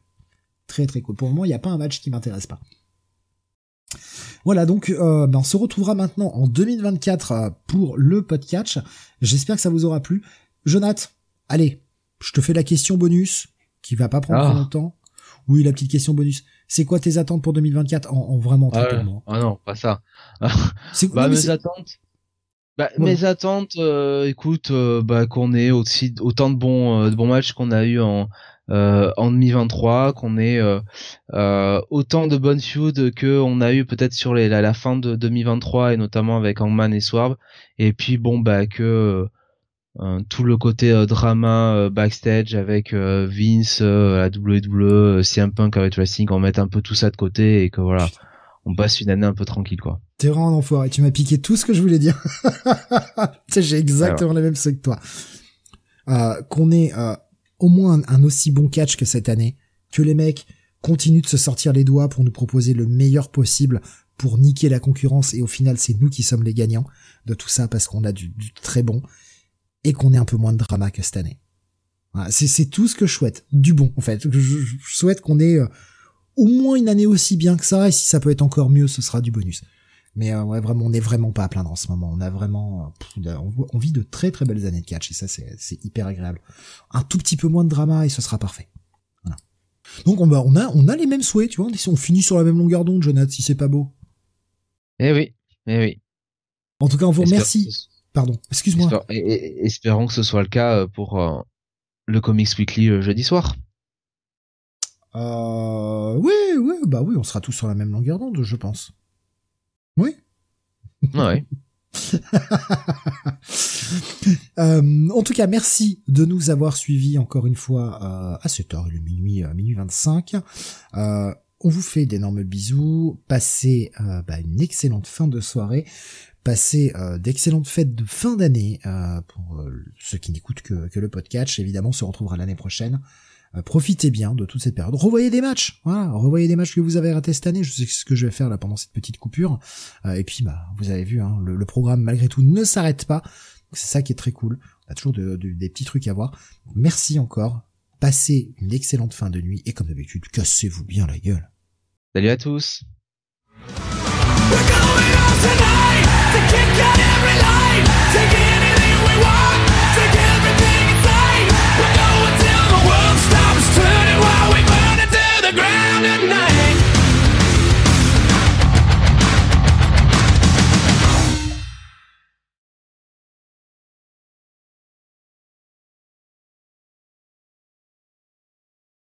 S2: très très cool. Pour le moment, il n'y a pas un match qui m'intéresse pas. Voilà, donc euh, ben, on se retrouvera maintenant en 2024 euh, pour le podcast. J'espère que ça vous aura plu. Jonath, allez, je te fais la question bonus qui va pas prendre trop ah. longtemps. Oui, la petite question bonus. C'est quoi tes attentes pour 2024 en, en vraiment très
S3: ah, ah non, pas ça. bah, mes attentes. Bah, mes attentes, euh, écoute, euh, bah, qu'on ait aussi autant de bons, euh, de bons matchs qu'on a eu en en 2023, qu'on ait autant de bonnes feuds que on a eu peut-être sur les, la, la, fin de 2023 et notamment avec Hangman et Swarb. Et puis bon bah que tout le côté drama backstage avec Vince, la WWE, CM Punk avec Wrestling, on met un peu tout ça de côté et que voilà on passe une année un peu tranquille, quoi.
S2: T'es vraiment un enfoiré. Tu m'as piqué tout ce que je voulais dire. j'ai exactement les mêmes choses que toi. Euh, qu'on ait euh, au moins un, aussi bon catch que cette année, que les mecs continuent de se sortir les doigts pour nous proposer le meilleur possible pour niquer la concurrence et au final c'est nous qui sommes les gagnants de tout ça parce qu'on a du, très bon et qu'on ait un peu moins de drama que cette année. c'est tout ce que je souhaite, du bon en fait. Je, souhaite qu'on ait euh, au moins une année aussi bien que ça, et si ça peut être encore mieux, ce sera du bonus. Mais euh, ouais, vraiment, on n'est vraiment pas à plaindre en ce moment. On a vraiment, euh, on, vit de très très belles années de catch, et ça c'est hyper agréable. Un tout petit peu moins de drama et ce sera parfait. Voilà. Donc on, on a on a les mêmes souhaits, tu vois. On finit sur la même longueur d'onde, Jonathan, si c'est pas beau.
S3: Eh oui, eh oui.
S2: En tout cas, on vous remercie. Pardon, excuse-moi.
S3: espérons que ce soit le cas euh, pour le Comics Weekly jeudi soir.
S2: Euh, oui, oui, bah oui, on sera tous sur la même longueur d'onde, je pense. Oui.
S3: Ouais.
S2: euh, en tout cas, merci de nous avoir suivis encore une fois euh, à cette heure, le minuit, euh, minuit 25. Euh, on vous fait d'énormes bisous. Passez bah, une excellente fin de soirée. Passez d'excellentes fêtes de fin d'année pour ceux qui n'écoutent que, que le podcast. Évidemment, on se retrouvera l'année prochaine. Euh, profitez bien de toute cette période. Revoyez des matchs, voilà, revoyez des matchs que vous avez ratés cette année. Je sais ce que je vais faire là pendant cette petite coupure. Euh, et puis, bah, vous avez vu, hein, le, programme malgré tout ne s'arrête pas. C'est ça qui est très cool. On a toujours des petits trucs à voir. Merci encore. Passez une excellente fin de nuit et comme d'habitude, cassez-vous bien la gueule.
S3: Salut à tous.
S4: We're going tonight to kick out every line, take anything we want. on night.